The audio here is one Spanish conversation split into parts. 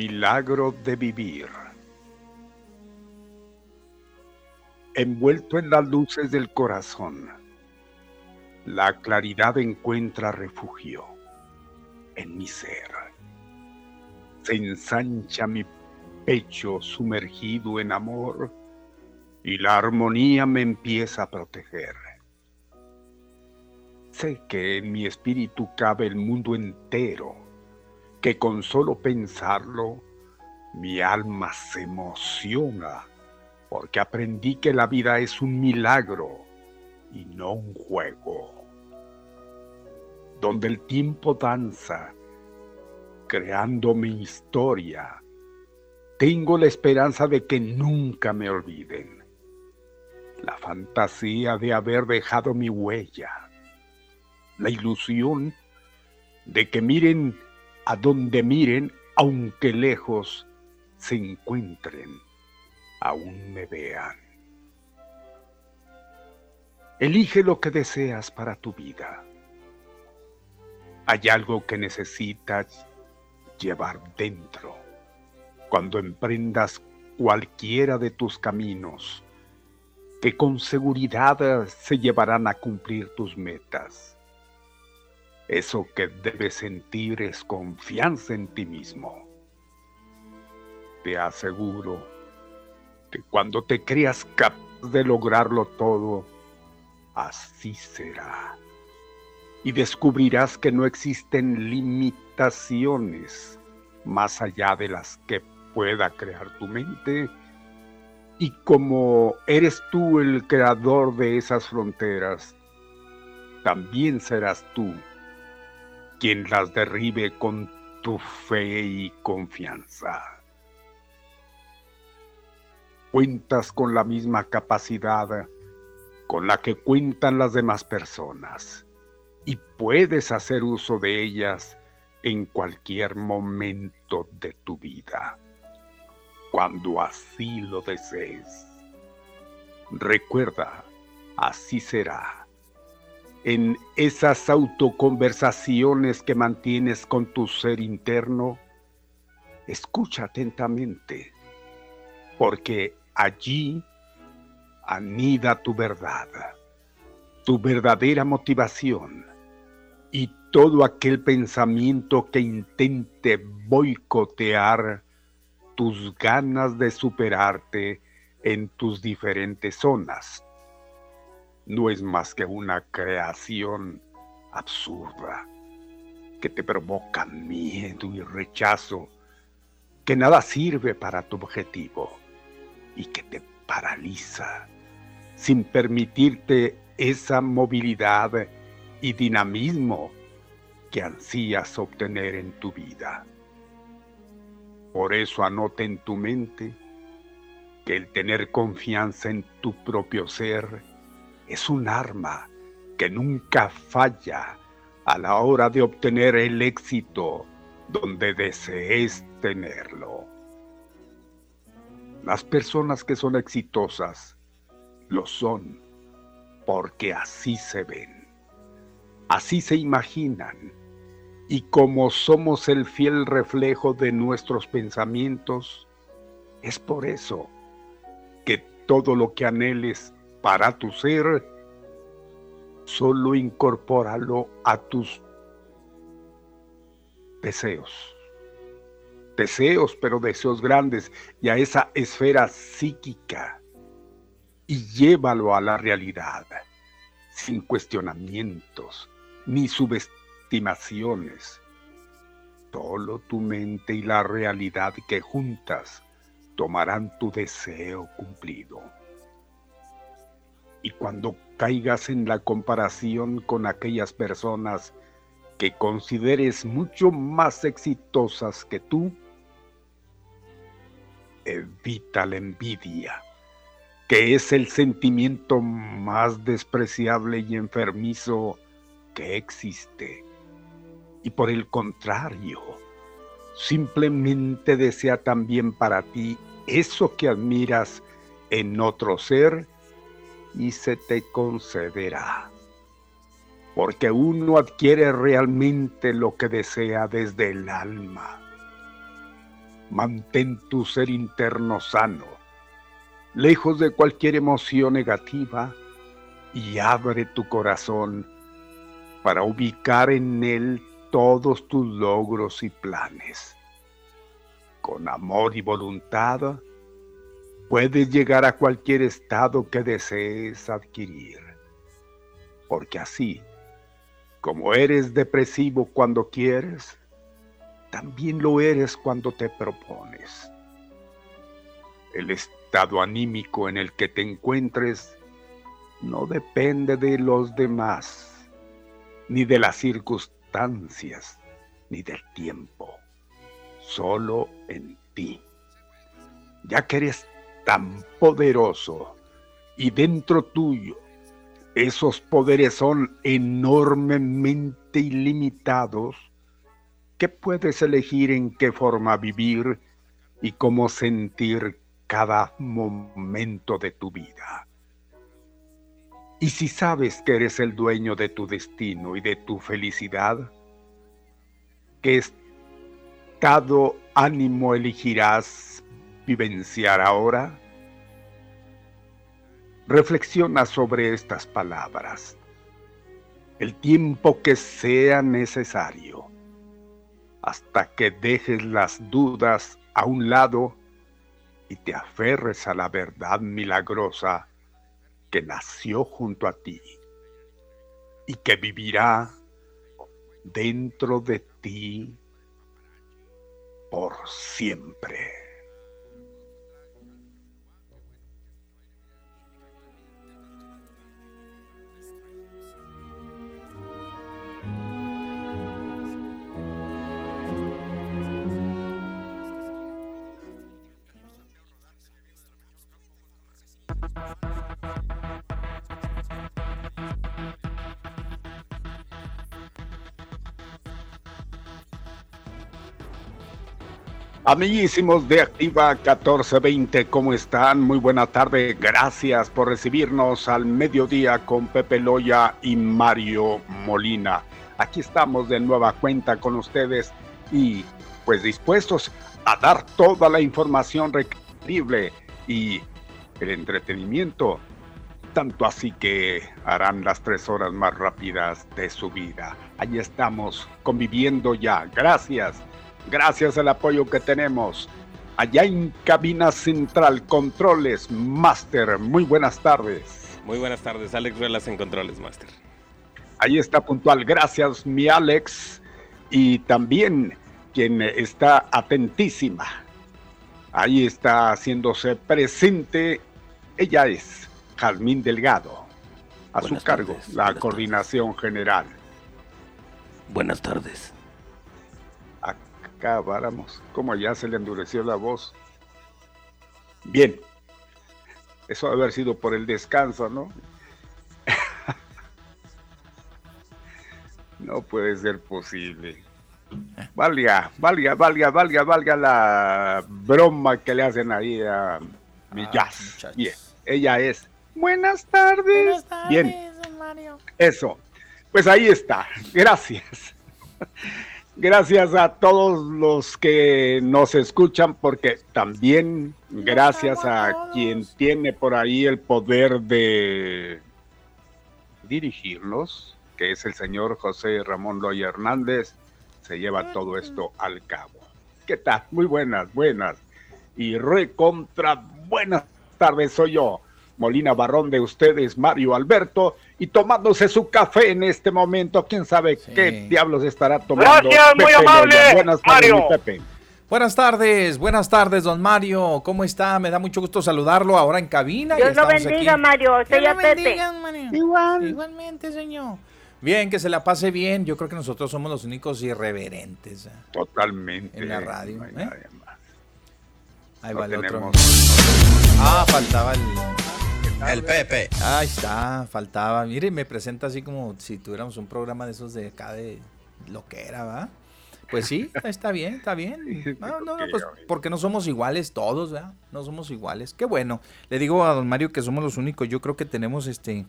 Milagro de vivir. Envuelto en las luces del corazón, la claridad encuentra refugio en mi ser. Se ensancha mi pecho sumergido en amor y la armonía me empieza a proteger. Sé que en mi espíritu cabe el mundo entero que con solo pensarlo mi alma se emociona porque aprendí que la vida es un milagro y no un juego, donde el tiempo danza creando mi historia. Tengo la esperanza de que nunca me olviden, la fantasía de haber dejado mi huella, la ilusión de que miren a donde miren, aunque lejos se encuentren, aún me vean. Elige lo que deseas para tu vida. Hay algo que necesitas llevar dentro cuando emprendas cualquiera de tus caminos que con seguridad se llevarán a cumplir tus metas. Eso que debes sentir es confianza en ti mismo. Te aseguro que cuando te creas capaz de lograrlo todo, así será. Y descubrirás que no existen limitaciones más allá de las que pueda crear tu mente. Y como eres tú el creador de esas fronteras, también serás tú quien las derribe con tu fe y confianza. Cuentas con la misma capacidad con la que cuentan las demás personas y puedes hacer uso de ellas en cualquier momento de tu vida, cuando así lo desees. Recuerda, así será en esas autoconversaciones que mantienes con tu ser interno, escucha atentamente, porque allí anida tu verdad, tu verdadera motivación y todo aquel pensamiento que intente boicotear tus ganas de superarte en tus diferentes zonas no es más que una creación absurda que te provoca miedo y rechazo, que nada sirve para tu objetivo y que te paraliza sin permitirte esa movilidad y dinamismo que ansías obtener en tu vida. Por eso anota en tu mente que el tener confianza en tu propio ser es un arma que nunca falla a la hora de obtener el éxito donde desees tenerlo. Las personas que son exitosas lo son porque así se ven, así se imaginan y como somos el fiel reflejo de nuestros pensamientos, es por eso que todo lo que anheles para tu ser, solo incorpóralo a tus deseos. Deseos, pero deseos grandes, y a esa esfera psíquica, y llévalo a la realidad, sin cuestionamientos ni subestimaciones. Solo tu mente y la realidad que juntas tomarán tu deseo cumplido. Y cuando caigas en la comparación con aquellas personas que consideres mucho más exitosas que tú, evita la envidia, que es el sentimiento más despreciable y enfermizo que existe. Y por el contrario, simplemente desea también para ti eso que admiras en otro ser y se te concederá. Porque uno adquiere realmente lo que desea desde el alma. Mantén tu ser interno sano, lejos de cualquier emoción negativa, y abre tu corazón para ubicar en él todos tus logros y planes. Con amor y voluntad, puedes llegar a cualquier estado que desees adquirir. Porque así, como eres depresivo cuando quieres, también lo eres cuando te propones. El estado anímico en el que te encuentres no depende de los demás, ni de las circunstancias, ni del tiempo, solo en ti. Ya que eres tan poderoso y dentro tuyo esos poderes son enormemente ilimitados, que puedes elegir en qué forma vivir y cómo sentir cada momento de tu vida. Y si sabes que eres el dueño de tu destino y de tu felicidad, ¿qué estado ánimo elegirás vivenciar ahora? Reflexiona sobre estas palabras. el tiempo que sea necesario, hasta que dejes las dudas a un lado y te aferres a la verdad milagrosa que nació junto a ti y que vivirá dentro de ti por siempre. Amiguísimos de Activa 1420, ¿cómo están? Muy buena tarde, gracias por recibirnos al mediodía con Pepe Loya y Mario Molina. Aquí estamos de nueva cuenta con ustedes y pues dispuestos a dar toda la información requerible y el entretenimiento, tanto así que harán las tres horas más rápidas de su vida. Allí estamos conviviendo ya, gracias gracias al apoyo que tenemos. Allá en Cabina Central, Controles, Master. Muy buenas tardes. Muy buenas tardes, Alex Ruelas en Controles, Master. Ahí está puntual. Gracias, mi Alex. Y también quien está atentísima. Ahí está haciéndose presente. Ella es Jazmín Delgado. A su cargo, la coordinación general. Buenas tardes acabáramos. Como ya se le endureció la voz. Bien. Eso debe haber sido por el descanso, ¿no? no puede ser posible. Valga, valga, valga, valga, valga la broma que le hacen ahí a mi ah, jazz. Bien, ella es. Buenas tardes. Bien. Eso. Pues ahí está. Gracias. Gracias a todos los que nos escuchan, porque también gracias a quien tiene por ahí el poder de dirigirnos, que es el señor José Ramón Loya Hernández, se lleva todo esto al cabo. ¿Qué tal? Muy buenas, buenas. Y recontra buenas tardes, soy yo, Molina Barrón de ustedes, Mario Alberto, y tomándose su café en este momento. ¿Quién sabe qué diablos estará tomando? Gracias, muy amable, Buenas tardes, Mario. Pepe. Buenas tardes, buenas tardes, don Mario. ¿Cómo está? Me da mucho gusto saludarlo ahora en cabina. Dios lo bendiga, Mario. Soy a Pepe. Igual. Igualmente, señor. Bien, que se la pase bien. Yo creo que nosotros somos los únicos irreverentes. ¿eh? Totalmente. En la radio. ¿eh? Ahí va el otro. Ah, faltaba el. El Pepe. Ahí está, faltaba. Mire, me presenta así como si tuviéramos un programa de esos de acá de lo que era, ¿va? Pues sí, está bien, está bien. No, no, pues porque no somos iguales todos, ¿verdad? No somos iguales. Qué bueno. Le digo a don Mario que somos los únicos. Yo creo que tenemos este,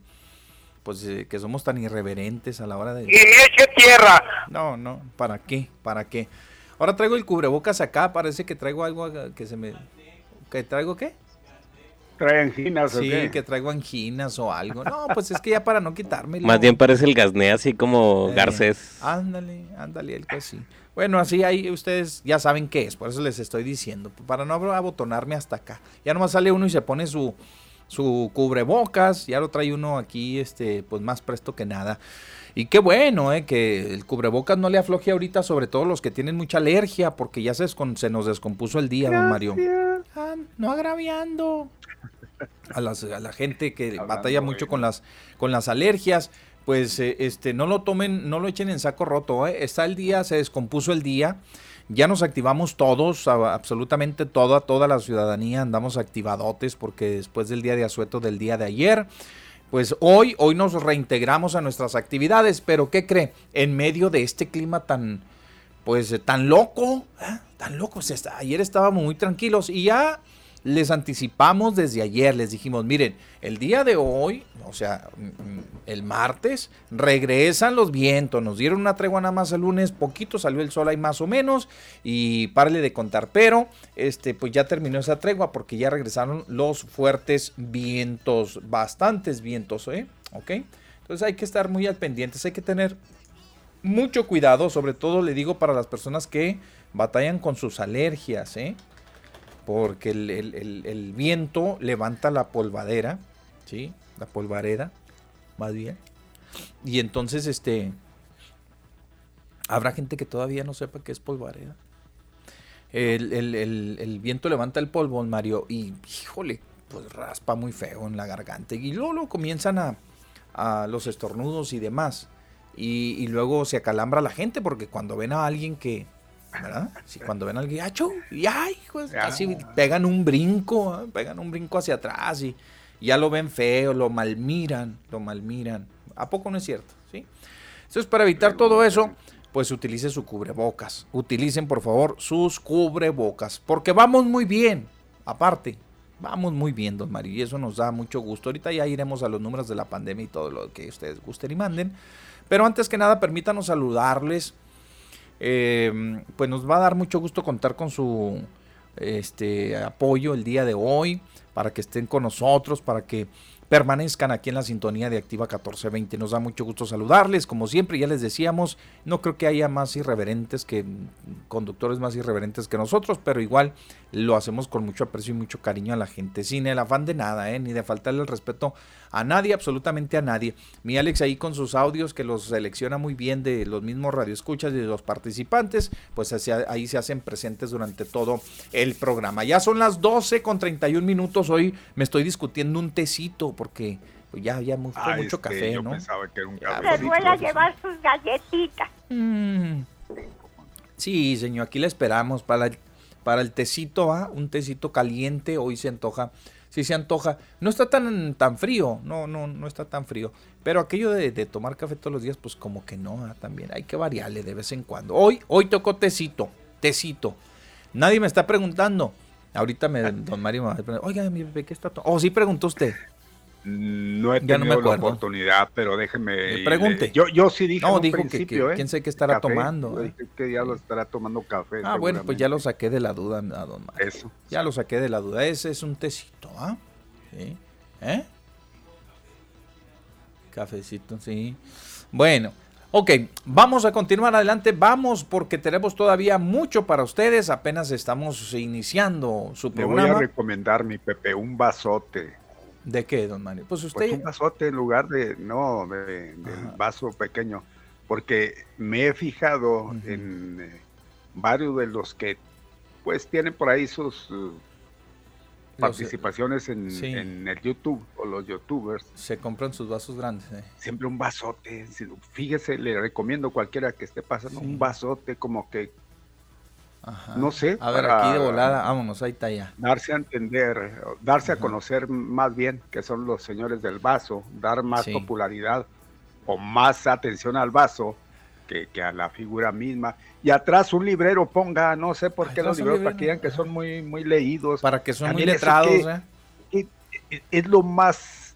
pues eh, que somos tan irreverentes a la hora de... ¡Y eche tierra! No, no, ¿para qué? ¿Para qué? Ahora traigo el cubrebocas acá, parece que traigo algo que se me... ¿Que traigo qué? trae anginas sí, que traigo anginas o algo. No, pues es que ya para no quitarme. Más bien parece el gasné así como eh, Garcés. Ándale, ándale, el que sí. Bueno, así ahí ustedes ya saben qué es, por eso les estoy diciendo, para no abotonarme hasta acá. Ya nomás sale uno y se pone su, su cubrebocas, ya lo trae uno aquí, este, pues más presto que nada. Y qué bueno, eh, que el cubrebocas no le afloje ahorita, sobre todo los que tienen mucha alergia, porque ya se, se nos descompuso el día, don Mario. Ah, no agraviando a, la gente que batalla mucho con las, con las alergias, pues eh, este, no lo tomen, no lo echen en saco roto. ¿eh? Está el día, se descompuso el día. Ya nos activamos todos, absolutamente toda, toda la ciudadanía andamos activadotes porque después del día de asueto del día de ayer, pues hoy, hoy nos reintegramos a nuestras actividades, pero ¿qué cree? En medio de este clima tan, pues tan loco, ¿eh? tan loco, ayer estábamos muy tranquilos y ya les anticipamos desde ayer, les dijimos, miren, el día de hoy, o sea, mm, mm, el martes, regresan los vientos, nos dieron una tregua nada más el lunes, poquito salió el sol ahí más o menos, y párale de contar, pero este, pues ya terminó esa tregua porque ya regresaron los fuertes vientos, bastantes vientos, ¿eh? ¿Ok? Entonces hay que estar muy al pendientes, hay que tener mucho cuidado, sobre todo le digo para las personas que batallan con sus alergias, ¿eh? Porque el, viento levanta la polvadera, ¿sí? La polvareda, más bien. Y entonces, este, habrá gente que todavía no sepa qué es polvareda. El, viento levanta el polvo, Mario, y híjole, pues raspa muy feo en la garganta. Y luego, comienzan a, a, los estornudos y demás. Y, y, luego se acalambra la gente porque cuando ven a alguien que, ¿verdad? Si cuando ven al guiacho, y ay, pues, casi pegan un brinco, ¿eh? pegan un brinco hacia atrás y, ya lo ven feo, lo malmiran, lo malmiran. ¿A poco no es cierto? ¿Sí? Entonces, para evitar todo eso, pues utilice su cubrebocas. Utilicen, por favor, sus cubrebocas, porque vamos muy bien. Aparte, vamos muy bien, don Mario, y eso nos da mucho gusto. Ahorita ya iremos a los números de la pandemia y todo lo que ustedes gusten y manden. Pero antes que nada, permítanos saludarles eh, pues nos va a dar mucho gusto contar con su este, apoyo el día de hoy, para que estén con nosotros, para que permanezcan aquí en la sintonía de Activa 1420. Nos da mucho gusto saludarles, como siempre, ya les decíamos, no creo que haya más irreverentes que conductores más irreverentes que nosotros, pero igual lo hacemos con mucho aprecio y mucho cariño a la gente, sin el afán de nada, ¿eh? ni de faltarle el respeto a nadie, absolutamente a nadie. Mi Alex ahí con sus audios que los selecciona muy bien de los mismos radioescuchas y de los participantes, pues ahí se hacen presentes durante todo el programa. Ya son las 12 con 31 minutos, hoy me estoy discutiendo un tecito porque pues, ya había mucho, ah, mucho café, yo ¿no? Pensaba que era un Les voy a llevar sus galletitas. Mm. Sí, señor, aquí le esperamos para el, para el tecito, ¿ah? un tecito caliente, hoy se antoja si se antoja. No está tan, tan frío, no, no, no está tan frío. Pero aquello de, tomar café todos los días, pues como que no, ah, también hay que variarle de vez en cuando. Hoy, hoy tocó tecito, tecito. Nadie me está preguntando. Ahorita me, don Mario me va a preguntar, oiga, mi bebé, ¿qué está tomando? Oh, sí preguntó usted. No he tenido la oportunidad, pero déjeme. Me pregunte. Yo, yo sí dije. No, dijo que, ¿eh? quién sé qué estará tomando. ¿eh? que ya lo estará tomando café. Ah, bueno, pues ya lo saqué de la duda a don Mario. Eso. Ya lo saqué de la duda. Ese es un tecito, ¿ah? ¿Sí? ¿Eh? Cafecito, sí. Bueno, ok, vamos a continuar adelante. Vamos porque tenemos todavía mucho para ustedes. Apenas estamos iniciando su programa. Le voy a recomendar, mi Pepe, un vasote ¿De qué, don Mario? Pues usted. Pues un vasote en lugar de, no, de, del vaso pequeño. Porque me he fijado en eh, varios de los que, pues, tienen por ahí sus uh, participaciones en, el YouTube o los YouTubers. Se compran sus vasos grandes. Eh. Siempre un vasote. Fíjese, le recomiendo cualquiera que esté pasando un vasote como que no sé. A ver, aquí de volada, vámonos, ahí está ya. Darse a entender, darse a conocer más bien que son los señores del vaso, dar más popularidad o más atención al vaso que, a la figura misma. Y atrás un librero ponga, no sé por qué los libreros, para que digan que son muy, muy leídos. Para que son muy letrados, ¿eh? Es, lo más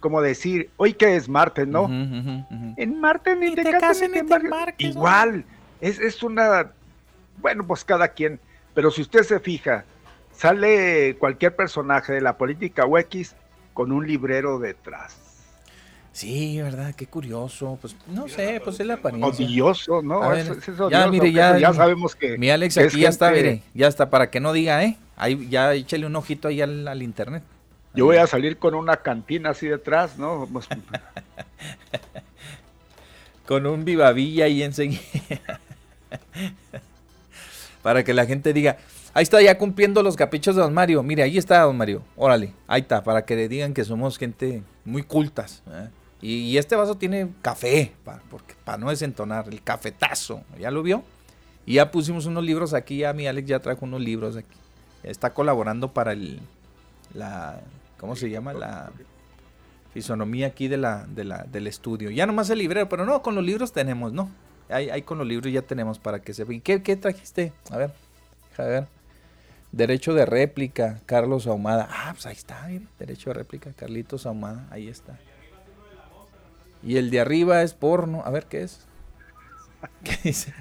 como decir, hoy que es martes, ¿no? En martes ni, te, cases ni te, Igual, es, es una bueno, pues cada quien. Pero si usted se fija, sale cualquier personaje de la política o X con un librero detrás. Sí, verdad, qué curioso. Pues no sé, pues es la apariencia. Odioso, ¿no? es, ya, mire, ya, ya sabemos que. Mi Alex aquí ya está, mire, ya está, para que no diga, ¿eh? Ahí, ya échale un ojito ahí al, internet. Yo voy a salir con una cantina así detrás, ¿no? Pues, con un vivavilla ahí enseguida para que la gente diga, ahí está ya cumpliendo los caprichos de don Mario. Mire, ahí está don Mario. Órale, ahí está, para que le digan que somos gente muy cultas. ¿eh? Y, este vaso tiene café, porque para no desentonar, el cafetazo. ¿Ya lo vio? Y ya pusimos unos libros aquí, ya mi Alex ya trajo unos libros aquí. Está colaborando para el, la, ¿cómo se llama? La fisonomía aquí de la, de la, del estudio. Ya nomás el librero, pero no, con los libros tenemos, ¿no? Ahí, con los libros ya tenemos para que se. ¿Qué, ¿Qué trajiste? A ver, a ver. Derecho de réplica, Carlos Ahumada. Ah, pues ahí está, derecho de réplica, Carlitos Ahumada, ahí está. Y el de arriba es porno. A ver qué es. ¿Qué dice?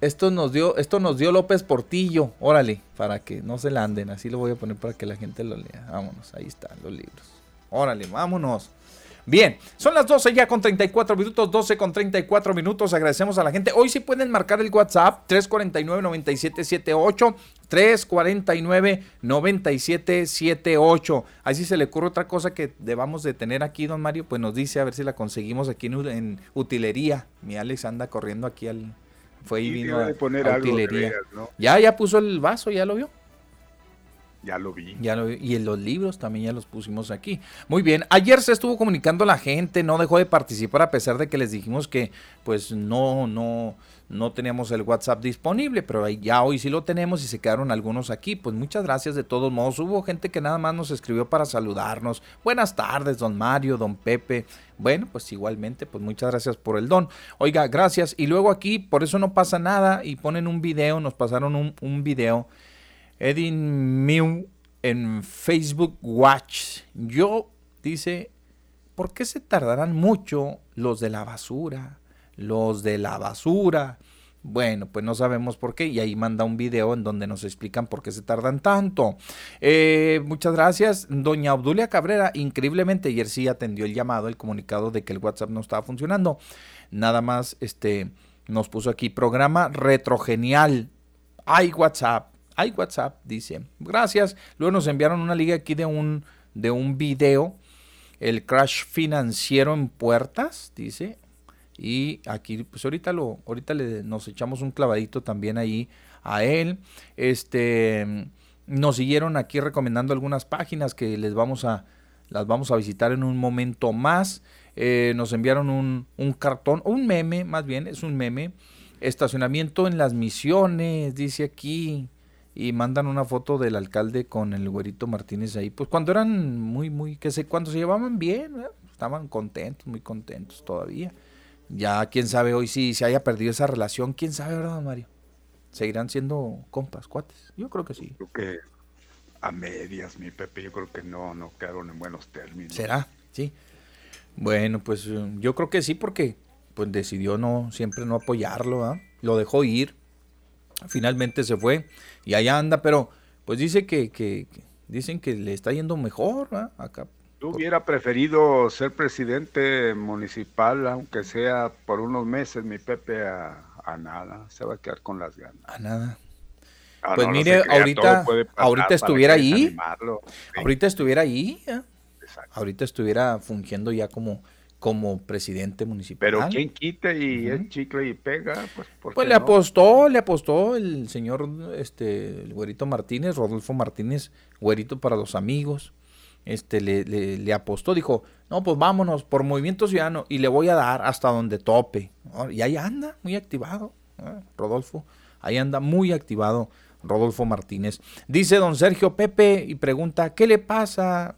Esto nos dio, esto nos dio López Portillo. Órale, para que no se la anden. Así lo voy a poner para que la gente lo lea. Vámonos, ahí están los libros. Órale, vámonos. Bien, son las 12 ya con 34 minutos, 12 con 34 minutos. Agradecemos a la gente. Hoy sí pueden marcar el WhatsApp 349-9778. 349-9778. Ahí si se le ocurre otra cosa que debamos de tener aquí, don Mario, pues nos dice a ver si la conseguimos aquí en, utilería. Mi Alex anda corriendo aquí al... Fue y vino a, poner utilería. Ya, ya puso el vaso, ya lo vio. Ya lo vi. Ya lo Y en los libros también ya los pusimos aquí. Muy bien. Ayer se estuvo comunicando la gente, no dejó de participar a pesar de que les dijimos que pues no, no, no teníamos el WhatsApp disponible, pero ya hoy sí lo tenemos y se quedaron algunos aquí. Pues muchas gracias de todos modos. Hubo gente que nada más nos escribió para saludarnos. Buenas tardes, don Mario, don Pepe. Bueno, pues igualmente, pues muchas gracias por el don. Oiga, gracias. Y luego aquí, por eso no pasa nada y ponen un video, nos pasaron un, un video Edin Mew en Facebook Watch. Yo, dice, ¿por qué se tardarán mucho los de la basura? Los de la basura. Bueno, pues no sabemos por qué y ahí manda un video en donde nos explican por qué se tardan tanto. Eh, muchas gracias, doña Obdulia Cabrera. Increíblemente ayer sí atendió el llamado, el comunicado de que el WhatsApp no estaba funcionando. Nada más, este, nos puso aquí programa retrogenial. Ay, WhatsApp hay WhatsApp, dice. Gracias. Luego nos enviaron una liga aquí de un, de un video. El crash financiero en puertas, dice. Y aquí, pues ahorita lo, ahorita le, nos echamos un clavadito también ahí a él. Este, nos siguieron aquí recomendando algunas páginas que les vamos a, las vamos a visitar en un momento más. Eh, nos enviaron un, un cartón, un meme, más bien, es un meme. Estacionamiento en las misiones, dice aquí y mandan una foto del alcalde con el güerito Martínez ahí, pues cuando eran muy, muy, que sé, cuando se llevaban bien, estaban contentos, muy contentos todavía. Ya quién sabe hoy si se haya perdido esa relación, quién sabe, ¿verdad, Mario? ¿Seguirán siendo compas, cuates? Yo creo que sí. Creo que a medias, mi Pepe, yo creo que no, no quedaron en buenos términos. ¿Será? Sí. Bueno, pues yo creo que sí, porque pues decidió no, siempre no apoyarlo, Lo dejó ir, finalmente se fue y allá anda, pero pues dice que, que, dicen que le está yendo mejor acá. Yo hubiera preferido ser presidente municipal, aunque sea por unos meses, mi Pepe, a, nada. Se va a quedar con las ganas. A nada. Ah, pues mire, ahorita, ahorita estuviera ahí. Ahorita estuviera ahí. Ahorita estuviera fungiendo ya como como presidente municipal. Pero quien quite y es chicle y pega, pues Pues le apostó, le apostó el señor este el güerito Martínez, Rodolfo Martínez, güerito para los amigos. Este le, le, apostó, dijo, no, pues vámonos por Movimiento Ciudadano y le voy a dar hasta donde tope. Y ahí anda, muy activado, Rodolfo. Ahí anda muy activado Rodolfo Martínez. Dice don Sergio Pepe y pregunta, ¿qué le pasa?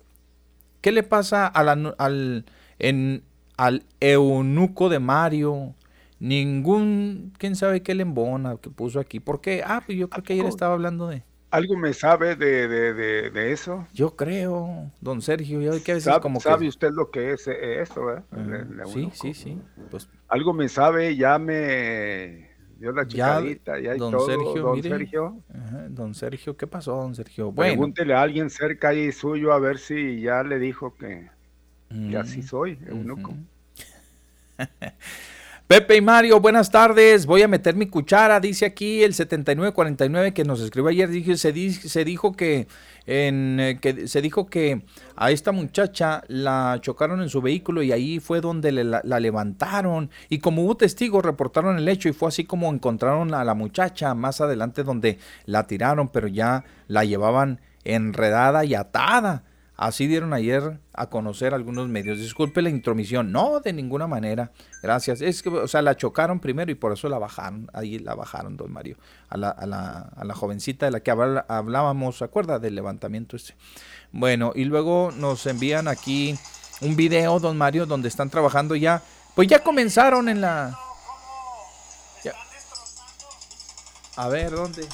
¿Qué le pasa al, en, al eunuco de Mario, ningún, quién sabe qué lembona que puso aquí. ¿Por qué? Ah, pues yo creo que ayer estaba hablando de... ¿Algo me sabe de, de, de, eso? Yo creo, don Sergio, que a veces como ¿Sabe usted lo que es eh, esto, eh? sí, sí, sí. Pues... Algo me sabe, ya me dio la chicadita, ya, don Sergio, don Sergio. don Sergio, ¿qué pasó, don Sergio? Bueno. Pregúntele a alguien cerca ahí suyo a ver si ya le dijo que y así soy, eunuco. Pepe y Mario, buenas tardes. Voy a meter mi cuchara, dice aquí el 7949 que nos escribió ayer. Dije, se, se dijo que, en, eh, que se dijo que a esta muchacha la chocaron en su vehículo y ahí fue donde la, la, levantaron. Y como hubo testigos, reportaron el hecho y fue así como encontraron a la muchacha más adelante donde la tiraron, pero ya la llevaban enredada y atada. Así dieron ayer a conocer algunos medios. Disculpe la intromisión. No, de ninguna manera. Gracias. Es que, o sea, la chocaron primero y por eso la bajaron. Ahí la bajaron, don Mario. A la, a la, a la jovencita de la que hablábamos, ¿se acuerda del levantamiento este? Bueno, y luego nos envían aquí un video, don Mario, donde están trabajando ya. Pues ya comenzaron en la... A ver, ¿dónde?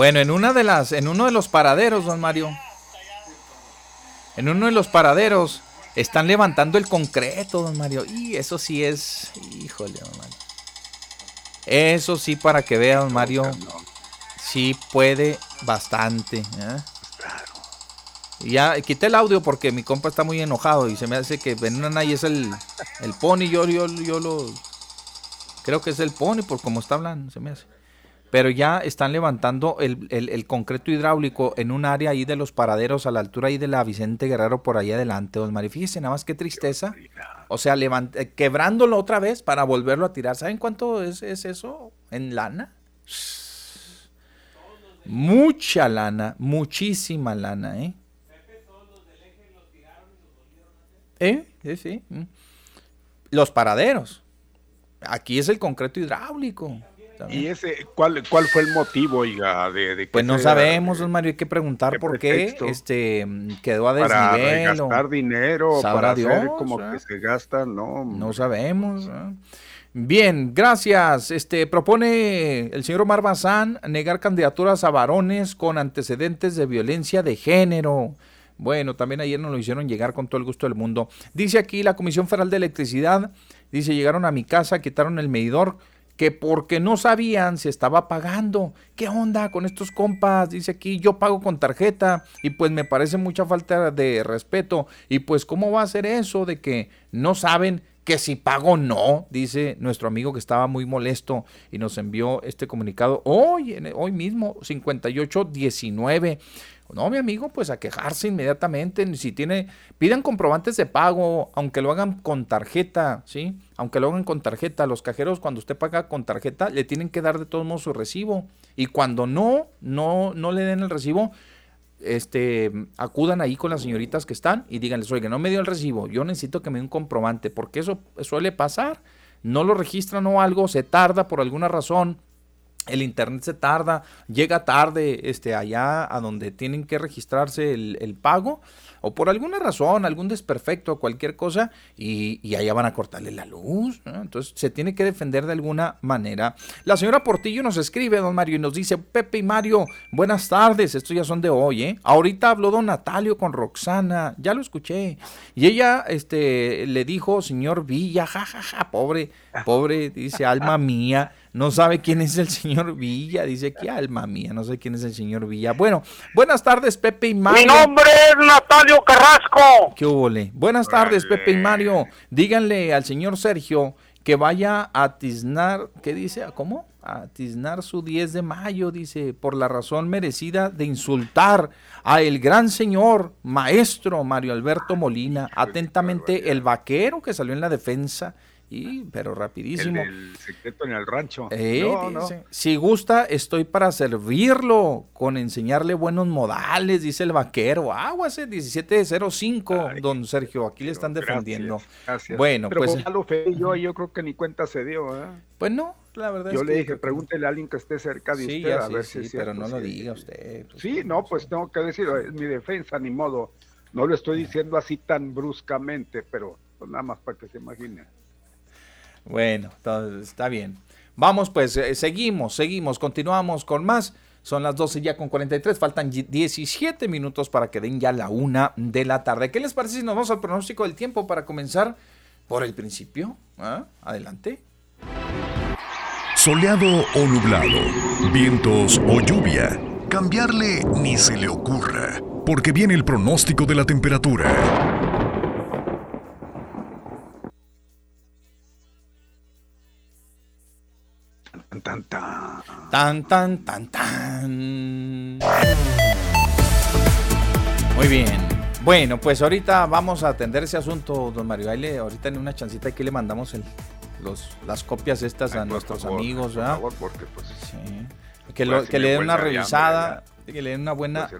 Bueno, en una de las, en uno de los paraderos, don Mario. en uno de los paraderos están levantando el concreto, don Mario. Y eso sí es, híjole, don Mario. Eso sí, para que vea, don Mario, sí puede bastante. ¿eh? Ya quité el audio porque mi compa está muy enojado y se me hace que y es el, el pony. Yo, yo, yo lo. Creo que es el pony por como está hablando, se me hace. Pero ya están levantando el, concreto hidráulico en un área ahí de los paraderos a la altura ahí de la Vicente Guerrero por ahí adelante, don Mari. Fíjese nada más qué tristeza. O sea, eh, quebrándolo otra vez para volverlo a tirar. ¿Saben cuánto es, es eso en lana? Mucha lana, muchísima lana, ¿eh? ¿Eh? Sí, sí. Mm. Los paraderos. Aquí es el concreto hidráulico. ¿Y ese cuál, cuál fue el motivo, oiga, de, de Pues no sabemos, don Mario, hay que preguntar por qué este quedó a desnivel. Para gastar dinero, para hacer como que se gasta, no. No sabemos. Bien, gracias. Este propone el señor Omar Bazán negar candidaturas a varones con antecedentes de violencia de género. Bueno, también ayer nos lo hicieron llegar con todo el gusto del mundo. Dice aquí la Comisión Federal de Electricidad, dice, llegaron a mi casa, quitaron el medidor, que porque no sabían si estaba pagando. ¿Qué onda con estos compas? Dice aquí, yo pago con tarjeta y pues me parece mucha falta de respeto. Y pues, ¿cómo va a ser eso de que no saben que si pago no? Dice nuestro amigo que estaba muy molesto y nos envió este comunicado hoy, hoy mismo, 5819. No, mi amigo, pues a quejarse inmediatamente. Si tiene, pidan comprobantes de pago, aunque lo hagan con tarjeta, ¿sí? Aunque lo hagan con tarjeta. Los cajeros, cuando usted paga con tarjeta, le tienen que dar de todos modos su recibo. Y cuando no, no, no le den el recibo, este, acudan ahí con las señoritas que están y díganles, oye, no me dio el recibo, yo necesito que me dé un comprobante, porque eso suele pasar. No lo registran o algo, se tarda por alguna razón el internet se tarda, llega tarde este, allá a donde tienen que registrarse el, pago, o por alguna razón, algún desperfecto, cualquier cosa, y, allá van a cortarle la luz. Entonces se tiene que defender de alguna manera. La señora Portillo nos escribe, don Mario, y nos dice, Pepe y Mario, buenas tardes, estos ya son de hoy, ¿eh? Ahorita habló don Natalio con Roxana, ya lo escuché, y ella este, le dijo, señor Villa, jajaja, pobre, pobre, dice, alma mía no sabe quién es el señor Villa. Dice que alma mía, no sé quién es el señor Villa. Bueno, buenas tardes, Pepe y Mario. Mi nombre es Natalio Carrasco. ¿Qué hubo? Buenas tardes, Pepe y Mario. Díganle al señor Sergio que vaya a tiznar, ¿qué dice? ¿Cómo? A tiznar su 10 de mayo, dice, por la razón merecida de insultar a el gran señor maestro Mario Alberto Molina. Atentamente, el vaquero que salió en la defensa y, pero rapidísimo. El, secreto en el rancho. Eh, si gusta, estoy para servirlo, con enseñarle buenos modales, dice el vaquero. Aguas, 1705, don Sergio, aquí le están defendiendo. Gracias, Bueno, pero pues. yo, yo creo que ni cuenta se dio, ¿eh? Pues no, la verdad yo es le dije, pregúntele a alguien que esté cerca de usted a ver si pero no lo diga usted. Pues, sí, no, pues tengo que decirlo, es mi defensa, ni modo. No lo estoy diciendo así tan bruscamente, pero pues, nada más para que se imagine. Bueno, está bien. Vamos pues, eh, seguimos, seguimos, continuamos con más. Son las 12 ya con 43, faltan 17 minutos para que den ya la una de la tarde. ¿Qué les parece si nos vamos al pronóstico del tiempo para comenzar por el principio? ¿Ah? Adelante. Soleado o nublado, vientos o lluvia, cambiarle ni se le ocurra, porque viene el pronóstico de la temperatura. Tan, tan. Tan, tan, tan, tan. Muy bien. Bueno, pues ahorita vamos a atender ese asunto, don Mario. Ahí ahorita en una chancita aquí le mandamos el, los, las copias estas a nuestros amigos, ¿verdad? porque pues, Que, que le den una revisada que le den una buena,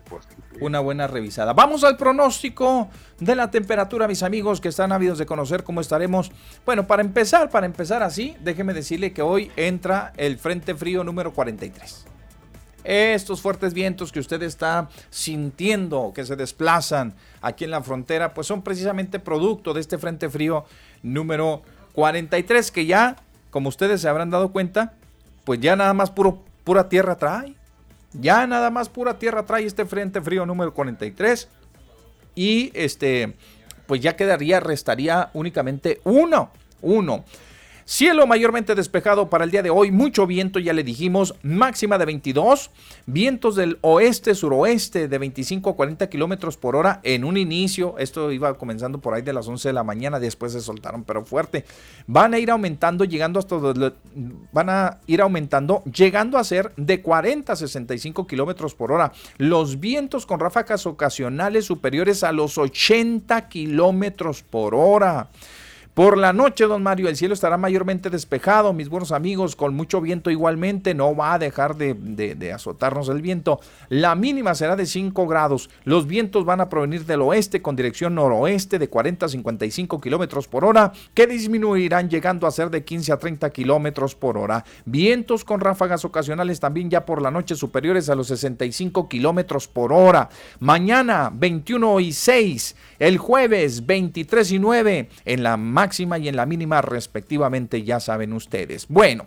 una buena revisada. Vamos al pronóstico de la temperatura, mis amigos que están ávidos de conocer cómo estaremos. Bueno, para empezar, para empezar así, déjeme decirle que hoy entra el Frente Frío número 43. Estos fuertes vientos que usted está sintiendo que se desplazan aquí en la frontera, pues son precisamente producto de este Frente Frío número 43 que ya, como ustedes se habrán dado cuenta, pues ya nada más puro, pura tierra trae. Ya nada más pura tierra trae este frente frío número 43. y este, pues ya quedaría, restaría únicamente uno, uno. Cielo mayormente despejado para el día de hoy, mucho viento, ya le dijimos, máxima de 22, vientos del oeste-suroeste de 25 a 40 kilómetros por hora en un inicio. Esto iba comenzando por ahí de las 11 de la mañana, después se soltaron, pero fuerte. Van a ir aumentando, llegando hasta. Van a ir aumentando, llegando a ser de 40 a 65 kilómetros por hora. Los vientos con ráfagas ocasionales superiores a los 80 kilómetros por hora. Por la noche, don Mario, el cielo estará mayormente despejado, mis buenos amigos, con mucho viento igualmente, no va a dejar de, azotarnos el viento. La mínima será de 5 grados. Los vientos van a provenir del oeste con dirección noroeste de 40 a 55 kilómetros por hora, que disminuirán llegando a ser de 15 a 30 kilómetros por hora. Vientos con ráfagas ocasionales también ya por la noche superiores a los 65 kilómetros por hora. Mañana 21 y 6, el jueves 23 y 9, en la máxima y en la mínima respectivamente, ya saben ustedes. Bueno.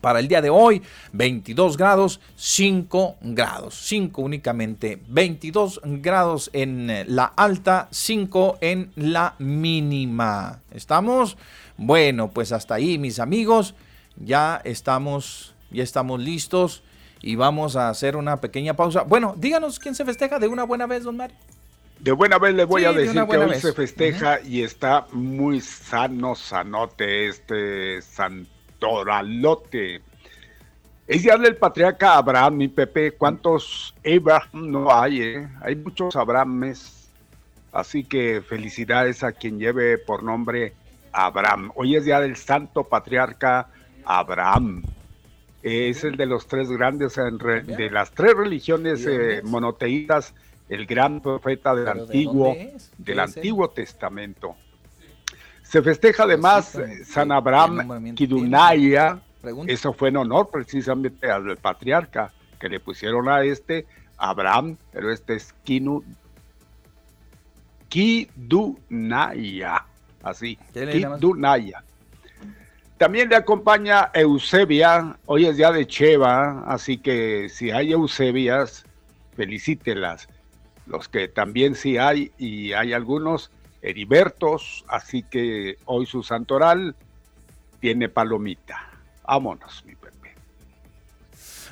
Para el día de hoy, 22 grados, 5 grados, 5 únicamente, 22 grados en la alta, 5 en la mínima. ¿Estamos? Bueno, pues hasta ahí, mis amigos, ya estamos, ya estamos listos y vamos a hacer una pequeña pausa. Bueno, díganos quién se festeja de una buena vez, don Mario. De buena vez le voy a decir que hoy se festeja y está muy sano, sanote este santoralote. Es día del patriarca Abraham, mi Pepe. ¿Cuántos Abraham no hay? Eh? Hay muchos Abrahames. Así que felicidades a quien lleve por nombre Abraham. Hoy es día del santo patriarca Abraham. Es el de los tres grandes, de las tres religiones eh, monoteístas el gran profeta del antiguo, del Antiguo Testamento. Se festeja además San Abraham Kidunaya, eso fue en honor precisamente al patriarca que le pusieron a este Abraham, pero este es Kinu, Kidunaya, así, Kidunaya. También le acompaña Eusebia, hoy es día de Cheva, así que si hay Eusebias, felicítelas los que también sí hay, y hay algunos Heribertos, así que hoy su santoral tiene palomita. Vámonos,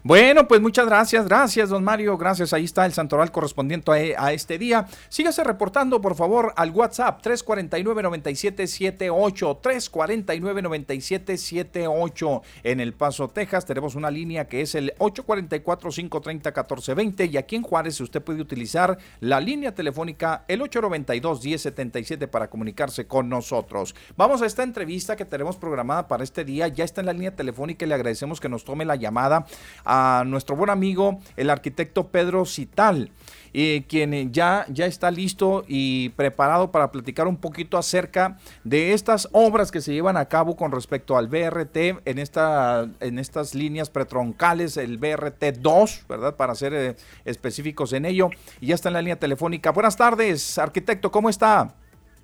bueno, pues muchas gracias, gracias, don Mario, gracias. Ahí está el santoral correspondiente a, este día. Sígase reportando, por favor, al WhatsApp 349-9778, 349-9778 en El Paso, Texas. Tenemos una línea que es el 844-530-1420 y aquí en Juárez usted puede utilizar la línea telefónica el 892-1077 para comunicarse con nosotros. Vamos a esta entrevista que tenemos programada para este día. Ya está en la línea telefónica y le agradecemos que nos tome la llamada a nuestro buen amigo, el arquitecto Pedro Cital, eh, quien ya, ya está listo y preparado para platicar un poquito acerca de estas obras que se llevan a cabo con respecto al BRT en, esta, en estas líneas pretroncales, el BRT 2, ¿verdad? Para ser eh, específicos en ello. Y ya está en la línea telefónica. Buenas tardes, arquitecto, ¿cómo está?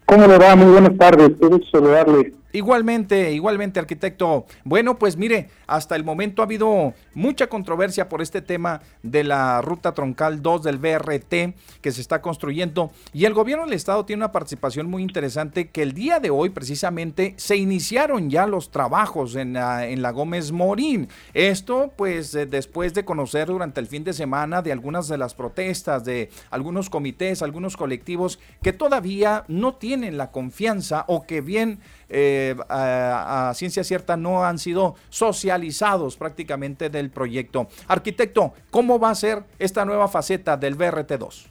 ¿Cómo le va? Muy buenas tardes. Quiero saludarle. Igualmente, igualmente, arquitecto. Bueno, pues mire, hasta el momento ha habido mucha controversia por este tema de la ruta troncal 2 del BRT que se está construyendo y el gobierno del estado tiene una participación muy interesante que el día de hoy precisamente se iniciaron ya los trabajos en la, en la Gómez Morín. Esto pues eh, después de conocer durante el fin de semana de algunas de las protestas de algunos comités, algunos colectivos que todavía no tienen la confianza o que bien eh, a, ciencia cierta no han sido socializados prácticamente del proyecto. Arquitecto, ¿cómo va a ser esta nueva faceta del BRT2?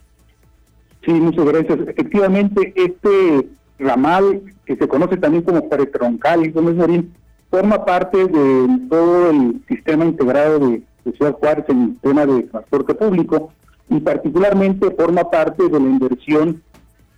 Sí, muchas gracias. Efectivamente, este ramal, que se conoce también como Paretroncal y Gómez forma parte de todo el sistema integrado de, Ciudad Juárez en el tema de transporte público y particularmente forma parte de la inversión de,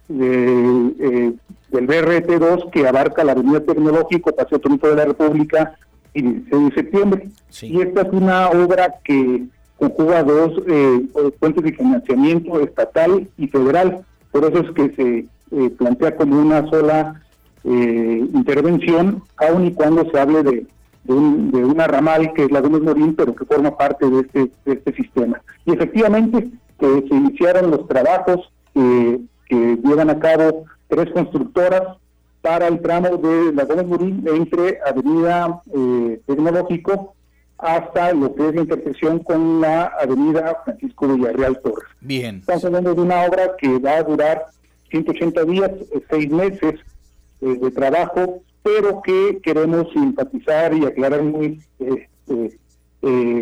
del BRT2 que abarca la Avenida Tecnológico, Paseo Tronco de la República y 16 de septiembre. Y esta es una obra que conjuga dos eh, fuentes de financiamiento estatal y federal. Por eso es que se eh, plantea como una sola eh, intervención, aun y cuando se hable de, de, una ramal que es la Gómez Morín, pero que forma parte de este, de este sistema. Y efectivamente, que se iniciaron los trabajos que llevan a cabo tres constructoras para el tramo de la Gómez Morín entre Avenida eh, Tecnológico hasta lo que es la intersección con la Avenida Francisco Villarreal Torres. Bien. Estamos hablando de una obra que va a durar 180 días, eh, seis meses eh, de trabajo, pero que queremos simpatizar y aclarar muy, eh,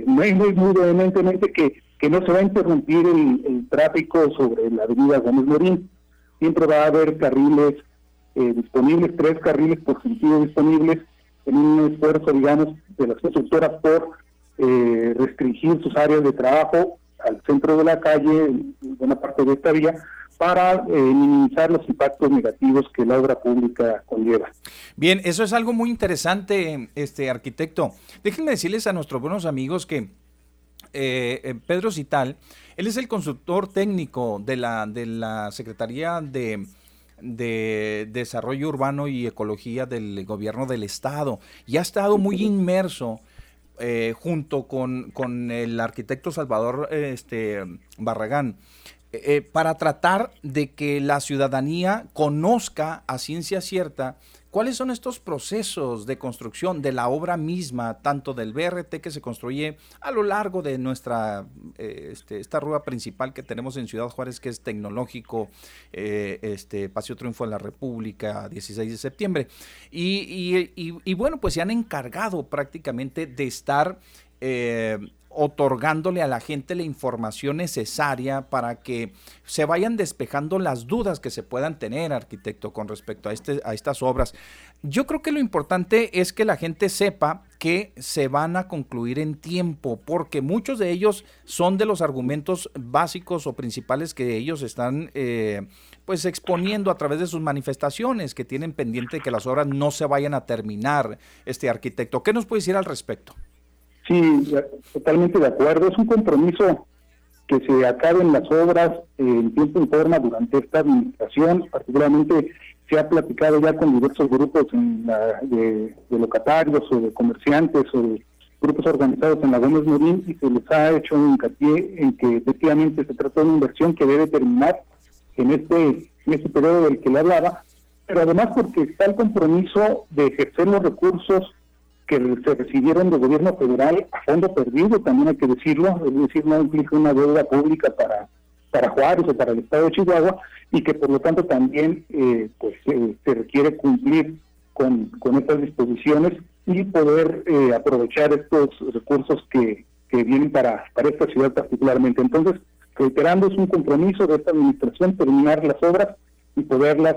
muy, muy, muy vehementemente que, que no se va a interrumpir el, tráfico sobre la avenida Gómez Morín. Siempre va a haber carriles disponibles, tres carriles por sentido disponibles, en un esfuerzo, digamos, de las constructoras por restringir sus áreas de trabajo al centro de la calle, en buena parte de esta vía, para eh, minimizar los impactos negativos que la obra pública conlleva. Bien, eso es algo muy interesante, este arquitecto. Déjenme decirles a nuestros buenos amigos que eh, eh, Pedro Cital, él es el consultor técnico de la, de la Secretaría de, de Desarrollo Urbano y Ecología del Gobierno del Estado. Y ha estado muy inmerso junto con, con, el arquitecto Salvador este, Barragán eh, para tratar de que la ciudadanía conozca a ciencia cierta cuáles son estos procesos de construcción de la obra misma, tanto del BRT que se construye a lo largo de nuestra, eh, este, esta rueda principal que tenemos en Ciudad Juárez, que es tecnológico, eh, este, Paseo Triunfo de la República, 16 de septiembre. Y, bueno, pues se han encargado prácticamente de estar otorgándole a la gente la información necesaria para que se vayan despejando las dudas que se puedan tener, arquitecto, con respecto a, este, a estas obras. Yo creo que lo importante es que la gente sepa que se van a concluir en tiempo, porque muchos de ellos son de los argumentos básicos o principales que ellos están eh, pues exponiendo a través de sus manifestaciones, que tienen pendiente que las obras no se vayan a terminar, este arquitecto. ¿Qué nos puede decir al respecto? Sí, totalmente de acuerdo. Es un compromiso que se acaben las obras en tiempo y forma durante esta administración. Particularmente se ha platicado ya con diversos grupos de, locatarios o de comerciantes o de grupos organizados en la Gómez Morín y se les ha hecho un hincapié en que efectivamente se trata de una inversión que debe terminar en este, en este periodo del que le hablaba, pero además porque está el compromiso de ejercer los recursos que se recibieron del gobierno federal a fondo perdido, también hay que decirlo, es decir, no implica una deuda pública para, para Juárez o para el estado de Chihuahua y que por lo tanto también eh, pues eh, se requiere cumplir con, con estas disposiciones y poder eh, aprovechar estos recursos que, que vienen para, para esta ciudad particularmente. Entonces, reiterando, es un compromiso de esta administración terminar las obras y poderlas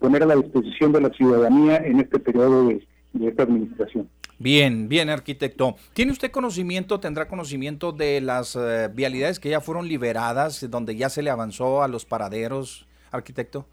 poner a la disposición de la ciudadanía en este periodo de de esta administración. Bien, bien, arquitecto. ¿Tiene usted conocimiento, tendrá conocimiento de las eh, vialidades que ya fueron liberadas, donde ya se le avanzó a los paraderos, arquitecto?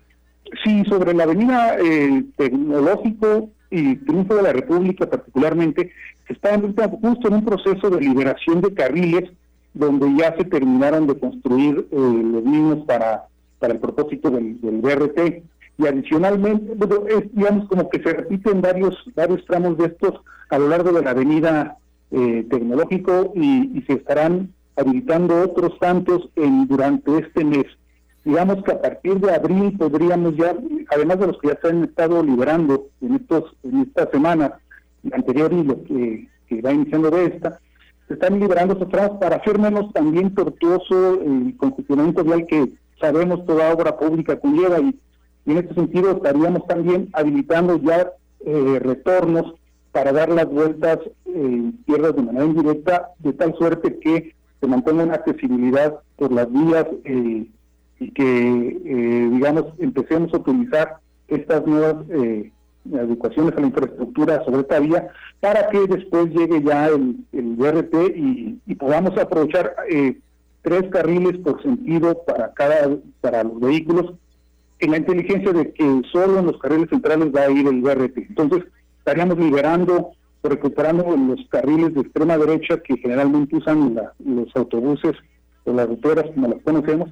Sí, sobre la avenida eh, Tecnológico y Triunfo de la República particularmente, se está justo en un proceso de liberación de carriles donde ya se terminaron de construir eh, los mismos para, para el propósito del, del BRT y adicionalmente, bueno, es, digamos como que se repiten varios varios tramos de estos a lo largo de la avenida eh, tecnológico y, se estarán habilitando otros tantos en durante este mes. Digamos que a partir de abril podríamos ya, además de los que ya se han estado liberando en estos en esta semana anterior y lo que, va iniciando de esta, se están liberando esos tramos para hacer menos también tortuoso el congestionamiento vial que sabemos toda obra pública conlleva y y en este sentido estaríamos también habilitando ya eh, retornos para dar las vueltas en tierras de manera indirecta, de tal suerte que se mantenga una accesibilidad por las vías eh, y que, eh, digamos, empecemos a utilizar estas nuevas adecuaciones a la infraestructura sobre esta vía para que después llegue ya el, el y, y podamos aprovechar tres carriles por sentido para cada para los vehículos en la inteligencia de que solo en los carriles centrales va a ir el BRT. Entonces, estaríamos liberando o recuperando los carriles de extrema derecha que generalmente usan los autobuses o las ruteras, como las conocemos,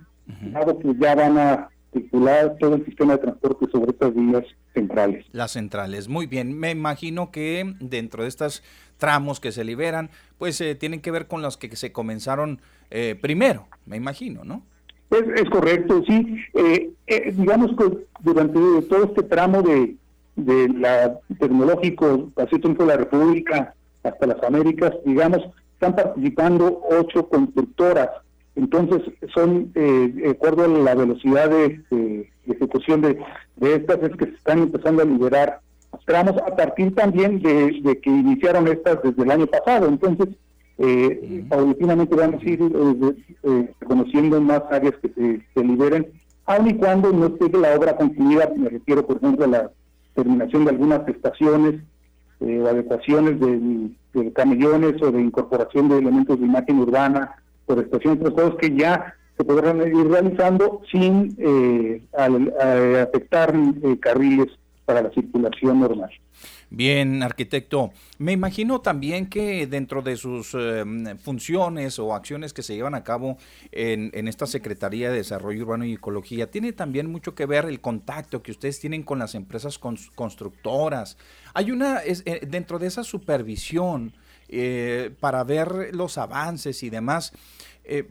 dado que ya van a circular todo el sistema de transporte sobre estas vías centrales. Las centrales, muy bien. Me imagino que dentro de estos tramos que se liberan, pues eh, tienen que ver con los que se comenzaron eh, primero, me imagino, ¿no? Es, correcto, sí. Eh, eh, digamos que durante todo este tramo de, de la tecnológico, así de la República hasta las Américas, digamos, están participando ocho constructoras. Entonces, son, eh, de acuerdo a la velocidad de, ejecución de, de, estas, es que se están empezando a liberar tramos a partir también de, que iniciaron estas desde el año pasado. Entonces, eh, vamos a ir eh, eh, conociendo más áreas que se, liberen, aun y cuando no esté la obra concluida, me refiero, por ejemplo, a la terminación de algunas estaciones eh, adecuaciones de, camellones o de incorporación de elementos de imagen urbana o de estaciones, otras cosas que ya se podrán ir realizando sin eh, afectar carriles para la circulación normal. Bien, arquitecto. Me imagino también que dentro de sus em, funciones o acciones que se llevan a cabo en, esta Secretaría de Desarrollo Urbano y Ecología, tiene también mucho que ver el contacto que ustedes tienen con las empresas constructoras. Hay una, es, eh, dentro de esa supervisión, eh, para ver los avances y demás, eh,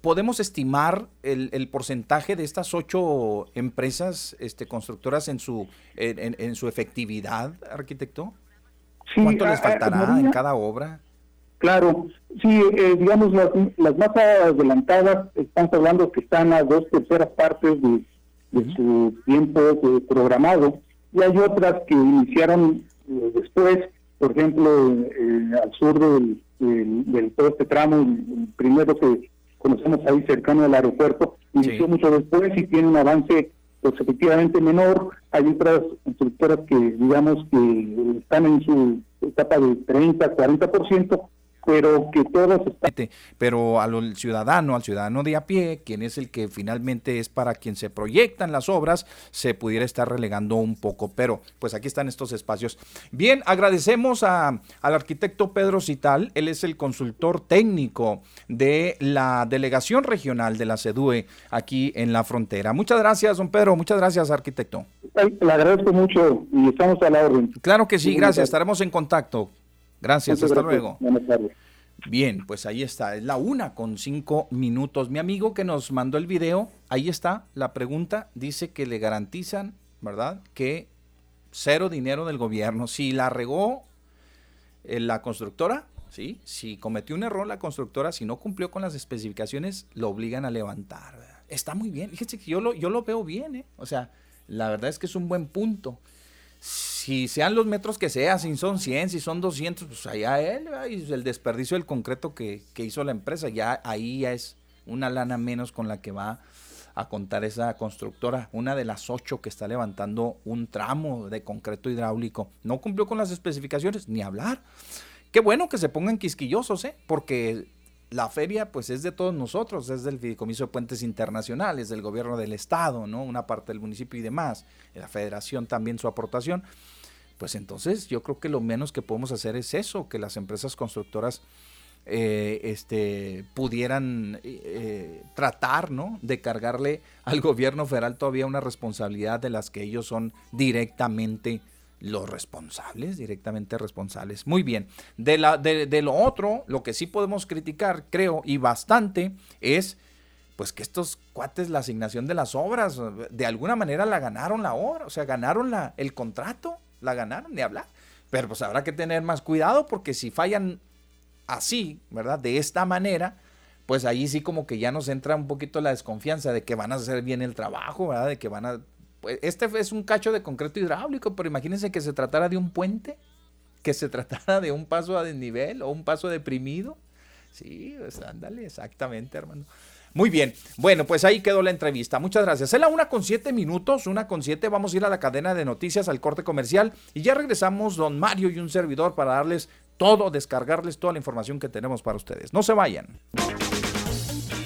¿Podemos estimar el, porcentaje de estas ocho empresas este, constructoras en su, en, su efectividad, arquitecto? ¿Cuánto les faltará en cada obra? Claro, sí, eh, digamos, las, más adelantadas, estamos hablando que están a dos terceras partes de, su tiempo eh, programado, y hay otras que iniciaron eh, después, por ejemplo, al sur del, del, todo este tramo, el primero que conocemos ahí cercano al aeropuerto, inició mucho después y tiene un avance pues efectivamente menor. Hay otras constructoras que digamos que están en su etapa de 30, 40%, pero que todos están... Pero al ciudadano, al ciudadano de a pie, quien es el que finalmente es para quien se proyectan las obras, se pudiera estar relegando un poco, pero pues aquí están estos espacios. Bien, agradecemos a, al arquitecto Pedro Cital, él es el consultor técnico de la delegación regional de la CEDUE aquí en la frontera. Muchas gracias, don Pedro, muchas gracias, arquitecto. Le agradezco mucho y estamos a la orden. Claro que sí, gracias, estaremos en contacto. Gracias, hasta luego. Buenas tardes. Bien, pues ahí está, es la una con cinco minutos. Mi amigo que nos mandó el video, ahí está la pregunta, dice que le garantizan, ¿verdad? Que cero dinero del gobierno. Si la regó eh, la constructora, ¿sí? Si cometió un error la constructora, si no cumplió con las especificaciones, lo obligan a levantar. Está muy bien, fíjese que yo lo, yo lo veo bien, ¿eh? O sea, la verdad es que es un buen punto si sean los metros que sea, si son 100, si son 200, pues allá él, y el desperdicio del concreto que, hizo la empresa, ya ahí ya es una lana menos con la que va a contar esa constructora, una de las ocho que está levantando un tramo de concreto hidráulico. No cumplió con las especificaciones, ni hablar. Qué bueno que se pongan quisquillosos, ¿eh? porque la feria pues es de todos nosotros, es del Fideicomiso de Puentes Internacionales, del gobierno del estado, ¿no? Una parte del municipio y demás, la federación también su aportación. Pues entonces yo creo que lo menos que podemos hacer es eso, que las empresas constructoras eh, este, pudieran eh, tratar, ¿no? De cargarle al gobierno federal todavía una responsabilidad de las que ellos son directamente los responsables, directamente responsables. Muy bien. De, la, de, lo otro, lo que sí podemos criticar, creo, y bastante, es pues que estos cuates, la asignación de las obras, de alguna manera la ganaron la obra, o sea, ganaron la, el contrato, la ganaron, de hablar. Pero pues habrá que tener más cuidado porque si fallan así, ¿verdad? De esta manera, pues ahí sí como que ya nos entra un poquito la desconfianza de que van a hacer bien el trabajo, ¿verdad? De que van a pues, este es un cacho de concreto hidráulico, pero imagínense que se tratara de un puente, que se tratara de un paso a desnivel o un paso deprimido. Sí, pues ándale, exactamente, hermano. Muy bien, bueno, pues ahí quedó la entrevista. Muchas gracias. Es la una con siete minutos, una con siete. Vamos a ir a la cadena de noticias, al corte comercial y ya regresamos, don Mario y un servidor, para darles todo, descargarles toda la información que tenemos para ustedes. No se vayan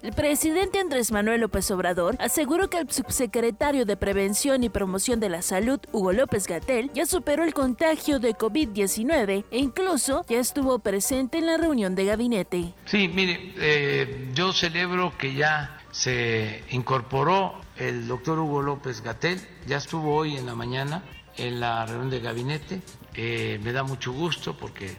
El presidente Andrés Manuel López Obrador aseguró que el subsecretario de Prevención y Promoción de la Salud, Hugo López Gatel, ya superó el contagio de COVID-19 e incluso ya estuvo presente en la reunión de gabinete. Sí, mire, eh, yo celebro que ya se incorporó el doctor Hugo López Gatel, ya estuvo hoy en la mañana en la reunión de gabinete, eh, me da mucho gusto porque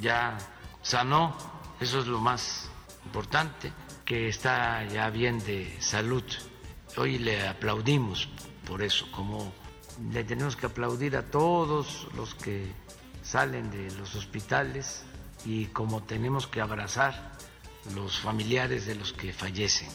ya sanó, eso es lo más importante que está ya bien de salud. Hoy le aplaudimos por eso, como le tenemos que aplaudir a todos los que salen de los hospitales y como tenemos que abrazar los familiares de los que fallecen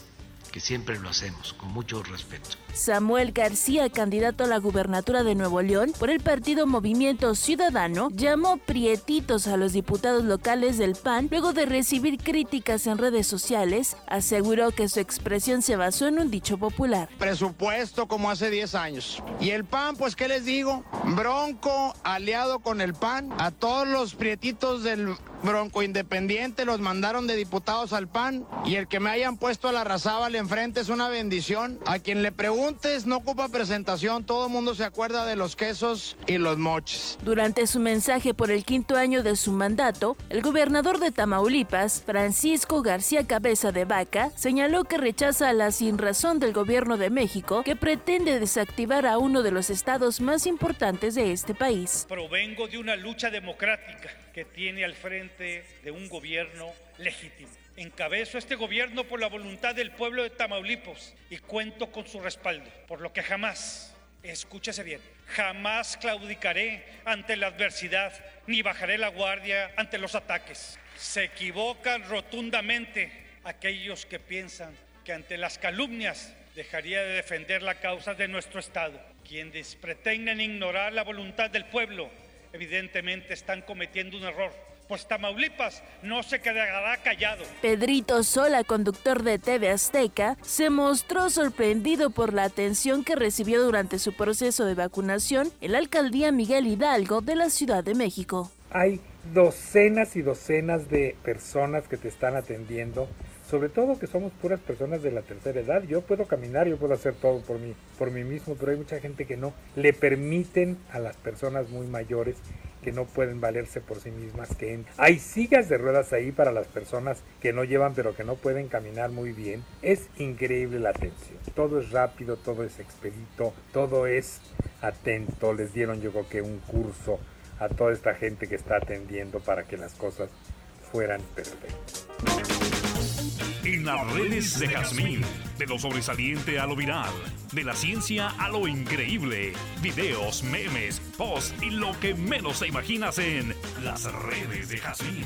que siempre lo hacemos, con mucho respeto. Samuel García, candidato a la gubernatura de Nuevo León por el partido Movimiento Ciudadano, llamó prietitos a los diputados locales del PAN luego de recibir críticas en redes sociales. Aseguró que su expresión se basó en un dicho popular. Presupuesto como hace 10 años. Y el PAN, pues, ¿qué les digo? Bronco aliado con el PAN. A todos los prietitos del Bronco Independiente los mandaron de diputados al PAN. Y el que me hayan puesto a la razábal enfrente es una bendición. A quien le preguntes no ocupa presentación, todo el mundo se acuerda de los quesos y los moches. Durante su mensaje por el quinto año de su mandato, el gobernador de Tamaulipas, Francisco García Cabeza de Vaca, señaló que rechaza la sinrazón del gobierno de México que pretende desactivar a uno de los estados más importantes de este país. Provengo de una lucha democrática que tiene al frente de un gobierno legítimo. Encabezo este gobierno por la voluntad del pueblo de Tamaulipas y cuento con su respaldo, por lo que jamás, escúchese bien, jamás claudicaré ante la adversidad ni bajaré la guardia ante los ataques. Se equivocan rotundamente aquellos que piensan que ante las calumnias dejaría de defender la causa de nuestro Estado. Quienes pretenden ignorar la voluntad del pueblo, evidentemente están cometiendo un error pues Tamaulipas no se quedará callado. Pedrito Sola, conductor de TV Azteca, se mostró sorprendido por la atención que recibió durante su proceso de vacunación en la alcaldía Miguel Hidalgo de la Ciudad de México. Hay docenas y docenas de personas que te están atendiendo sobre todo que somos puras personas de la tercera edad. Yo puedo caminar, yo puedo hacer todo por mí, por mí mismo, pero hay mucha gente que no. Le permiten a las personas muy mayores que no pueden valerse por sí mismas que Hay sillas de ruedas ahí para las personas que no llevan pero que no pueden caminar muy bien. Es increíble la atención. Todo es rápido, todo es expedito, todo es atento. Les dieron yo creo que un curso a toda esta gente que está atendiendo para que las cosas fueran perfectas. En las redes de Jazmín, de lo sobresaliente a lo viral, de la ciencia a lo increíble, videos, memes, posts y lo que menos te imaginas en las redes de Jazmín.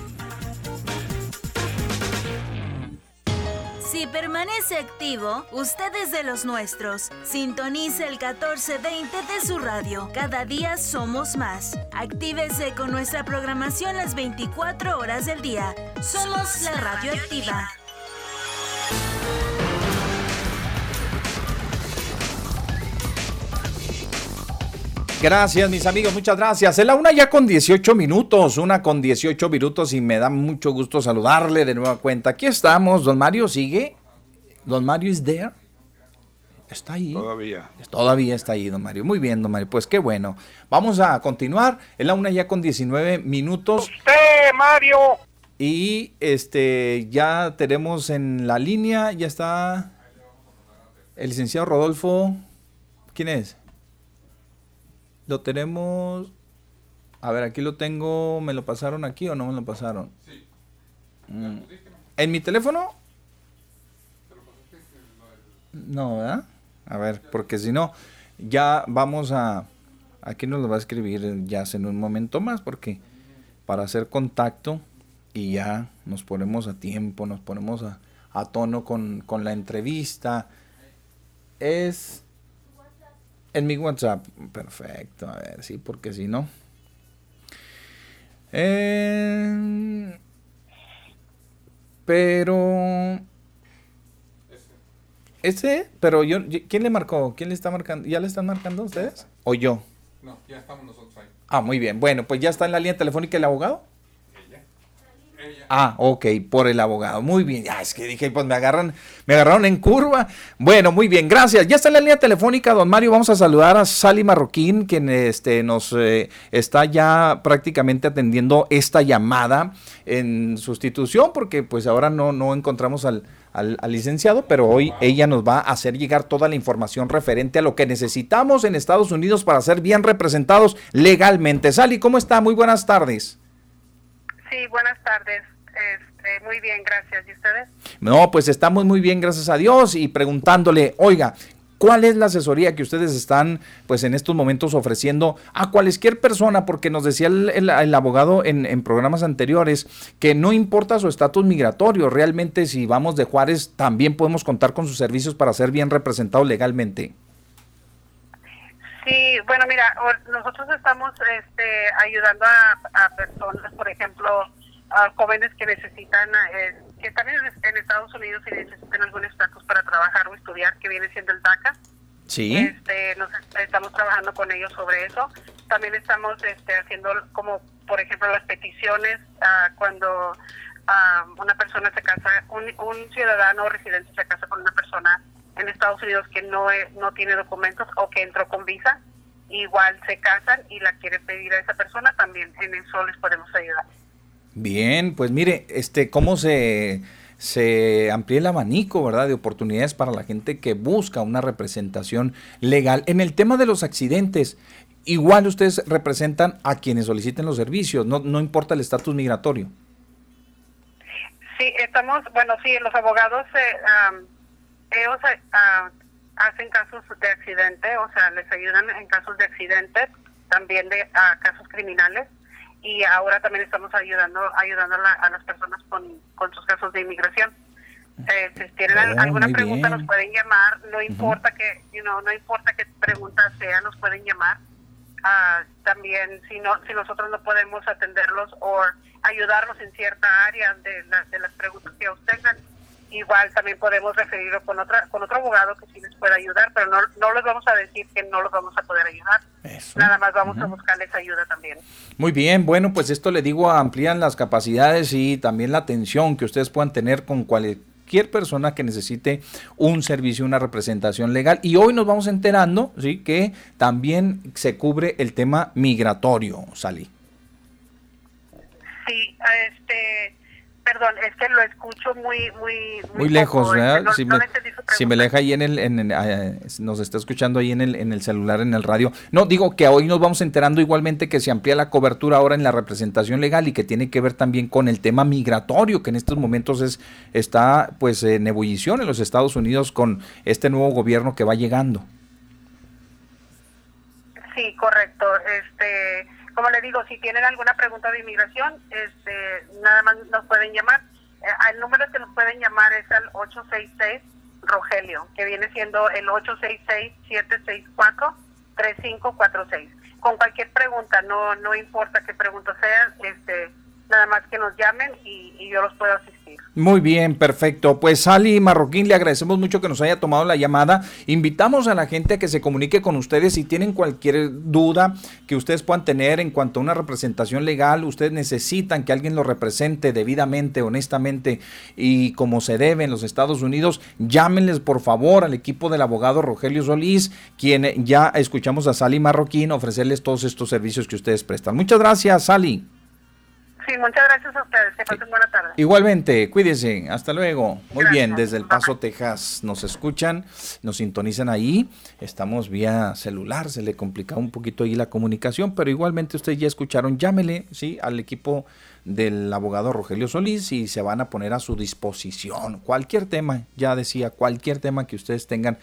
Si permanece activo, usted es de los nuestros. Sintonice el 1420 de su radio. Cada día somos más. Actívese con nuestra programación las 24 horas del día. Somos la radio activa. Gracias, mis amigos, muchas gracias. Es la una ya con 18 minutos, una con 18 minutos y me da mucho gusto saludarle de nueva cuenta. Aquí estamos, don Mario sigue. Don Mario is there. Está ahí. Todavía. Todavía está ahí, don Mario. Muy bien, don Mario. Pues qué bueno. Vamos a continuar. Es la una ya con 19 minutos. Usted, Mario. Y este ya tenemos en la línea, ya está el licenciado Rodolfo. ¿Quién es? Lo tenemos. A ver, aquí lo tengo. ¿Me lo pasaron aquí o no me lo pasaron? Sí. Mm. ¿En mi teléfono? No, ¿verdad? A ver, porque si no, ya vamos a. Aquí nos lo va a escribir ya en un momento más, porque para hacer contacto y ya nos ponemos a tiempo, nos ponemos a, tono con, la entrevista. Es en mi WhatsApp. Perfecto, a ver, sí, porque si no. pero. Ese, pero yo, ¿quién le marcó? ¿Quién le está marcando? ¿Ya le están marcando ustedes? ¿O yo? No, ya estamos nosotros ahí. Ah, muy bien. Bueno, pues ya está en la línea telefónica el abogado. Ah, ok, por el abogado. Muy bien. Ya, es que dije, pues me agarran, me agarraron en curva. Bueno, muy bien, gracias. Ya está en la línea telefónica, don Mario. Vamos a saludar a Sally Marroquín, quien este, nos eh, está ya prácticamente atendiendo esta llamada en sustitución, porque pues ahora no, no encontramos al, al, licenciado, pero hoy ella nos va a hacer llegar toda la información referente a lo que necesitamos en Estados Unidos para ser bien representados legalmente. Sally, ¿cómo está? Muy buenas tardes. Sí, buenas tardes. Este, muy bien, gracias. ¿Y ustedes? No, pues estamos muy bien, gracias a Dios. Y preguntándole, oiga, ¿Cuál es la asesoría que ustedes están, pues, en estos momentos ofreciendo a cualquier persona? Porque nos decía el, abogado en, en, programas anteriores que no importa su estatus migratorio, realmente si vamos de Juárez también podemos contar con sus servicios para ser bien representados legalmente. Sí, bueno, mira, nosotros estamos este, ayudando a, a personas, por ejemplo, a jóvenes que necesitan, eh, que están en, Estados Unidos y necesitan algún estatus para trabajar o estudiar, que viene siendo el DACA. Sí. Este, nos, estamos trabajando con ellos sobre eso. También estamos este, haciendo como, por ejemplo, las peticiones uh, cuando uh, una persona se casa, un, un ciudadano o residente se casa con una persona en Estados Unidos que no, no tiene documentos o que entró con visa, igual se casan y la quiere pedir a esa persona, también en eso les podemos ayudar. Bien, pues mire, este, cómo se, se amplía el abanico, ¿verdad?, de oportunidades para la gente que busca una representación legal. En el tema de los accidentes, igual ustedes representan a quienes soliciten los servicios, no, no importa el estatus migratorio. Sí, estamos, bueno, sí, los abogados, eh, ellos uh, hacen casos de accidente, o sea, les ayudan en casos de accidente, también de casos criminales y ahora también estamos ayudando ayudando a, las personas con, con, sus casos de inmigración. Eh, si tienen alguna pregunta nos pueden llamar, no importa que you know, no importa qué pregunta sea, nos pueden llamar. Uh, también si no si nosotros no podemos atenderlos o ayudarlos en cierta área de, de las preguntas que tengan, igual también podemos referirlo con otra con otro abogado que sí les pueda ayudar, pero no, no les vamos a decir que no los vamos a poder ayudar. Nada más vamos a buscarles ayuda también. Muy bien, bueno, pues esto le digo, amplían las capacidades y también la atención que ustedes puedan tener con cualquier persona que necesite un servicio, una representación legal. Y hoy nos vamos enterando, ¿sí? Que también se cubre el tema migratorio, Sally. Sí, este Perdón, es que lo escucho muy, muy, muy, lejos, ¿verdad? si, me, si, me, deja ahí en el, en, ah, nos está escuchando ahí en el, en el celular, en el radio. No, digo que hoy nos vamos enterando igualmente que se amplía la cobertura ahora en la representación legal y que tiene que ver también con el tema migratorio, que en estos momentos es está pues en ebullición en los Estados Unidos con este nuevo gobierno que va llegando. Sí, correcto. Este como le digo, si tienen alguna pregunta de inmigración, este, nada más nos pueden llamar. Eh, el número que nos pueden llamar es el 866 Rogelio, que viene siendo el 866-764-3546. Con cualquier pregunta, no no importa qué pregunta sea, este, nada más que nos llamen y, yo los puedo asistir. Muy bien, perfecto. Pues Sally Marroquín, le agradecemos mucho que nos haya tomado la llamada. Invitamos a la gente a que se comunique con ustedes si tienen cualquier duda que ustedes puedan tener en cuanto a una representación legal. Ustedes necesitan que alguien lo represente debidamente, honestamente y como se debe en los Estados Unidos. Llámenles por favor al equipo del abogado Rogelio Solís, quien ya escuchamos a Sally Marroquín ofrecerles todos estos servicios que ustedes prestan. Muchas gracias, Sally. Sí, muchas gracias a ustedes. Que pasen buena tarde. Igualmente, cuídense. Hasta luego. Muy bien, desde El Paso, Texas nos escuchan, nos sintonizan ahí. Estamos vía celular, se le complica un poquito ahí la comunicación, pero igualmente ustedes ya escucharon, llámele, ¿sí? Al equipo del abogado Rogelio Solís y se van a poner a su disposición. Cualquier tema, ya decía, cualquier tema que ustedes tengan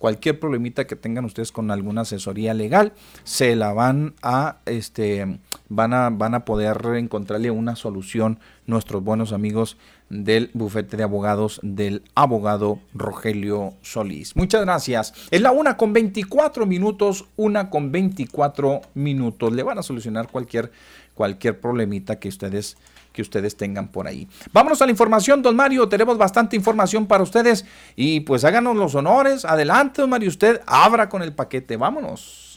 cualquier problemita que tengan ustedes con alguna asesoría legal, se la van a, este, van a, van a poder encontrarle una solución nuestros buenos amigos del bufete de abogados del abogado Rogelio Solís. Muchas gracias. Es la una con 24 minutos, una con 24 minutos. Le van a solucionar cualquier, cualquier problemita que ustedes que ustedes tengan por ahí. Vámonos a la información, don Mario. Tenemos bastante información para ustedes y pues háganos los honores. Adelante, don Mario. Usted abra con el paquete. Vámonos.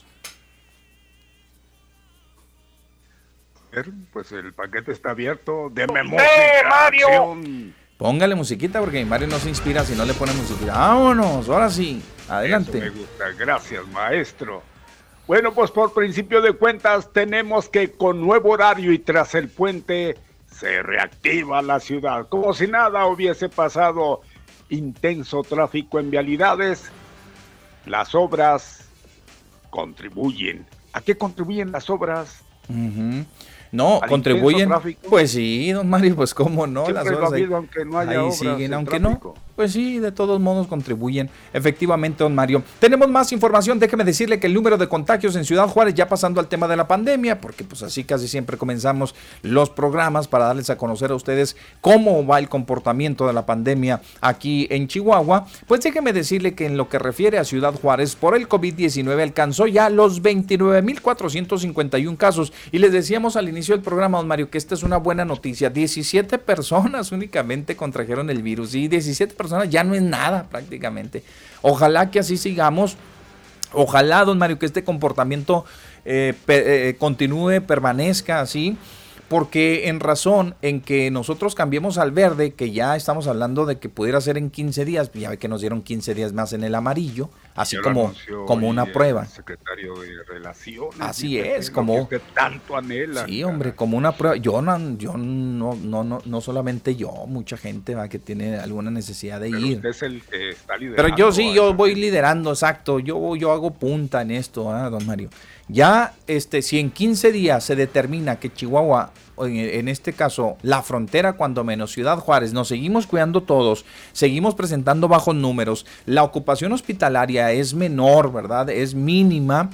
Pues el paquete está abierto. Deme ¡Eh, música. Mario! acción. Póngale musiquita porque Mario no se inspira si no le pone musiquita. Vámonos, ahora sí. Adelante. Eso me gusta. Gracias, maestro. Bueno, pues por principio de cuentas tenemos que con nuevo horario y tras el puente se reactiva la ciudad. Como si nada hubiese pasado. Intenso tráfico en vialidades. Las obras contribuyen. ¿A qué contribuyen las obras? Ujú. No, contribuyen. Pues sí, don Mario, pues cómo no. Siempre las horas ahí- no haya ahí obras siguen, en aunque tráfico. no. Pues sí, de todos modos contribuyen. Efectivamente, don Mario. Tenemos más información. Déjeme decirle que el número de contagios en Ciudad Juárez, ya pasando al tema de la pandemia, porque pues así casi siempre comenzamos los programas para darles a conocer a ustedes cómo va el comportamiento de la pandemia aquí en Chihuahua. Pues déjeme decirle que en lo que refiere a Ciudad Juárez, por el COVID-19 alcanzó ya los 29.451 casos. Y les decíamos al inicio del programa, don Mario, que esta es una buena noticia. 17 personas únicamente contrajeron el virus y 17 personas ya no es nada prácticamente. Ojalá que así sigamos. Ojalá, don Mario, que este comportamiento eh, pe- eh, continúe, permanezca así. Porque en razón en que nosotros cambiemos al verde, que ya estamos hablando de que pudiera ser en 15 días, ya ve que nos dieron 15 días más en el amarillo, así como, como una prueba. Secretario de Relaciones. Así es, como- que tanto anhela. Sí, hombre, como una prueba. Yo no, yo no, no, no, no solamente yo, mucha gente va que tiene alguna necesidad de Pero ir. usted es el que está liderando. Pero yo sí, yo voy liderando, exacto. Yo, yo hago punta en esto, ¿ah, don Mario. Ya, este, si en 15 días se determina que Chihuahua, en, en este caso, la frontera, cuando menos Ciudad Juárez, nos seguimos cuidando todos, seguimos presentando bajos números, la ocupación hospitalaria es menor, ¿verdad? Es mínima.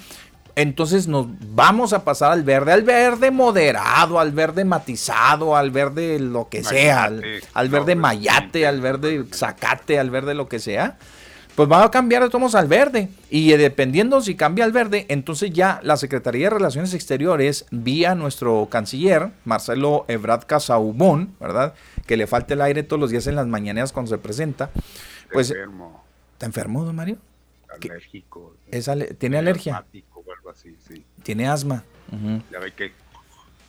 Entonces nos vamos a pasar al verde, al verde moderado, al verde matizado, al verde lo que sea, al, verde no, mayate, al verde zacate, al verde lo que sea. Pues va a cambiar de tomos al verde. Y eh, dependiendo si cambia al verde, entonces ya la Secretaría de Relaciones Exteriores, vía nuestro canciller, Marcelo Ebrard Casaubón, ¿verdad? Que le falta el aire todos los días en las mañaneras cuando se presenta. Pues, Enfermo, ¿está enfermo, don Mario? alérgico. Es ale- ¿Tiene alergia? asmático o algo así, sí. Tiene asma. Ya ve que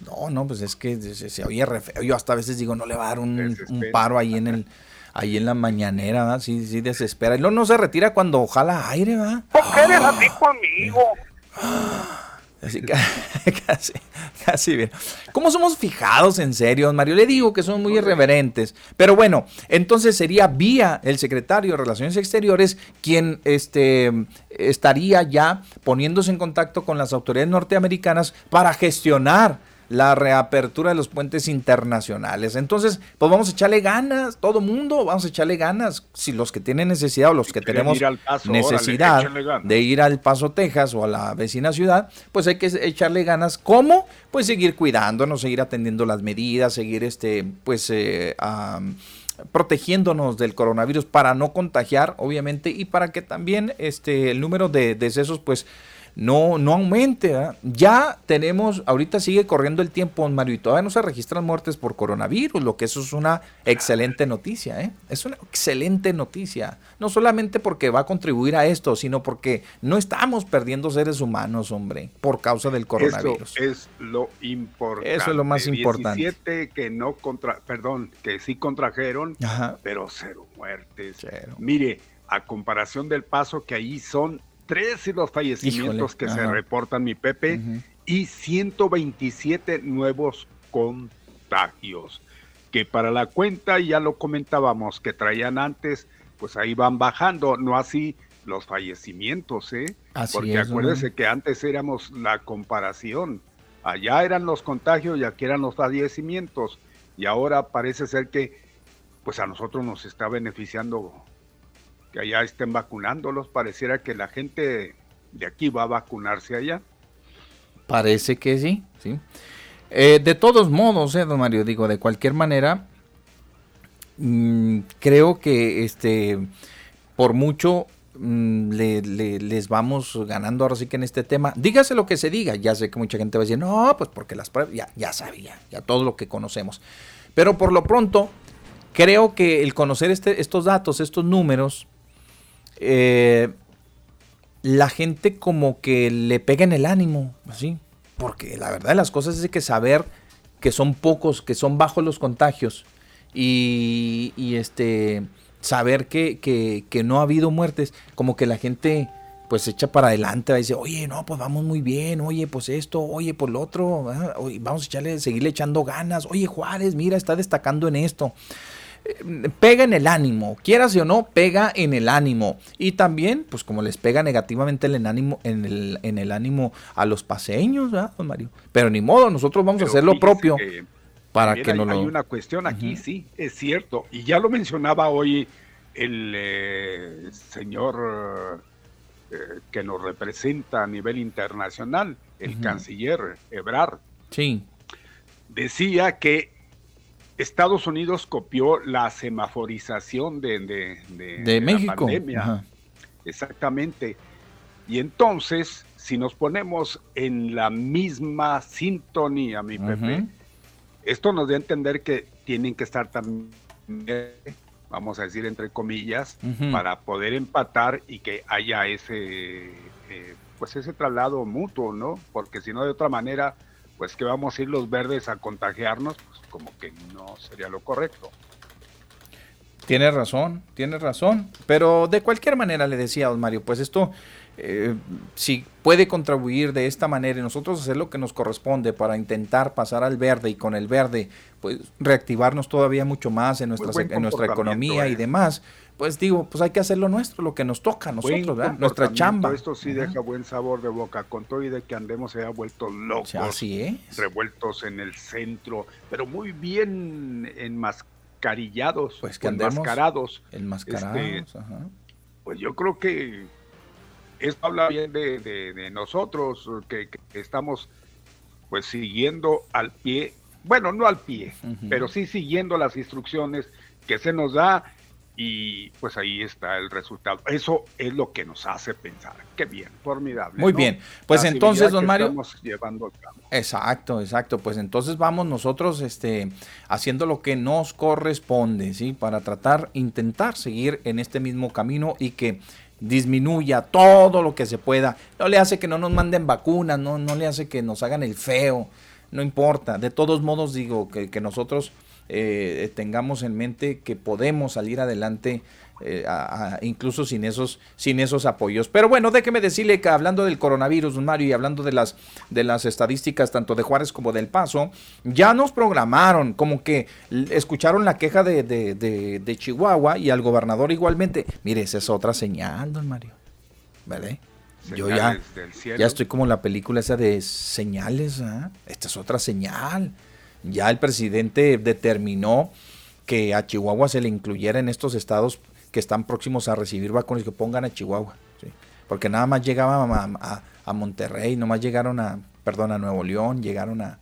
No, no, pues es que se, se oye re feo. Yo hasta a veces digo, no le va a dar un paro ahí en el ahí en la mañanera, ¿verdad? Sí, sí, desespera. Y luego no se retira cuando jala aire, ¿va? ¿Por qué eres así conmigo? Así que, casi, casi bien. ¿Cómo somos fijados en serio, Mario? Le digo que son muy irreverentes. Pero bueno, entonces sería vía el secretario de Relaciones Exteriores quien este, estaría ya poniéndose en contacto con las autoridades norteamericanas para gestionar la reapertura de los puentes internacionales. Entonces, pues vamos a echarle ganas, todo mundo, vamos a echarle ganas. Si los que tienen necesidad o los que tenemos Paso, necesidad de ir al Paso, Texas o a la vecina ciudad, pues hay que echarle ganas. ¿Cómo? Pues seguir cuidándonos, seguir atendiendo las medidas, seguir este, pues eh, protegiéndonos del coronavirus para no contagiar, obviamente, y para que también este el número de decesos, pues no, no aumente. ¿verdad? Ya tenemos, ahorita sigue corriendo el tiempo, don Mario, y todavía no se registran muertes por coronavirus, lo que eso es una excelente noticia, ¿eh? Es una excelente noticia. No solamente porque va a contribuir a esto, sino porque no estamos perdiendo seres humanos, hombre, por causa del coronavirus. Eso es lo importante. Eso es lo más importante. 17 que no contra, perdón, que sí contrajeron, Ajá. pero cero muertes. Cero. Mire, a comparación del paso que ahí son tres y los fallecimientos Híjole, que se reportan, mi Pepe, Ujú. y 127 nuevos contagios. Que para la cuenta, ya lo comentábamos, que traían antes, pues ahí van bajando, no así los fallecimientos, ¿eh? Así Porque es, acuérdese que antes éramos la comparación. Allá eran los contagios y aquí eran los fallecimientos. Y ahora parece ser que pues a nosotros nos está beneficiando que allá estén vacunándolos. Pareciera que la gente de aquí va a vacunarse allá. Parece que sí, sí. Eh, de todos modos, eh, don Mario, digo, de cualquier manera, mm, creo que este, por mucho mm, le- le- les vamos ganando ahora sí que en este tema. Dígase lo que se diga, ya sé que mucha gente va a decir, no, pues porque las pruebas, ya, ya sabía, ya todo lo que conocemos. Pero por lo pronto, creo que el conocer este, estos datos, estos números, eh, la gente como que le pega en el ánimo, así. porque la verdad de las cosas es que saber que son pocos, que son bajos los contagios y, este saber que, que, no ha habido muertes, como que la gente pues se echa para adelante, decir, oye, no, pues vamos muy bien, oye, pues esto, oye, pues lo otro, vamos a echarle, seguirle echando ganas, oye, Juárez, mira, está destacando en esto. Pega en el ánimo, quieras o no, pega en el ánimo. Y también, pues como les pega negativamente el ánimo, en, el, en el ánimo a los paseños, ¿verdad, don Mario? Pero ni modo, nosotros vamos a hacer lo propio. para que no lo... hay una cuestión aquí, sí, es cierto. Y ya lo mencionaba hoy el eh, señor eh, que nos representa a nivel internacional, el canciller Ebrard. Sí. Decía que Estados Unidos copió la semaforización de, de, México. la pandemia. Exactamente. Y entonces, si nos ponemos en la misma sintonía, mi Pepe, esto nos da a entender que tienen que estar también vamos a decir entre comillas, para poder empatar y que haya ese, eh, pues ese traslado mutuo, ¿no? Porque si no, de otra manera, pues que vamos a ir los verdes a contagiarnos, como que no sería lo correcto. Tiene razón, tiene razón. Pero de cualquier manera le decía a don Mario, pues esto eh, si puede contribuir de esta manera y nosotros hacer lo que nos corresponde para intentar pasar al verde y con el verde pues reactivarnos todavía mucho más en nuestra, en nuestra economía y eh. demás, pues digo, pues hay que hacer lo nuestro, lo que nos toca a nosotros, ¿verdad? Nuestra chamba. Esto sí deja buen sabor de boca, con todo y de que andemos se ha vuelto locos, así es. revueltos en el centro, pero muy bien enmascarillados, pues que enmascarados. Enmascarados, este, Pues yo creo que esto habla bien de, nosotros, que, estamos pues siguiendo al pie, bueno, no al pie, pero sí siguiendo las instrucciones que se nos da y pues ahí está el resultado. Eso es lo que nos hace pensar. Qué bien, formidable. Muy bien, pues entonces, don Mario. Estamos llevando Exacto, exacto. Pues entonces vamos nosotros este, haciendo lo que nos corresponde, ¿sí? Para tratar, intentar seguir en este mismo camino y que disminuya todo lo que se pueda. No le hace que no nos manden vacunas, no, no le hace que nos hagan el feo, no importa. De todos modos digo que, que nosotros eh, tengamos en mente que podemos salir adelante eh, incluso sin esos, sin esos apoyos. Pero bueno, déjeme decirle que hablando del coronavirus, Mario, y hablando de las, de las estadísticas tanto de Juárez como del Paso, ya nos programaron, como que escucharon la queja de, de, Chihuahua y al gobernador igualmente. Mire, esa es otra señal, don Mario. ¿Vale? Yo ya, ya estoy como la película esa de señales. ¿ah? Esta es otra señal. Ya el presidente determinó que a Chihuahua se le incluyera en estos estados que están próximos a recibir vacunas que pongan a Chihuahua. Porque nada más llegaban a, a, Monterrey, nomás llegaron a, perdón, a Nuevo León, llegaron a,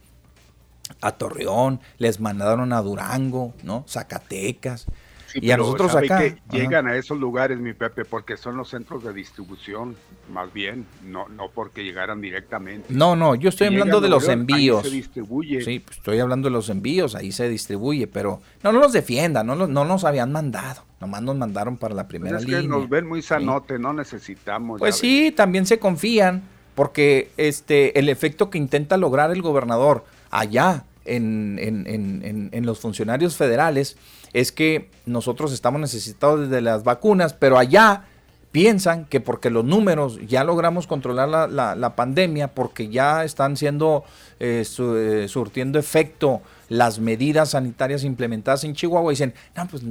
a Torreón, les mandaron a Durango, ¿no? Zacatecas y a nosotros acá. Que llegan a esos lugares, mi Pepe, porque son los centros de distribución, más bien, no, no porque llegaran directamente. No, no, yo estoy hablando de los envíos. se distribuye. Sí, pues estoy hablando de los envíos, ahí se distribuye, pero no, no los defiendan, no, no nos habían mandado. Nomás nos mandaron para la primera pues es línea. Que nos ven muy sanote, no necesitamos. Pues sí, también se confían, porque este el efecto que intenta lograr el gobernador allá en, en, en, en los funcionarios federales es que nosotros estamos necesitados de las vacunas, pero allá piensan que porque los números ya logramos controlar la, la, pandemia, porque ya están siendo eh, eh, surtiendo efecto las medidas sanitarias implementadas en Chihuahua, dicen, no, pues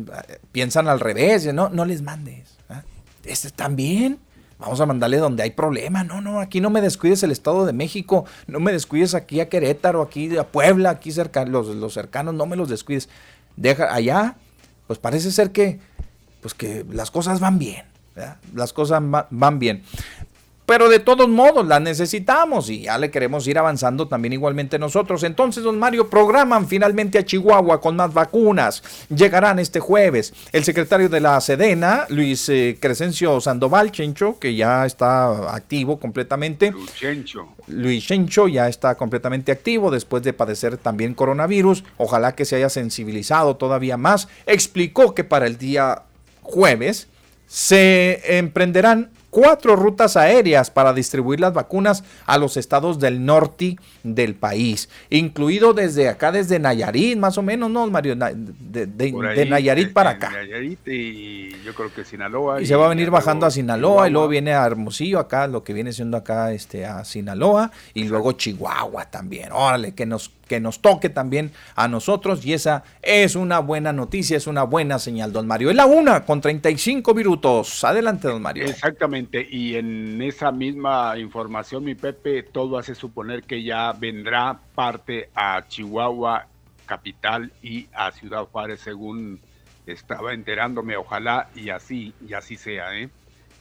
piensan al revés, no, no les mandes. ¿ah? Este también. Vamos a mandarle donde hay problema. No, no, aquí no me descuides el Estado de México, no me descuides aquí a Querétaro, aquí a Puebla, aquí cerca, los, los cercanos, no me los descuides deja allá, pues parece ser que, pues que las cosas van bien, las cosas van bien. Pero de todos modos las necesitamos y ya le queremos ir avanzando también igualmente nosotros. Entonces, don Mario, programan finalmente a Chihuahua con más vacunas. Llegarán este jueves. El secretario de la Sedena, Luis eh, Crescencio Sandoval Chencho, que ya está activo completamente. Luis Chencho. Luis Chencho ya está completamente activo después de padecer también coronavirus. Ojalá que se haya sensibilizado todavía más. Explicó que para el día jueves se emprenderán cuatro rutas aéreas para distribuir las vacunas a los estados del norte del país, incluido desde acá, desde Nayarit, más o menos, ¿no, Mario? De, Nayarit para acá. Nayarit y yo creo que Sinaloa. Y, se va a venir bajando a Sinaloa y luego viene a Hermosillo, acá, lo que viene siendo acá este, a Sinaloa y luego Chihuahua también. Órale, que nos que nos toque también a nosotros y esa es una buena noticia, es una buena señal, don Mario. Es la una con 35 minutos. Adelante, don Mario. Exactamente, y en esa misma información, mi Pepe, todo hace suponer que ya vendrá parte a Chihuahua, capital, y a Ciudad Juárez, según estaba enterándome, ojalá y así, y así sea, ¿eh?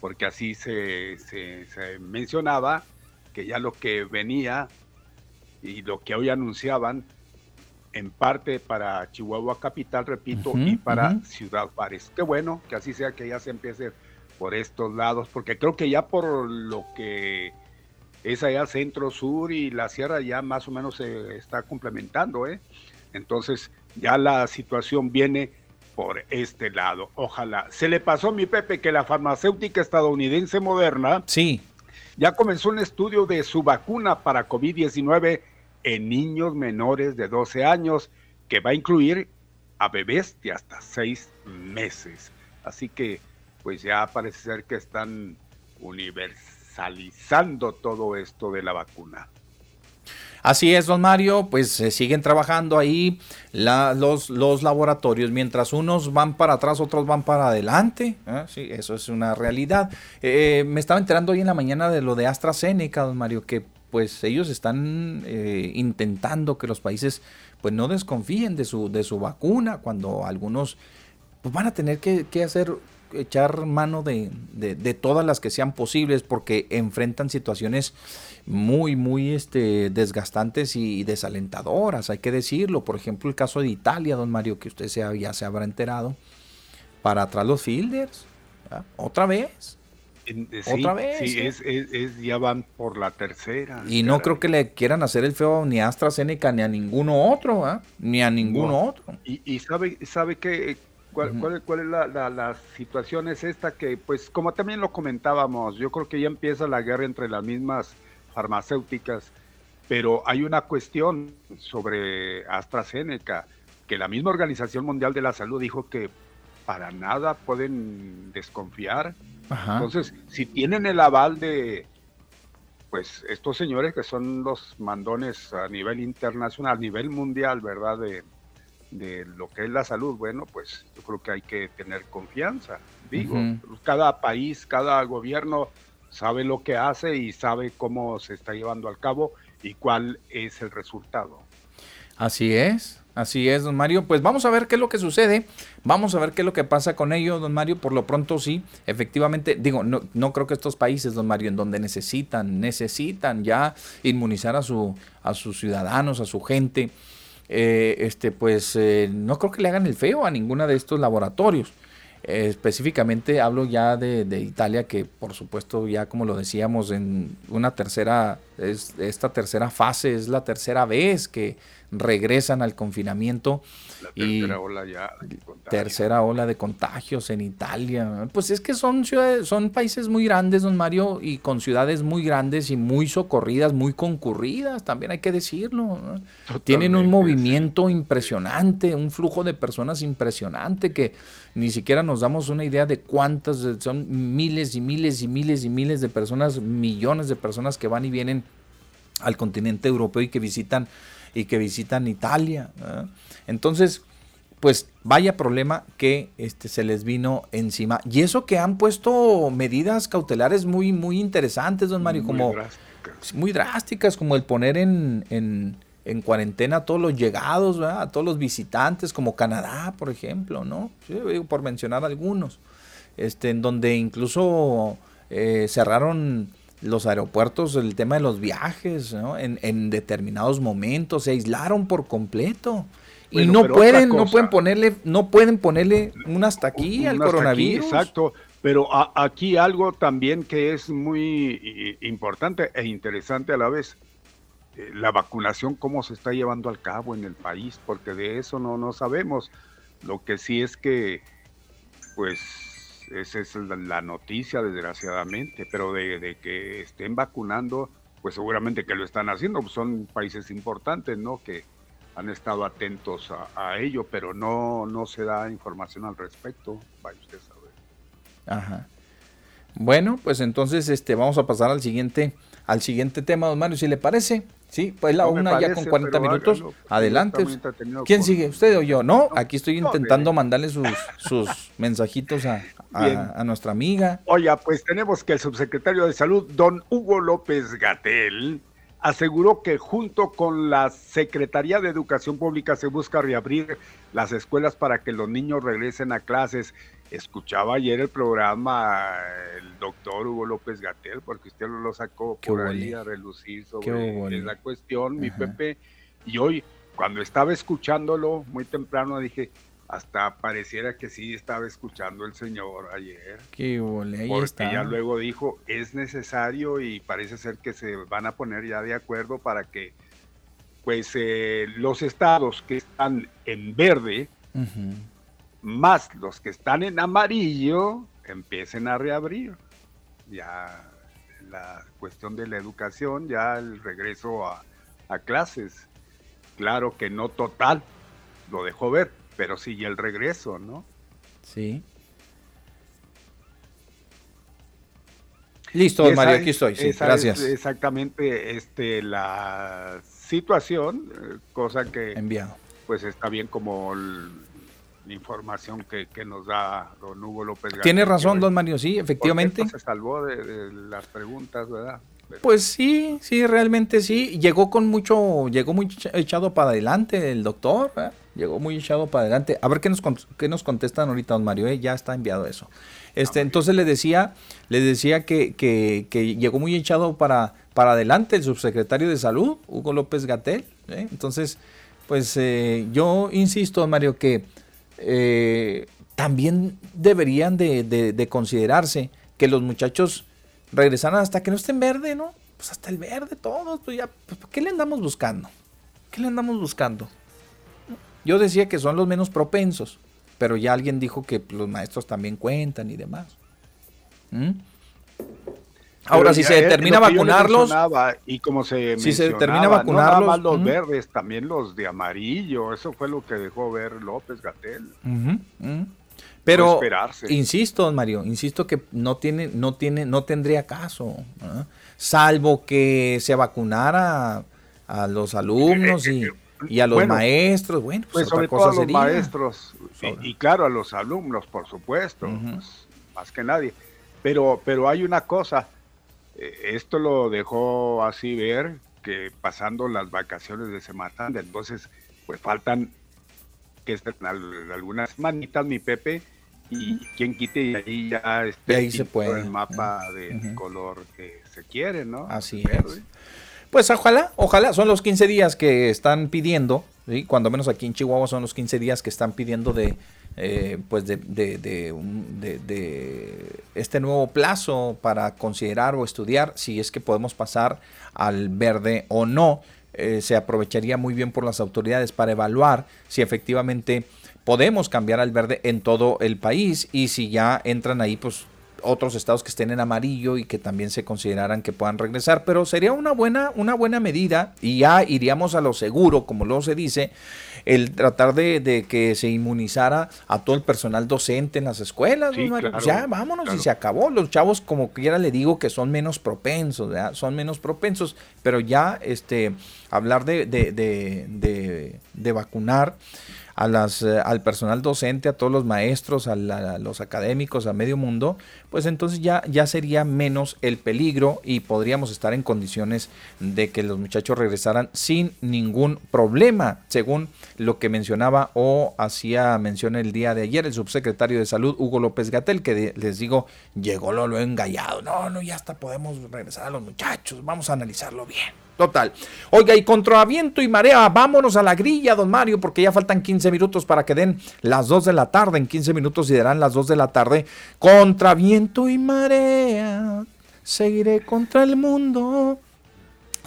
porque así se, se, se mencionaba que ya lo que venía y lo que hoy anunciaban en parte para Chihuahua Capital, repito, y para Ciudad Juárez. Qué bueno que así sea, que ya se empiece por estos lados, porque creo que ya por lo que es allá centro, sur y la sierra ya más o menos se está complementando, ¿eh? Entonces ya la situación viene por este lado. Ojalá. Se le pasó a mi Pepe que la farmacéutica estadounidense moderna sí. ya comenzó un estudio de su vacuna para COVID-19 en niños menores de 12 años, que va a incluir a bebés de hasta 6 meses. Así que, pues ya parece ser que están universalizando todo esto de la vacuna. Así es, don Mario, pues se siguen trabajando ahí los, los, laboratorios, mientras unos van para atrás, otros van para adelante. ¿eh? Sí, eso es una realidad. Eh, me estaba enterando hoy en la mañana de lo de AstraZeneca, don Mario, que pues ellos están eh, intentando que los países pues no desconfíen de su, de su vacuna cuando algunos pues, van a tener que, hacer echar mano de, todas las que sean posibles porque enfrentan situaciones muy, muy este, desgastantes y desalentadoras, hay que decirlo. Por ejemplo, el caso de Italia, don Mario, que usted ya se habrá enterado. Para atrás los fielders, otra vez. Eh, Otra vez. Sí, es, ya van por la tercera. Y no creo que le quieran hacer el feo ni a AstraZeneca ni a ninguno otro, ¿ah? ni a ninguno otro. Y, sabe, sabe que cuál, cuál, es la, la, situación es esta que, pues, como también lo comentábamos, yo creo que ya empieza la guerra entre las mismas farmacéuticas, pero hay una cuestión sobre AstraZeneca que la misma Organización Mundial de la Salud dijo que para nada pueden desconfiar entonces, si tienen el aval de, pues, estos señores que son los mandones a nivel internacional, a nivel mundial, ¿verdad? De, lo que es la salud, bueno, pues yo creo que hay que tener confianza. Digo, cada país, cada gobierno sabe lo que hace y sabe cómo se está llevando al cabo y cuál es el resultado. Así es. Así es, don Mario. Pues vamos a ver qué es lo que sucede. Vamos a ver qué es lo que pasa con ello, don Mario. Por lo pronto sí, efectivamente, digo, no, no creo que estos países, don Mario, en donde necesitan, necesitan ya inmunizar a, su, a sus ciudadanos, a su gente, eh, este, pues eh, no creo que le hagan el feo a ninguna de estos laboratorios. específicamente hablo ya de, de, Italia, que por supuesto ya como lo decíamos en una tercera, es, esta tercera fase es la tercera vez que regresan al confinamiento. y tercera ola ya de Tercera ola de contagios en Italia. Pues es que son ciudades, son países muy grandes, don Mario, y con ciudades muy grandes y muy socorridas, muy concurridas, también hay que decirlo. Tienen un movimiento impresionante, un flujo de personas impresionante que ni siquiera nos damos una idea de cuántas, son miles y miles y miles y miles de personas, millones de personas que van y vienen al continente europeo y que visitan y que visitan Italia. Entonces, pues vaya problema que este, se les vino encima. Y eso que han puesto medidas cautelares muy, muy interesantes, don Mario, como drásticas. muy drásticas, como el poner en, en, en cuarentena a todos los llegados, a todos los visitantes, como Canadá, por ejemplo, ¿no? por mencionar algunos, este, en donde incluso eh, cerraron los aeropuertos, el tema de los viajes, ¿no? en, determinados momentos se aislaron por completo. y no pueden, no pueden ponerle, no pueden ponerle un hasta aquí al coronavirus. exacto, pero aquí algo también que es muy importante e interesante a la vez, eh, la vacunación, cómo se está llevando al cabo en el país, porque de eso no, no sabemos. Lo que sí es que, pues, esa es la, noticia, desgraciadamente, pero de, que estén vacunando, pues seguramente que lo están haciendo, son países importantes, ¿no? Que han estado atentos a, a ello, pero no, no se da información al respecto, vaya usted a saber. Ajá. Bueno, pues entonces este vamos a pasar al siguiente al siguiente tema, don Mario, si le parece. Sí, pues la No una ya con 40 pero minutos. Adelante. ¿Quién sigue? ¿Usted o yo? No, aquí estoy intentando mandarle sus, sus mensajitos a, a, a nuestra amiga. Oiga, pues tenemos que el subsecretario de Salud, don Hugo López Gatel, aseguró que junto con la Secretaría de Educación Pública se busca reabrir las escuelas para que los niños regresen a clases. Escuchaba ayer el programa el doctor Hugo López Gatel, porque usted lo sacó Qué por ahí a relucir Qué sobre esa cuestión, mi. Pepe. Y hoy, cuando estaba escuchándolo muy temprano, dije, hasta pareciera que sí estaba escuchando el señor ayer. Qué ole, ahí Porque está. ya luego dijo, es necesario y parece ser que se van a poner ya de acuerdo para que pues eh, los estados que están en verde. Más los que están en amarillo empiecen a reabrir. Ya la cuestión de la educación, ya el regreso a, a clases. Claro que no total, lo dejó ver, pero sí el regreso, ¿no? Sí. Listo, esa Mario, aquí estoy. Sí, esa es gracias. exactamente este, la situación, eh, cosa que Enviado. pues está bien como la información que, que nos da don Hugo López Gatel, Tiene razón, don Mario, sí, efectivamente. se salvó de, de las preguntas, ¿verdad? Pero- Pues sí, sí, realmente sí. Llegó con mucho, llegó muy echa- echado para adelante el doctor, ¿verdad? Llegó muy echado para adelante. A ver qué nos, qué nos contestan ahorita, don Mario, ¿eh? ya está enviado eso. Este, entonces le decía, le decía que, que- que llegó muy echado para, para adelante el subsecretario de salud, Hugo López Gatel. ¿eh? Entonces, pues eh, yo insisto, don Mario, que eh, también deberían de, de- de considerarse que los muchachos regresaran hasta que no estén verde, ¿no? Pues hasta el verde, todos, pues pues, ¿qué le andamos buscando? ¿Qué le andamos buscando? Yo decía que son los menos propensos, pero ya alguien dijo que los maestros también cuentan y demás. ¿Mm? Ahora, Pero si se le vacunarlos, y como se si se determina mencionaba, no vacunarlos, más los verdes, también los de amarillo, eso fue lo que dejó ver López Gatel. Ujú, ujú. Pero esperarse. insisto, don Mario, insisto que no tiene, no tiene, no tendría caso, ¿ah? salvo que se vacunara a los alumnos y, y a los Bueno, maestros. Bueno, pues, Pues otra sobre cosa todo a los sería. maestros y, y claro a los alumnos, por supuesto, pues, más que nadie. Pero, pero hay una cosa, esto lo dejó así ver que pasando las vacaciones de Semana, entonces pues faltan que al- algunas semanitas, mi Pepe, y quien quite y ahí ya esté ahí se puede, el mapa del color que se quiere, ¿no? Así Verde. es. Pues ojalá, ojalá, son los 15 días que están pidiendo, ¿sí? cuando menos aquí en Chihuahua son los 15 días que están pidiendo de, eh, pues de, de- de de este nuevo plazo para considerar o estudiar si es que podemos pasar al verde o no. Eh, se aprovecharía muy bien por las autoridades para evaluar si efectivamente podemos cambiar al verde en todo el país y si ya entran ahí pues otros estados que estén en amarillo y que también se consideraran que puedan regresar, pero sería una buena, una buena medida y ya iríamos a lo seguro, como luego se dice, el tratar de, de que se inmunizara a todo el personal docente en las escuelas. Sí, ¿no, Mario? claro, ya vámonos claro. y se acabó. Los chavos, como quiera le digo, que son menos propensos, ¿verdad? son menos propensos, pero ya este hablar de, de, de, de- de vacunar a las, eh, al personal docente, a todos los maestros, a, la- los académicos, a medio mundo, pues entonces ya, ya sería menos el peligro y podríamos estar en condiciones de que los muchachos regresaran sin ningún problema, según lo que mencionaba o hacía mención el día de ayer el subsecretario de Salud, Hugo López Gatel, que les digo, llegó lo, lo engallado. No, no, ya hasta podemos regresar a los muchachos, vamos a analizarlo bien. Total. Oiga, y contra viento y marea, vámonos a la grilla, don Mario, porque ya faltan 15 minutos para que den las 2 de la tarde. En 15 minutos y darán las 2 de la tarde. Contra viento y marea, seguiré contra el mundo.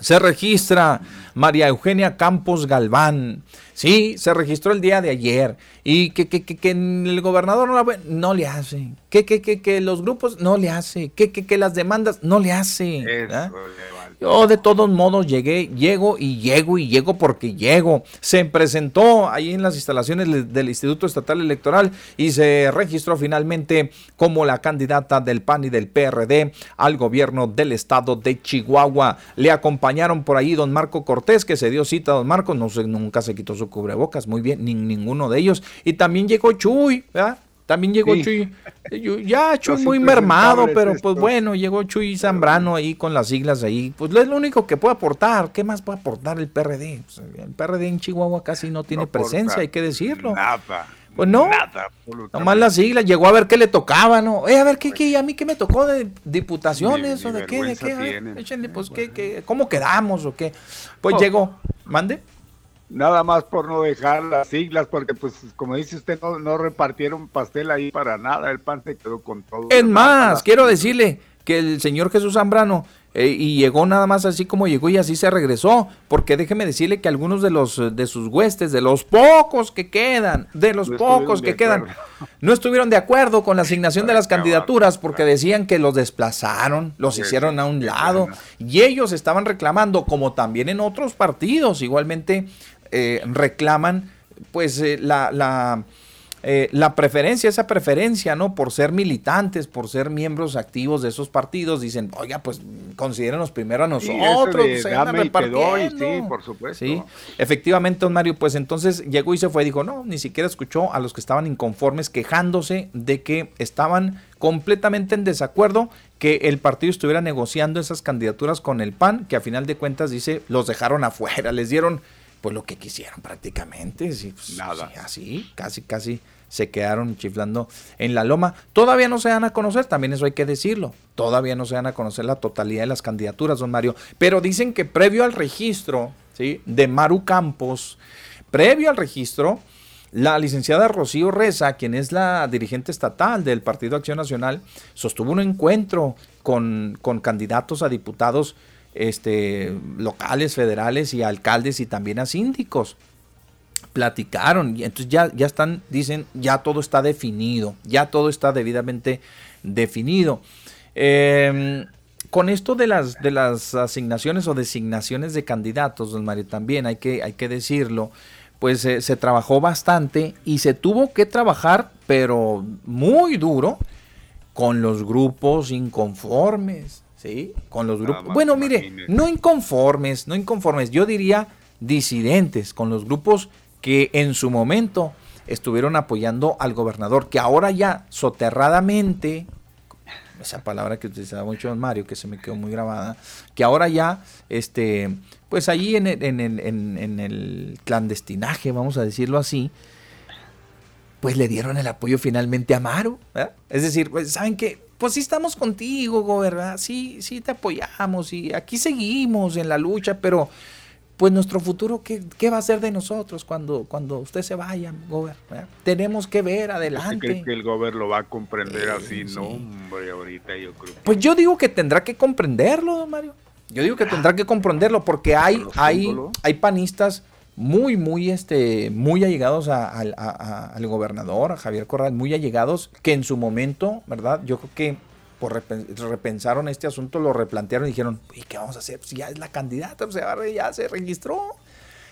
se registra María Eugenia Campos Galván. Sí, se registró el día de ayer. Y que, que, que, que el gobernador no, la, no le hace. Que, que, que, que los grupos no le hace. Que, que, que las demandas no le hace. ¿verdad? Yo de todos modos llegué, llego y llego y llego porque llego. Se presentó ahí en las instalaciones del Instituto Estatal Electoral y se registró finalmente como la candidata del PAN y del PRD al gobierno del estado de Chihuahua. Le acompañaron por ahí don Marco Cortés, que se dio cita don Marco, no sé, nunca se quitó su cubrebocas, muy bien, ni ninguno de ellos. Y también llegó Chuy, ¿verdad? También llegó sí. Chuy, ya Chuy muy mermado, pero pues bueno, llegó Chuy Zambrano ahí con las siglas ahí. Pues es lo único que puede aportar. ¿Qué más puede aportar el PRD? Pues, el PRD en Chihuahua casi no tiene no presencia, hay que decirlo. Nada. Pues no, nada, nomás las siglas, llegó a ver qué le tocaba, ¿no? Eh, a ver, ¿qué, qué, a mí qué me tocó de diputaciones Ni- o ni de qué, de qué? tienen. échenle, pues, ¿qué, qué, ¿cómo quedamos o qué? Pues Oh. llegó, mande. Nada más por no dejar las siglas, porque pues como dice usted, no, no repartieron pastel ahí para nada, el pan se quedó con todo. Es más, quiero decirle que el señor Jesús Zambrano eh, y llegó nada más así como llegó y así se regresó, porque déjeme decirle que algunos de los de sus huestes, de los pocos que quedan, de los No pocos que quedan, no estuvieron de acuerdo con la asignación de las candidaturas porque decían que los desplazaron, los Sí, hicieron a un lado y ellos estaban reclamando, como también en otros partidos, igualmente eh, reclaman pues eh, la, la, eh, la preferencia, esa preferencia, ¿no? Por ser militantes, por ser miembros activos de esos partidos, dicen, oiga, pues considérenos primero a Sí, nosotros. se andan dame y te doy, repartiendo". sí, por supuesto. Sí, efectivamente, don Mario, pues entonces llegó y se fue, dijo, no, ni siquiera escuchó a los que estaban inconformes quejándose de que estaban completamente en desacuerdo que el partido estuviera negociando esas candidaturas con el PAN, que a final de cuentas dice, los dejaron afuera, les dieron pues lo que quisieron prácticamente, sí, pues, Nada. sí, así, casi, casi se quedaron chiflando en la loma. Todavía no se dan a conocer, también eso hay que decirlo. Todavía no se dan a conocer la totalidad de las candidaturas, don Mario. Pero dicen que previo al registro ¿sí? de Maru Campos, previo al registro, la licenciada Rocío Reza, quien es la dirigente estatal del Partido Acción Nacional, sostuvo un encuentro con, con candidatos a diputados este, locales, federales y alcaldes y también a síndicos platicaron y entonces ya, ya están, dicen, ya todo está definido, ya todo está debidamente definido. Eh, con esto de las, de las asignaciones o designaciones de candidatos, don Mario, también hay que, hay que decirlo, pues eh, se trabajó bastante y se tuvo que trabajar, pero muy duro, con los grupos inconformes, ¿sí? Con los grupos. más, Bueno, mire, no inconformes, no inconformes, yo diría disidentes, con los grupos que en su momento estuvieron apoyando al gobernador, que ahora ya soterradamente, esa palabra que utilizaba mucho Mario, que se me quedó muy grabada, que ahora ya, este, pues allí en el, en el, en- en el clandestinaje, vamos a decirlo así, pues le dieron el apoyo finalmente a Maru. ¿verdad? Es decir, pues, ¿saben qué? Pues sí estamos contigo, Go, ¿verdad? Sí, sí te apoyamos y aquí seguimos en la lucha, pero pues nuestro futuro, ¿qué, qué va a ser de nosotros cuando, cuando usted se vaya, Gober? ¿verdad? Tenemos que ver ¿Usted adelante. cree que el gobierno lo va a comprender así? No, hombre, ahorita yo creo que... Pues yo digo que tendrá que comprenderlo, don Mario. Yo digo que tendrá que comprenderlo porque hay, hay, hay panistas muy, muy, este, muy allegados a- al- gobernador, a Javier Corral, muy allegados, que en su momento, ¿verdad? Yo creo que por repen- repensaron este asunto, lo replantearon y dijeron, ¿y qué vamos a hacer? Pues ya es la candidata, pues ya, se registró,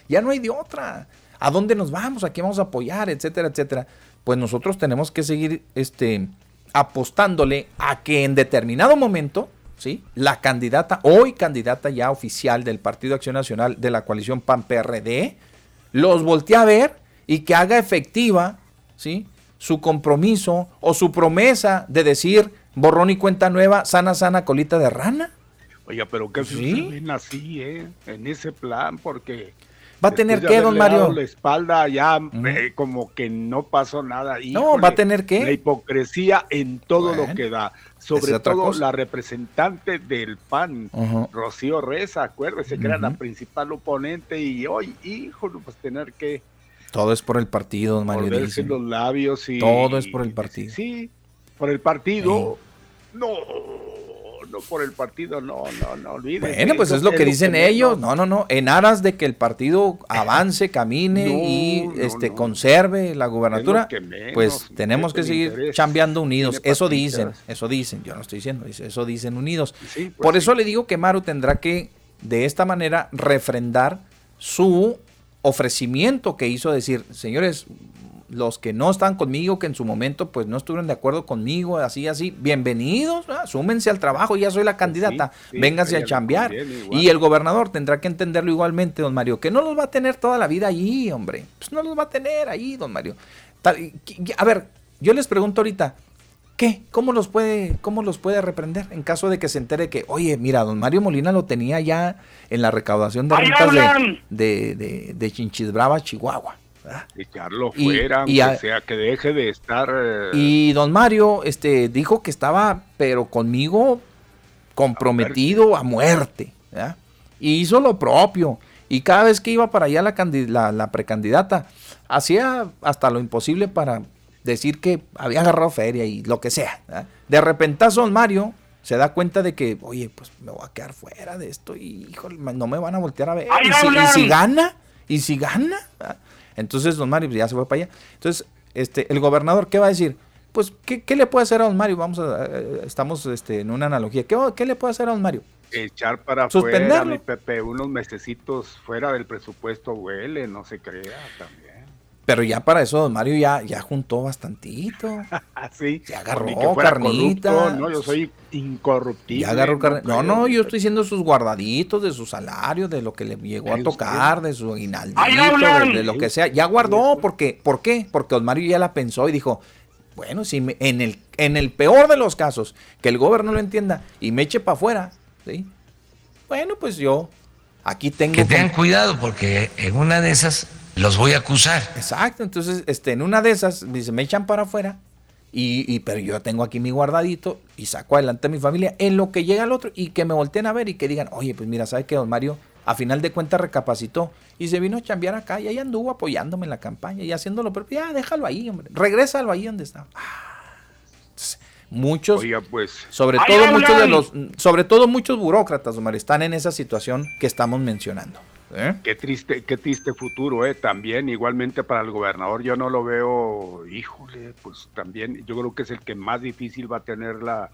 ya no hay de otra. ¿A dónde nos vamos? ¿A quién vamos a apoyar? Etcétera, etcétera. Pues nosotros tenemos que seguir este, apostándole a que en determinado momento, ¿sí? La candidata, hoy candidata ya oficial del Partido Acción Nacional de la coalición PAN-PRD, los voltee a ver y que haga efectiva, ¿sí? Su compromiso o su promesa de decir borrón y cuenta nueva, sana, sana, colita de rana. Oiga, pero que Sí. ven así, ¿eh? En ese plan, porque... Va a tener que, don Mario. la espalda ya eh, como que no pasó nada. No, va a tener que. La hipocresía en todo Bueno, lo que da. Sobre todo cosa. la representante del PAN. Rocío Reza, acuérdese que era la principal oponente y hoy, híjole, pues tener que Todo es por el partido, Mario. los labios y... Todo es por el partido. Sí, por el partido. No, no por el partido, no, no, no olvides. Bueno, pues es lo que dicen ellos. No, no, no. En aras de que el partido avance, camine y este conserve la gubernatura, pues tenemos que seguir chambeando unidos. Eso dicen, eso dicen. Yo no estoy diciendo, eso dicen unidos. pues Por eso le digo que Maru tendrá que de esta manera refrendar su ofrecimiento que hizo decir, señores, los que no están conmigo, que en su momento pues no estuvieron de acuerdo conmigo, así, así, bienvenidos, ¿verdad? súmense al trabajo, ya soy la candidata, sí, vénganse a chambear. Y el gobernador tendrá que entenderlo igualmente, don Mario, que no los va a tener toda la vida allí, hombre, pues no los va a tener ahí, don Mario. Tal- a ver, yo les pregunto ahorita, ¿Qué? ¿Cómo los puede, cómo los puede reprender en caso de que se entere que, oye, mira, don Mario Molina lo tenía ya en la recaudación de ¡Ahí rentas de, de, de, Chihuahua? ¿Verdad? Echarlo Y- fuera, y aunque a- sea que deje de estar. eh, Y don Mario este, dijo que estaba, pero conmigo, comprometido a muerte. ¿verdad? Y hizo lo propio. Y cada vez que iba para allá la, candi- la, la precandidata, hacía hasta lo imposible para decir que había agarrado feria y lo que sea. ¿verdad? De repentazo don Mario se da cuenta de que, oye, pues me voy a quedar fuera de esto y híjole, no me van a voltear a ver. ¡Ahí Y si, y si gana, y si gana. ¿verdad? Entonces don Mario pues, ya se fue para allá. Entonces, este, el gobernador, ¿qué va a decir? Pues, ¿qué, qué le puede hacer a don Mario? Vamos a, estamos este, en una analogía. ¿Qué, qué le puede hacer a don Mario? echar para Suspenderlo. afuera, mi Pepe, unos mesecitos fuera del presupuesto huele, no se crea también. Pero ya para eso don Mario ya, ya juntó bastantito. Así. Se agarró carnita. corrupto, no, yo soy incorruptible. Ya agarró No, no, yo estoy diciendo sus guardaditos de su salario, de lo que le llegó a tocar, de su aguinaldito, ¡Ahí de, lo que sea. Ya guardó, porque, ¿por qué? Porque don Mario ya la pensó y dijo, bueno, si me- en, el, en el peor de los casos, que el gobierno lo entienda y me eche para afuera, ¿sí? Bueno, pues yo aquí tengo... Que tengan cuidado porque en una de esas los voy a acusar. Exacto, entonces este, en una de esas dice, me echan para afuera, y, y- pero yo tengo aquí mi guardadito y saco adelante a mi familia en lo que llega el otro y que me volteen a ver y que digan, oye, pues mira, ¿sabes que don Mario a final de cuentas recapacitó y se vino a chambear acá y ahí anduvo apoyándome en la campaña y haciéndolo, pero ya déjalo ahí, hombre, regrésalo ahí donde está. Ah, entonces, Muchos, Oiga, pues. sobre ¡Ahí todo muchos de los, sobre todo muchos burócratas, don Mario, están en esa situación que estamos mencionando. ¿Eh? Qué triste, qué triste futuro, eh, también, igualmente para el gobernador, yo no lo veo, híjole, pues también, yo creo que es el que más difícil va a tener la,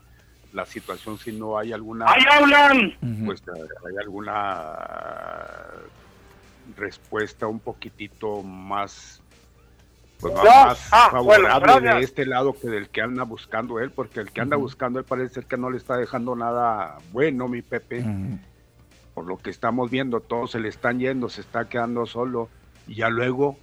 la situación si no hay alguna, ¡Ahí hablan! pues hay alguna respuesta un poquitito más, pues, más ah, favorable bueno, de este lado que del que anda buscando él, porque el que anda buscando él parece ser que no le está dejando nada bueno, mi Pepe por lo que estamos viendo, todos se le están yendo, se está quedando solo, y ya luego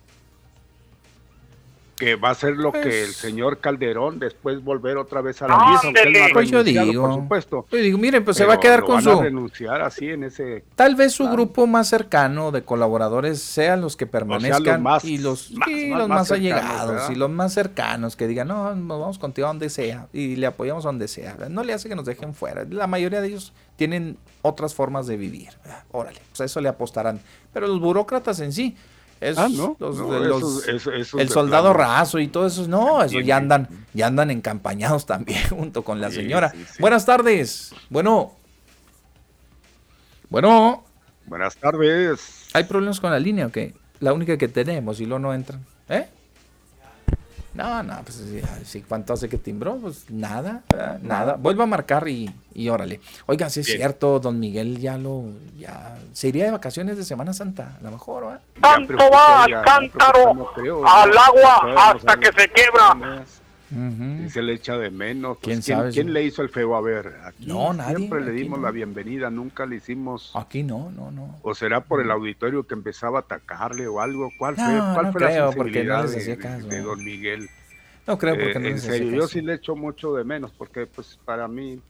que va a ser lo que Pues- el señor Calderón después volver otra vez a la Ándele. misma, aunque él no ha Pues yo digo. por supuesto. Yo digo, miren, pues se va a quedar con van su... a renunciar así en ese Tal vez su grupo más cercano de colaboradores sean los que permanezcan más- y los, más- más- los más allegados ¿verdad? y los más cercanos que digan, no, nos vamos contigo a donde sea y le apoyamos a donde sea. No le hace que nos dejen fuera. La mayoría de ellos tienen otras formas de vivir. ¿verdad? Órale, pues a eso le apostarán. Pero los burócratas en sí, es Ah, no, los- no, de los- esos- esos- esos el soldado plano. raso y todo eso, no, eso ya andan, ya andan encampañados también junto con la Sí, señora. sí, sí. Buenas tardes. Bueno. Bueno. Buenas tardes. ¿Hay problemas con la línea o qué? La única que tenemos y luego no entran. ¿Eh? No, no, pues sí, ¿cuánto hace que timbró? Pues nada, ¿verdad? nada. Vuelva a marcar y, y órale. Oiga, si es Bien. cierto, don Miguel ya lo, ya, se iría de vacaciones de Semana Santa, a lo mejor, ¿verdad? Tanto va al cántaro, al agua hasta que se quiebra. Y se le echa de menos. Pues, ¿Quién ¿Quién, sabe? quién le hizo el feo? A ver, aquí No, nadie, siempre le dimos no. la bienvenida, nunca le hicimos. Aquí no, no, no. ¿O será por el auditorio que empezaba a atacarle o algo? ¿Cuál No, fue, cuál fue creo, la sensibilidad de, caso. don Miguel? No creo porque Eh, no en serio, yo sí le echo mucho de menos porque pues para mí,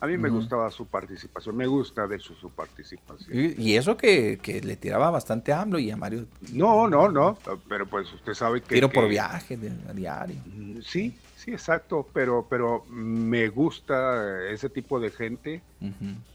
a mí me gustaba su participación, me gusta de su, su participación. Y, y eso que, que le tiraba bastante a AMLO y a Mario. No, no, no, pero pues usted sabe que... Tiro por que- viaje de, a diario. Mm, Sí, sí, exacto, pero, pero me gusta ese tipo de gente.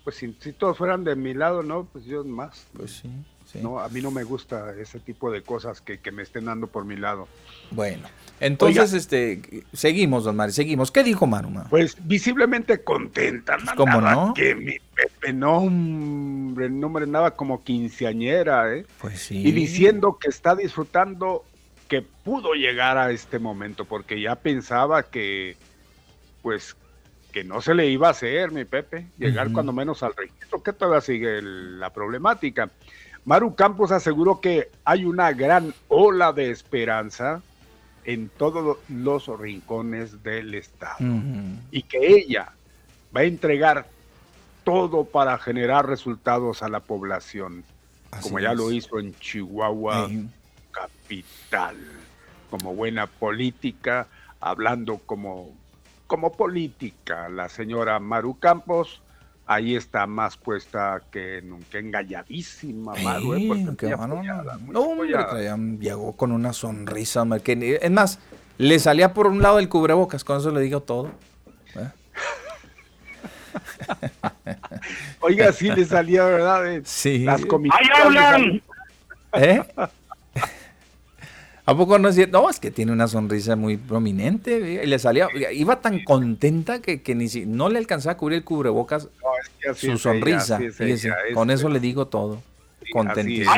Pues si, si, todos fueran de mi lado, ¿no? Pues yo más. Pues sí, No, a mí no me gusta ese tipo de cosas que, me estén dando por mi lado. Bueno, entonces, este, seguimos, don Mari, seguimos. ¿Qué dijo Maruma? Pues visiblemente contenta. Pues, ¿Cómo no? Que mi Pepe no, hombre, no me andaba como quinceañera, ¿eh? Pues sí. Y diciendo que está disfrutando que pudo llegar a este momento, porque ya pensaba que, pues, que no se le iba a hacer, mi Pepe, llegar cuando menos al registro, que todavía sigue la problemática. Maru Campos aseguró que hay una gran ola de esperanza en todos los rincones del estado y que ella va a entregar todo para generar resultados a la población, como ya lo hizo en Chihuahua capital, como buena política, hablando como, como política, la señora Maru Campos, ahí está más puesta que nunca, engalladísima, Maru, ¿eh? no, llegó con una sonrisa, que, es más, le salía por un lado el cubrebocas, con eso le digo todo. ¿eh? Oiga, sí le salía, ¿verdad? Sí. Las hablan! ¿Eh? ¿A poco no es cierto? No, es que tiene una sonrisa muy prominente. Le salía, iba tan contenta que, que ni si, no le alcanzaba a cubrir el cubrebocas su sonrisa. con eso le digo todo. Contentísimo.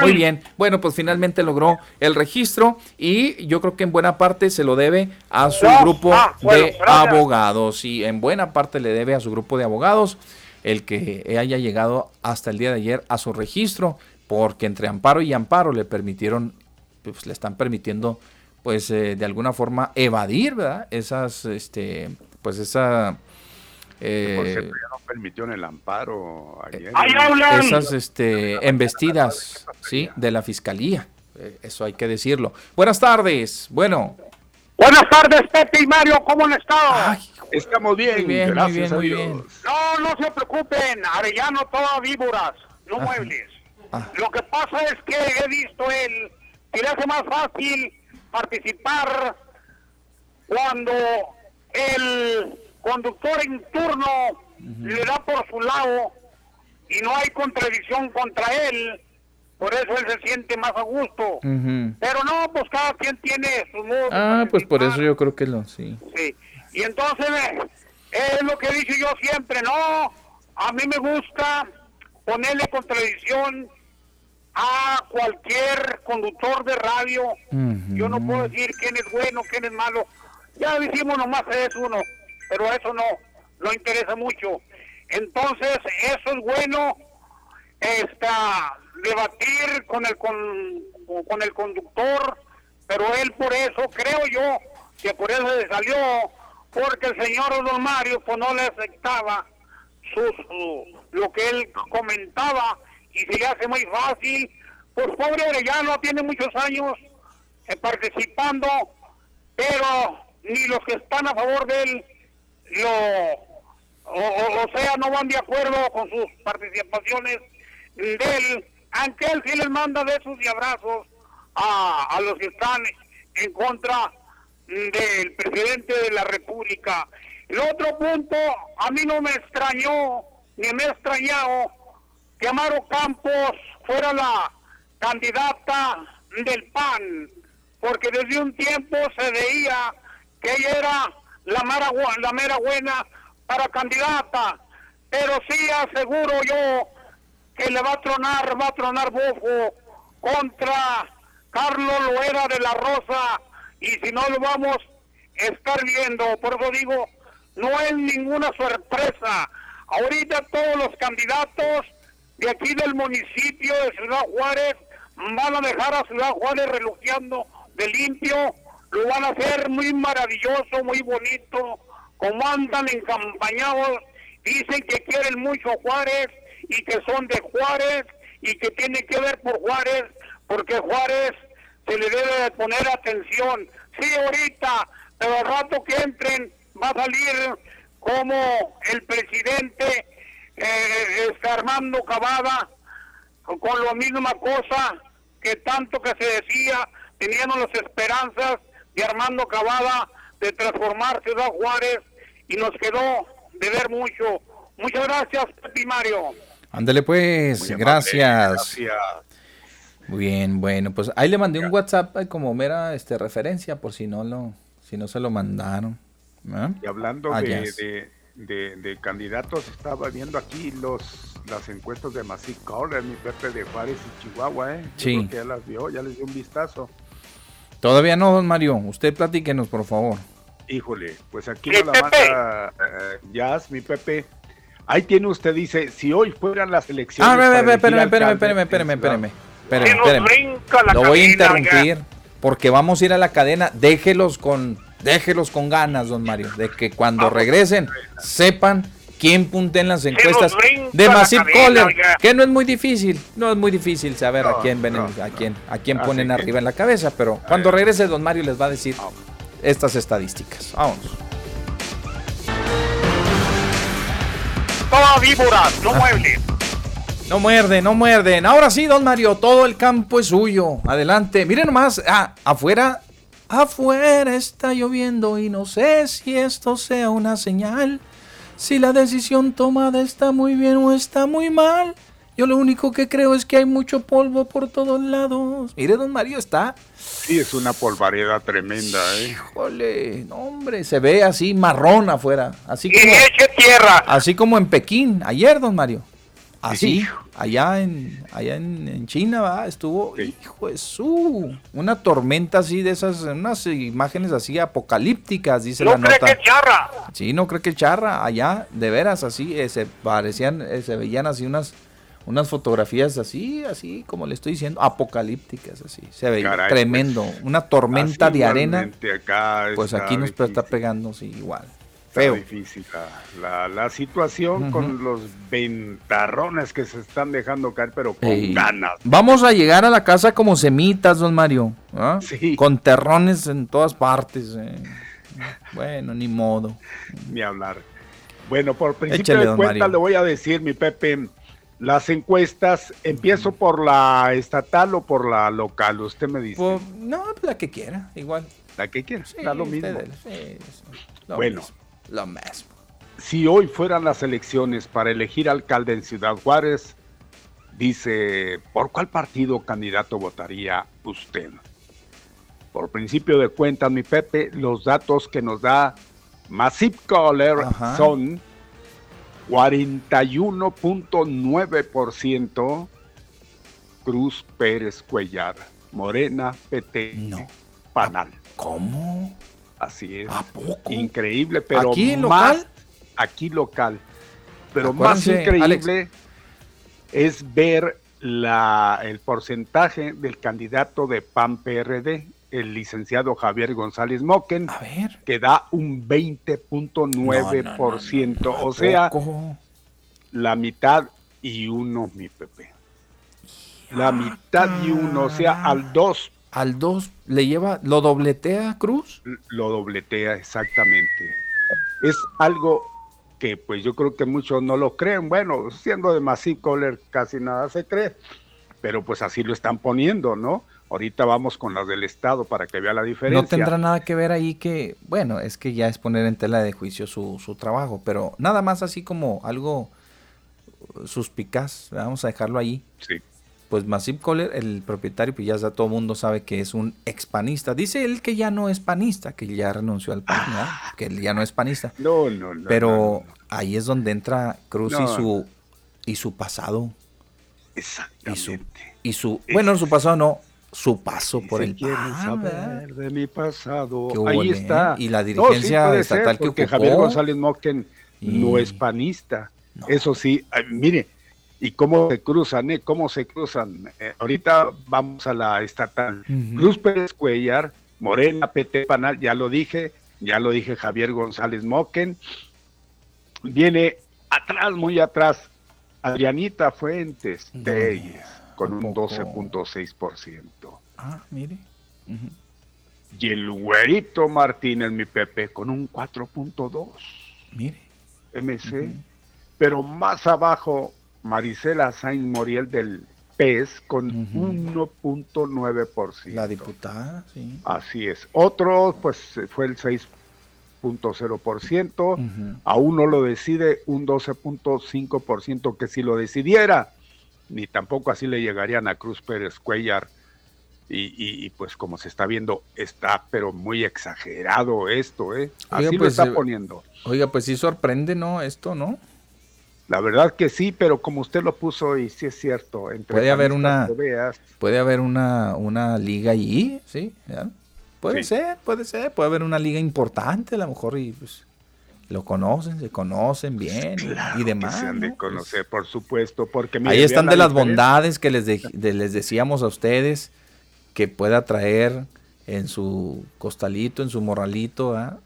Muy bien. Bueno, pues finalmente logró el registro y yo creo que en buena parte se lo debe a su grupo ah, de abogados. Y en buena parte le debe a su grupo de abogados el que haya llegado hasta el día de ayer a su registro, porque entre amparo y amparo le permitieron pues le están permitiendo pues eh, de alguna forma evadir, ¿verdad? Esas, este, pues esa... Eh, Por cierto, ya no permitió en el amparo ayer. Esas este, embestidas, ¿sí? De la fiscalía. Eh, eso hay que decirlo. Buenas tardes. Bueno. Buenas tardes, Pepe y Mario. ¿Cómo han estado? Estamos bien, muy bien, gracias muy bien, a muy Dios. bien. No, no se preocupen. Arellano, todas víboras, no muebles. Ah. Lo que pasa es que he visto el que le hace más fácil participar cuando el conductor en turno le da por su lado y no hay contradicción contra él, por eso él se siente más a gusto. Pero no, pues cada quien tiene su modo. Ah, pues por eso yo creo que lo, sí. Sí. Y entonces es lo que he dicho yo siempre, no, a mí me gusta ponerle contradicción a cualquier conductor de radio. Yo no puedo decir quién es bueno, quién es malo. Ya decimos nomás es uno, pero eso no, no interesa mucho. Entonces, eso es bueno, está debatir con el con, con el conductor, pero él por eso, creo yo, que por eso se salió, porque el señor Don Mario pues no le aceptaba su, su- lo que él comentaba y se le hace muy fácil. Pues pobre Orellano tiene muchos años eh, participando, pero ni los que están a favor de él lo o, sea no van de acuerdo con sus participaciones de él, aunque él sí les manda besos y abrazos a, a los que están en contra del presidente de la República. El otro punto, a mí no me extrañó, ni me ha extrañado que Amaro Campos fuera la candidata del PAN, porque desde un tiempo se veía que ella era la mera, bu- la mera buena para candidata, pero sí aseguro yo que le va a tronar, va a tronar bufo contra Carlos Loera de la Rosa y si no lo vamos a estar viendo, por eso digo, no es ninguna sorpresa. Ahorita todos los candidatos de aquí del municipio de Ciudad Juárez van a dejar a Ciudad Juárez reluciando de limpio, lo van a hacer muy maravilloso, muy bonito, como andan encampañados, dicen que quieren mucho Juárez y que son de Juárez y que tiene que ver por Juárez, porque Juárez se le debe de poner atención. Sí, ahorita, pero al rato que entren va a salir como el presidente eh, este Armando Cavada con, la misma cosa que tanto que se decía, teníamos las esperanzas de Armando Cavada, de transformar Ciudad Juárez y nos quedó de ver mucho. Muchas gracias, Pepe Mario. Ándale pues, gracias. Muy bien, bueno, pues ahí le mandé un WhatsApp como mera este, referencia por si no lo, si no se lo mandaron. Y hablando Ah, de, de- de candidatos, estaba viendo aquí los las encuestas de Massive Caller, mi Pepe de Juárez y Chihuahua, ¿eh? Yo Sí. creo que ya las vio, ya les dio un vistazo. Todavía no, don Mario. Usted platíquenos, por favor. Híjole, pues aquí nos la manda eh, Jazz, mi Pepe. Ahí tiene usted, dice, si hoy fueran las elecciones. Ah, espérame, espérame, espérame, espérame, espérame, espérame, espérame, espérame. Lo voy a interrumpir porque vamos a ir a la cadena. Déjelos con, déjelos con ganas, don Mario, de que cuando regresen sepan quién punte en las encuestas de Massive Caller, que no es muy difícil, no es muy difícil saber a quién ven, no, a quién, a quién Así ponen que- arriba en la cabeza, pero cuando regrese don Mario les va a decir estas estadísticas. Vámonos. Todas víboras, no muebles. No muerden, no muerden. Ahora sí, don Mario, todo el campo es suyo. Adelante. Miren nomás, ah, afuera, afuera está lloviendo y no sé si esto sea una señal. Si la decisión tomada está muy bien o está muy mal. Yo lo único que creo es que hay mucho polvo por todos lados. Mire, don Mario, está. Sí, es una polvareda tremenda, ¿eh? Híjole, no, hombre, se ve así marrón afuera. Así Y como, eche tierra. así como en Pekín, ayer, don Mario. Así, allá en, allá en, en China, ¿va? estuvo, hijo de su, una tormenta así de esas, unas imágenes así apocalípticas, dice la No cree nota. que charra. Sí, no creo que charra, allá, de veras, así, eh, se parecían, eh, se veían así unas, unas fotografías así, así, como le estoy diciendo, apocalípticas, así, se veía Caray, tremendo, pues, una tormenta de arena, acá pues aquí nos está pegando, sí, igual, está feo. difícil la, la- la situación con los ventarrones que se están dejando caer, pero con Ey. ganas. Vamos a llegar a la casa como semitas, don Mario. ¿ah? Con terrones en todas partes. eh. Bueno, ni modo. Ni hablar. Bueno, por principio Échale, de don cuenta Mario. le voy a decir, mi Pepe, las encuestas, empiezo por la estatal o por la local, usted me dice. Pues, no, la que quiera, igual. La que quiera, Sí, da lo mismo. ustedes, sí, sí, lo Bueno. mismo, Lo mismo. Si hoy fueran las elecciones para elegir alcalde en Ciudad Juárez, dice, ¿por cuál partido candidato votaría usted? Por principio de cuentas, mi Pepe, los datos que nos da Massive Caller Ajá. son 41.9% Cruz Pérez Cuellar, Morena, PT, Panal. ¿Cómo? Así es. Increíble, pero ¿Aquí más local? aquí local. Pero Acuérdense, más increíble es ver la, el porcentaje del candidato de PAN PRD, el licenciado Javier González Moquen, que da un 20.9%, o sea, poco? la mitad y uno, mi Pepe. La mitad y uno, o sea, al 2 Al 2 le lleva, lo dobletea Cruz. lo dobletea exactamente. Es algo que pues yo creo que muchos no lo creen. Bueno, siendo de Massive Caller casi nada se cree, pero pues así lo están poniendo, ¿no? Ahorita vamos con las del Estado para que vea la diferencia. No tendrá nada que ver ahí que, bueno, es que ya es poner en tela de juicio su, su trabajo, pero nada más así como algo suspicaz, vamos a dejarlo ahí. Sí. Pues Massive Caller, el propietario, pues ya está- todo el mundo sabe que es un expanista. Dice él que ya no es panista, que ya renunció al PAN, ¿verdad? que él ya no es panista. No, no, no. Pero no, no. ahí es donde entra Cruz y su y su pasado. Exactamente. Y su, y su bueno, su pasado no, su paso por el PAN, ¿verdad? saber de mi pasado. Ahí está. ¿eh? Y la sí, dirigencia ser, estatal que ocupó. Javier González Moquen no es panista. Eso sí, mire, y cómo se cruzan, ¿eh? ¿Cómo se cruzan? Eh, ahorita vamos a la estatal. Cruz Pérez Cuellar, Morena, PT Panal, ya lo dije, ya lo dije Javier González Moquen. Viene atrás, muy atrás, Adrianita Fuentes, Telles, con un 12.6%. Ah, mire. Ujú. Y el güerito Martínez, mi Pepe, con un 4.2. Mire. MC. Pero más abajo, Marisela Sainz Moriel del PES con 1.9%. La diputada, sí. Así es. Otro, pues fue el 12.0%, aún no lo decide un 12.5% que si lo decidiera, ni tampoco así le llegarían a Cruz Pérez Cuellar. Y, pues como se está viendo, está pero muy exagerado esto, ¿eh? Así lo pues, está eh, poniendo. Oiga, pues sí sorprende, ¿no? Esto, ¿no? La verdad que sí, pero como usted lo puso y sí es cierto. Entre puede haber una, veas, puede haber una, una liga allí, sí, ¿ya? puede Sí. ser, puede ser, puede haber una liga importante a lo mejor y pues lo conocen, se conocen bien y- claro y que demás. se han de ¿no? conocer, por supuesto, porque mire, Ahí están la de las diferencia. bondades que les, de- de- les decíamos a ustedes que pueda traer en su costalito, en su morralito, ¿ah?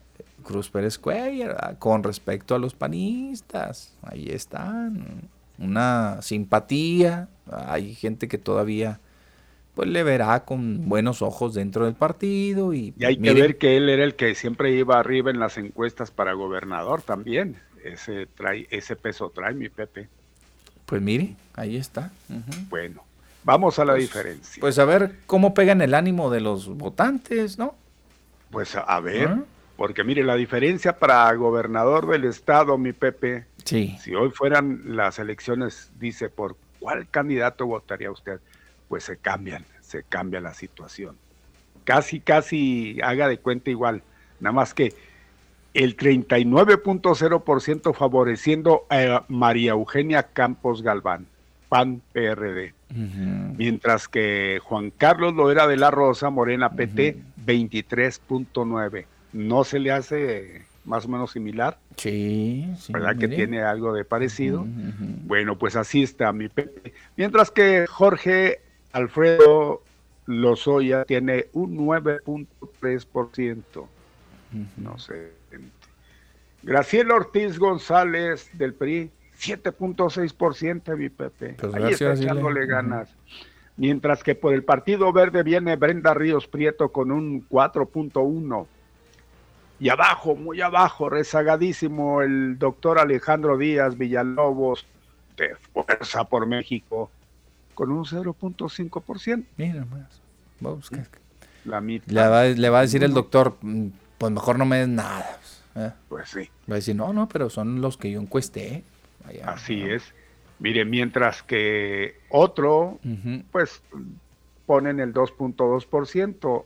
Cruz Pérez Cuellar, con respecto a los panistas. Ahí están. Una simpatía. Hay gente que todavía pues le verá con buenos ojos dentro del partido y, Y hay que ver que él era el que siempre iba arriba en las encuestas para gobernador también. Ese trae, ese peso trae mi Pepe. pues mire, ahí está. Bueno, vamos a la Pues- diferencia. Pues a ver cómo pegan el ánimo de los votantes, ¿no? Pues a, a ver, ¿Ah? Porque mire, la diferencia para gobernador del estado, mi Pepe, Sí. si hoy fueran las elecciones, dice, ¿por cuál candidato votaría usted? Pues se cambian, se cambia la situación. Casi, casi haga de cuenta igual, nada más que el 39.0% favoreciendo a María Eugenia Campos Galván, PAN PRD. Mientras que Juan Carlos Loera de la Rosa, Morena PT, 23.9. ¿No se le hace más o menos similar? Sí, sí. ¿Verdad que tiene algo de parecido? Bueno, pues así está mi Pepe. Mientras que Jorge Alfredo Lozoya tiene un 9.3%. No sé. Graciela Ortiz González del PRI, 7.6% mi Pepe. Pues Ahí gracias, está echándole ganas. Mientras que por el Partido Verde viene Brenda Ríos Prieto con un 4.1. Y abajo, muy abajo, rezagadísimo, el doctor Alejandro Díaz Villalobos, de Fuerza por México, con un 0.5%. Mira, más. Vamos, que- La mitad. Le va, le va a decir el doctor, "Mm, pues mejor no me des nada. ¿eh? Pues sí. Va a decir, no, no, pero son los que yo encuesté. Allá, Así ¿no? es. Mire, mientras que otro, pues ponen el 2.2%.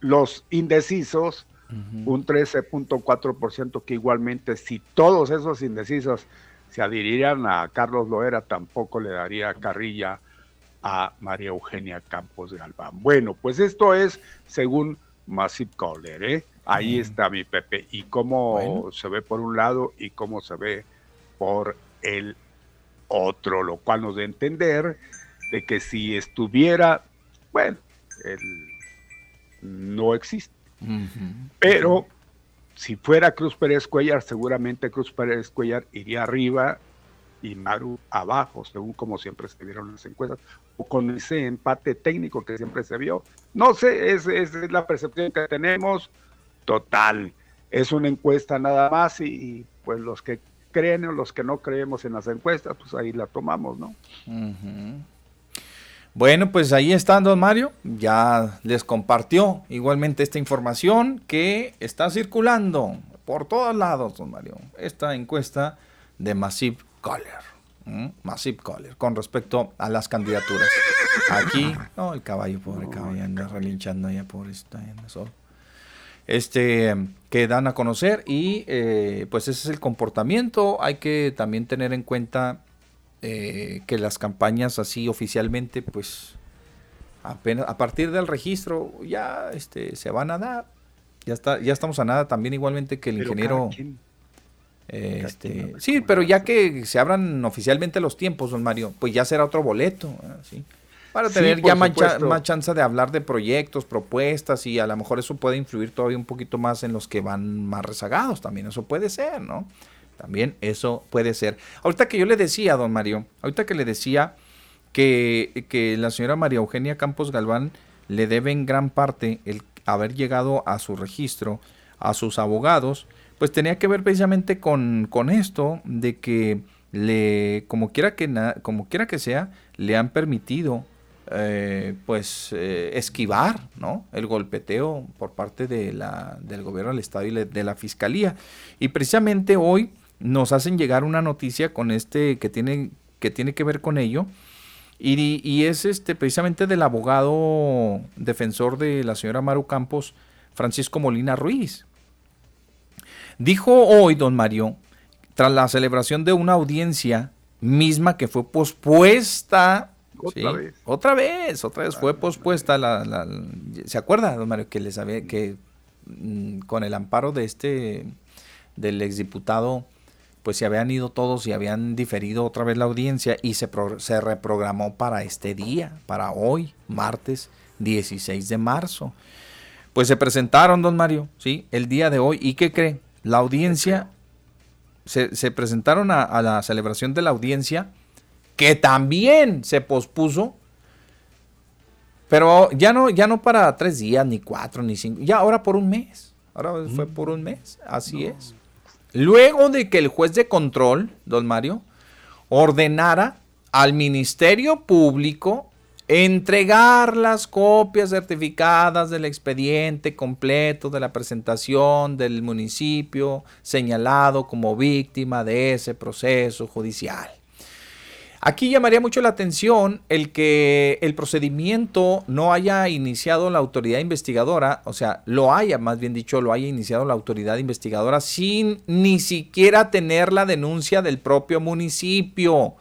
Los indecisos, un 13.4%, que igualmente si todos esos indecisos se adhirieran a Carlos Loera, tampoco le daría carrilla a María Eugenia Campos Galván. Bueno, pues esto es según Massive Caller, ¿eh? Ahí está mi Pepe. Y cómo Bueno. se ve por un lado y cómo se ve por el otro, lo cual nos da a entender de que si estuviera, bueno, él no existe. Pero si fuera Cruz Pérez Cuellar, seguramente Cruz Pérez Cuellar iría arriba y Maru abajo, según como siempre se vieron las encuestas, o con ese empate técnico que siempre se vio. No sé, es- esa es la percepción que tenemos. Total, es una encuesta nada más y, y, pues los que creen o los que no creemos en las encuestas, pues ahí la tomamos, ¿no? Ujú. Bueno, pues ahí está don Mario. Ya les compartió igualmente esta información que está circulando por todos lados, don Mario. Esta encuesta de Massive Caller. Massive Caller con respecto a las candidaturas. Aquí, no, el caballo, pobre caballo, anda relinchando allá, pobre, está anda solo. Este, que dan a conocer y eh, pues ese es el comportamiento. Hay que también tener en cuenta eh, que las campañas así oficialmente, pues apenas a partir del registro ya este, se van a dar. Ya está, ya estamos a nada también igualmente que el Pero ingeniero. eh, este, sí, pero ya que se abran oficialmente los tiempos, don Mario, pues ya será otro boleto. ¿sí? Para tener ya más, más chance de hablar de proyectos, propuestas y a lo mejor eso puede influir todavía un poquito más en los que van más rezagados también, eso puede ser, ¿no? También eso puede ser. Ahorita que yo le decía, don Mario, ahorita que le decía que, que la señora María Eugenia Campos Galván le debe en gran parte el haber llegado a su registro, a sus abogados, pues tenía que ver precisamente con, con esto de que le, como quiera que, na- como quiera que sea, le han permitido eh, pues eh, esquivar ¿no? el golpeteo por parte de la, del gobierno del Estado y de la Fiscalía. Y precisamente hoy nos hacen llegar una noticia con este que tiene que, tiene que ver con ello. Y, y es este precisamente del abogado defensor de la señora Maru Campos, Francisco Molina Ruiz. Dijo hoy, don Mario, tras la celebración de una audiencia misma que fue pospuesta. Otra vez. Otra vez, otra vez fue pospuesta. La, ¿Se acuerda, don Mario, que les había que mm, con el amparo de este del exdiputado pues se habían ido todos y habían diferido otra vez la audiencia y se, se reprogramó para este día, para hoy, martes 16 de marzo. Pues se presentaron, don Mario, ¿sí? El día de hoy. ¿Y qué cree? La audiencia, se, presentaron a, la celebración de la audiencia, que también se pospuso, pero ya no, ya no para tres días, ni cuatro, ni cinco, ya ahora por un mes. Ahora fue por un mes, así es. Luego de que el juez de control, don Mario, ordenara al Ministerio Público entregar las copias certificadas del expediente completo de la presentación del municipio señalado como víctima de ese proceso judicial. Aquí llamaría mucho la atención el que el procedimiento no haya iniciado la autoridad investigadora, o sea, lo haya, más bien dicho, lo haya iniciado la autoridad investigadora sin ni siquiera tener la denuncia del propio municipio.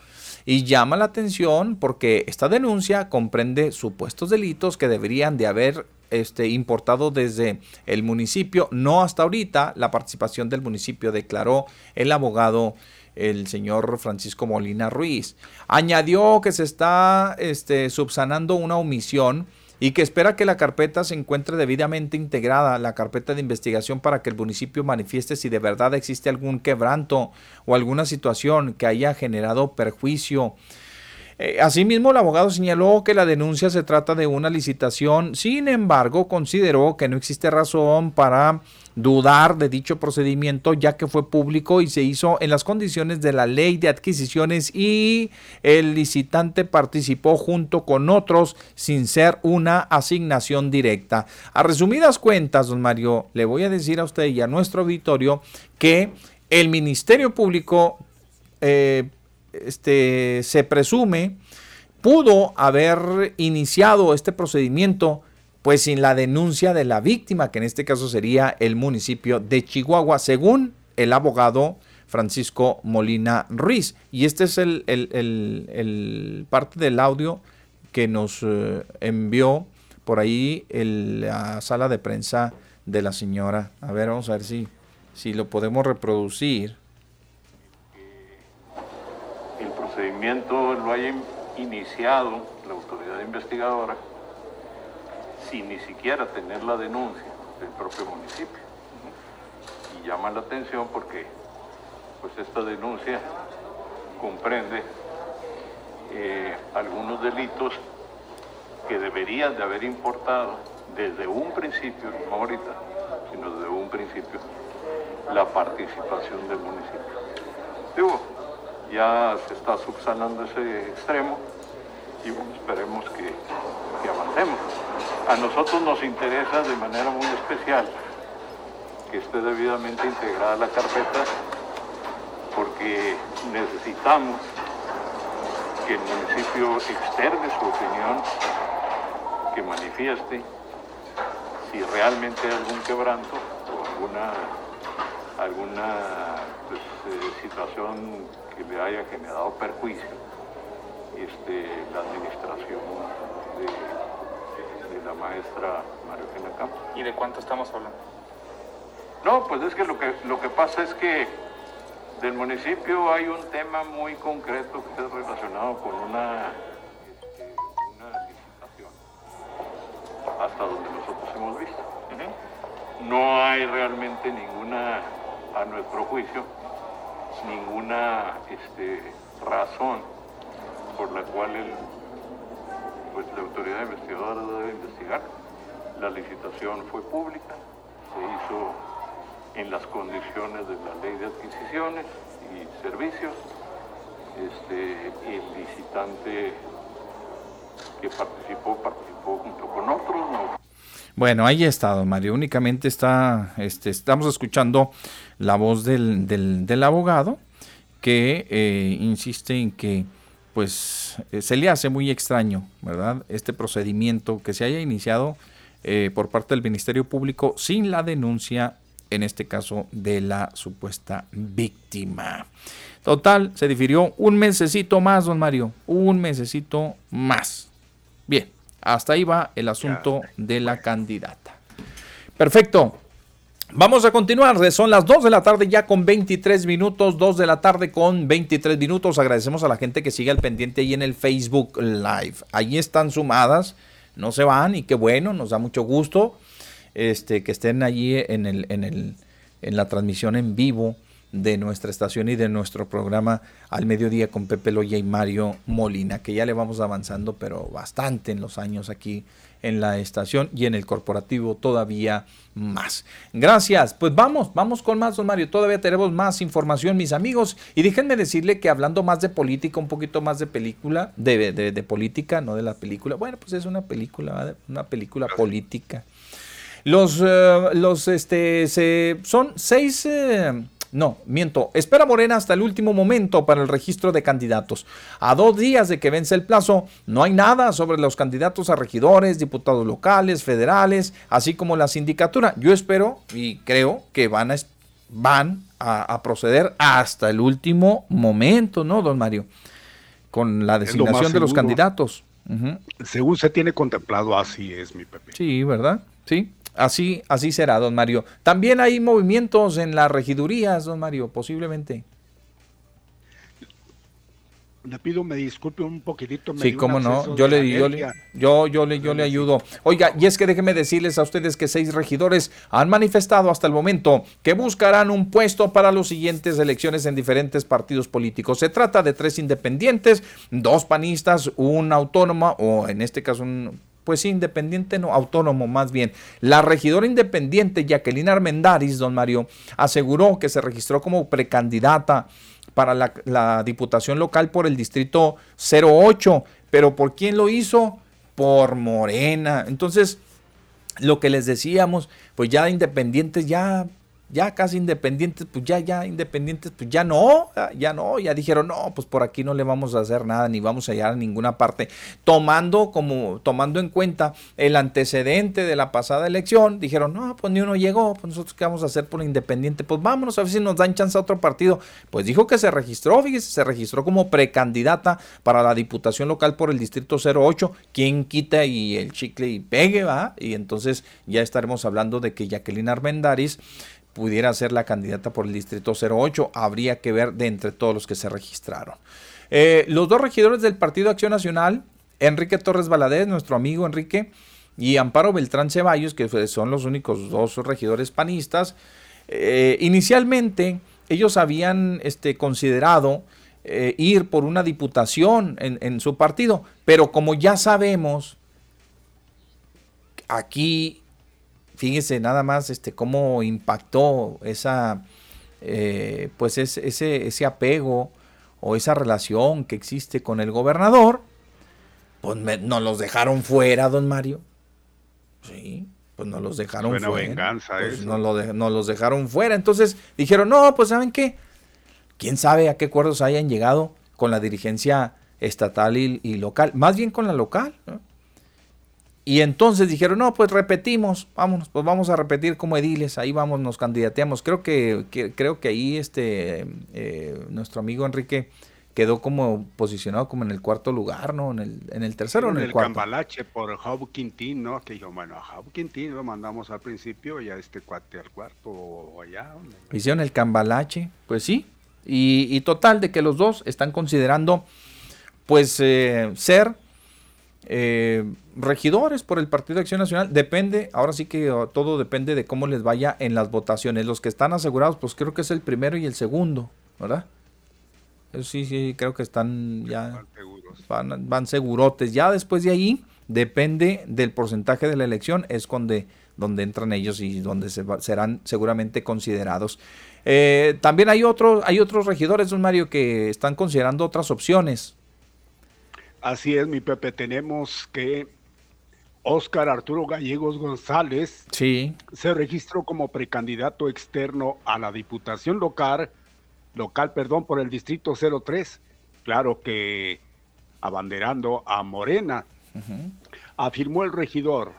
Y llama la atención porque esta denuncia comprende supuestos delitos que deberían de haber este, importado desde el municipio. No hasta ahorita, la participación del municipio declaró el abogado el señor Francisco Molina Ruiz. Añadió que se está este, subsanando una omisión y que espera que la carpeta se encuentre debidamente integrada, la carpeta de investigación, para que el municipio manifieste si de verdad existe algún quebranto o alguna situación que haya generado perjuicio. Eh, asimismo, el abogado señaló que la denuncia se trata de una licitación, sin embargo, consideró que no existe razón para dudar de dicho procedimiento ya que fue público y se hizo en las condiciones de la ley de adquisiciones y el licitante participó junto con otros sin ser una asignación directa. A resumidas cuentas, don Mario, le voy a decir a usted y a nuestro auditorio que el Ministerio Público eh, este, se presume pudo haber iniciado este procedimiento pues sin la denuncia de la víctima, que en este caso sería el municipio de Chihuahua, según el abogado Francisco Molina Ruiz. Y este es el, parte del audio que nos eh, envió por ahí la sala de prensa de la señora. A ver, vamos a ver si, si lo podemos reproducir. El procedimiento lo haya iniciado la autoridad investigadora sin ni siquiera tener la denuncia del propio municipio. Y llama la atención porque pues esta denuncia comprende eh, algunos delitos que deberían de haber importado desde un principio, no ahorita, sino desde un principio, la participación del municipio. Digo, ya se está subsanando ese extremo y esperemos que, avancemos. A nosotros nos interesa de manera muy especial que esté debidamente integrada la carpeta porque necesitamos que el municipio externe su opinión, que manifieste si realmente hay algún quebranto o alguna, alguna pues, eh, situación que le haya generado perjuicio este, la administración de la maestra María Eugenia Campos. ¿Y de cuánto estamos hablando? No, pues es que lo que, lo que pasa es que del municipio hay un tema muy concreto que es relacionado con una, una licitación, hasta donde nosotros hemos visto. No hay realmente ninguna, a nuestro juicio, ninguna este, razón por la cual el pues la autoridad investigadora debe investigar. La licitación fue pública, se hizo en las condiciones de la ley de adquisiciones y servicios. Este, el licitante que participó, participó junto con otros, bueno, ahí está, don Mario. Únicamente está, este, estamos escuchando la voz del, del, abogado que eh, insiste en que pues eh, se le hace muy extraño, ¿verdad? Este procedimiento que se haya iniciado eh, por parte del Ministerio Público sin la denuncia, en este caso, de la supuesta víctima. Total, se difirió un mesecito más, don Mario, un mesecito más. Bien, hasta ahí va el asunto de la candidata. Perfecto. Vamos a continuar. Son las 2 de la tarde ya con 23 minutos. 2 de la tarde con 23 minutos. Agradecemos a la gente que sigue al pendiente ahí en el Facebook Live. Ahí están sumadas. No se van y qué bueno. Nos da mucho gusto este, que estén allí en, el, en, el, en la transmisión en vivo de nuestra estación y de nuestro programa al mediodía con Pepe Loya y Mario Molina, que ya le vamos avanzando, pero bastante en los años aquí en la estación y en el corporativo todavía más. Gracias. Pues vamos, vamos con más, don Mario. Todavía tenemos más información, mis amigos. Y déjenme decirle que hablando más de política, un poquito más de película, de, de, política, no de la película. Bueno, pues es una película, una película política. Los, eh, los, este, se, son seis... Eh, no, miento. Espera Morena hasta el último momento para el registro de candidatos. A dos días de que vence el plazo, no hay nada sobre los candidatos a regidores, diputados locales, federales, así como la sindicatura. Yo espero y creo que van a, van a, proceder hasta el último momento, ¿no, don Mario? Con la designación de los candidatos. Según se tiene contemplado, así es, mi Pepe. Sí, ¿verdad? Sí. Así, así será, don Mario. También hay movimientos en las regidurías, don Mario, posiblemente. Le pido me disculpe un poquitito. sí, cómo no, yo le, yo, le, yo, yo, le, yo le ayudo. Oiga, y es que déjeme decirles a ustedes que seis regidores han manifestado hasta el momento que buscarán un puesto para las siguientes elecciones en diferentes partidos políticos. Se trata de tres independientes, dos panistas, un autónoma, o en este caso un pues independiente, no, autónomo más bien. La regidora independiente Jacqueline Armendaris, don Mario, aseguró que se registró como precandidata para la, diputación local por el distrito 08, pero ¿por quién lo hizo? Por Morena. Entonces, lo que les decíamos, pues ya independientes, ya ya casi independientes, pues ya, ya independientes, pues ya no, ya no, ya dijeron, no, pues por aquí no le vamos a hacer nada, ni vamos a llegar a ninguna parte. Tomando como, tomando en cuenta el antecedente de la pasada elección, dijeron, no, pues ni uno llegó, pues nosotros qué vamos a hacer por independiente, pues vámonos a ver si nos dan chance a otro partido. Pues dijo que se registró, fíjese, se registró como precandidata para la diputación local por el distrito 08, quien quita y el chicle y pegue, va, y entonces ya estaremos hablando de que Jacqueline Armendaris pudiera ser la candidata por el distrito 08. Habría que ver de entre todos los que se registraron. Eh, los dos regidores del Partido Acción Nacional, Enrique Torres Valadez, nuestro amigo Enrique, y Amparo Beltrán Ceballos, que son los únicos dos regidores panistas, eh, inicialmente ellos habían este, considerado eh, ir por una diputación en, en su partido, pero como ya sabemos, aquí fíjese nada más este, cómo impactó esa, eh, pues ese, ese apego o esa relación que existe con el gobernador, pues nos los dejaron fuera, don Mario. Sí, pues nos los dejaron fuera. venganza pues nos, lo los dejaron fuera. Entonces dijeron, no, pues ¿saben qué? ¿Quién sabe a qué acuerdos hayan llegado con la dirigencia estatal y, y local? Más bien con la local, ¿no? Y entonces dijeron, no, pues repetimos, vámonos, pues vamos a repetir como ediles, ahí vamos, nos candidateamos. Creo que, creo que ahí este eh, nuestro amigo Enrique quedó como posicionado como en el cuarto lugar, ¿no? En el, en el tercero o en el, cuarto. Cambalache por Job Quintín, ¿no? Que dijo, bueno, a Job Quintín lo mandamos al principio y a este cuate al cuarto o allá. Hicieron el Cambalache, pues sí. Y, y, total, de que los dos están considerando, pues, eh, ser eh, regidores por el Partido de Acción Nacional. Depende, ahora sí que todo depende de cómo les vaya en las votaciones. Los que están asegurados, pues creo que es el primero y el segundo, ¿verdad? sí, sí, creo que están ya van, van segurotes. Ya después de ahí, depende del porcentaje de la elección, es donde, donde entran ellos y donde se serán seguramente considerados. Eh, también hay, otros hay otros regidores, don Mario, que están considerando otras opciones Así es, mi Pepe, tenemos que Óscar Arturo Gallegos González sí. se registró como precandidato externo a la Diputación local, local, perdón, por el Distrito 03. Claro que abanderando a Morena. Afirmó el regidor,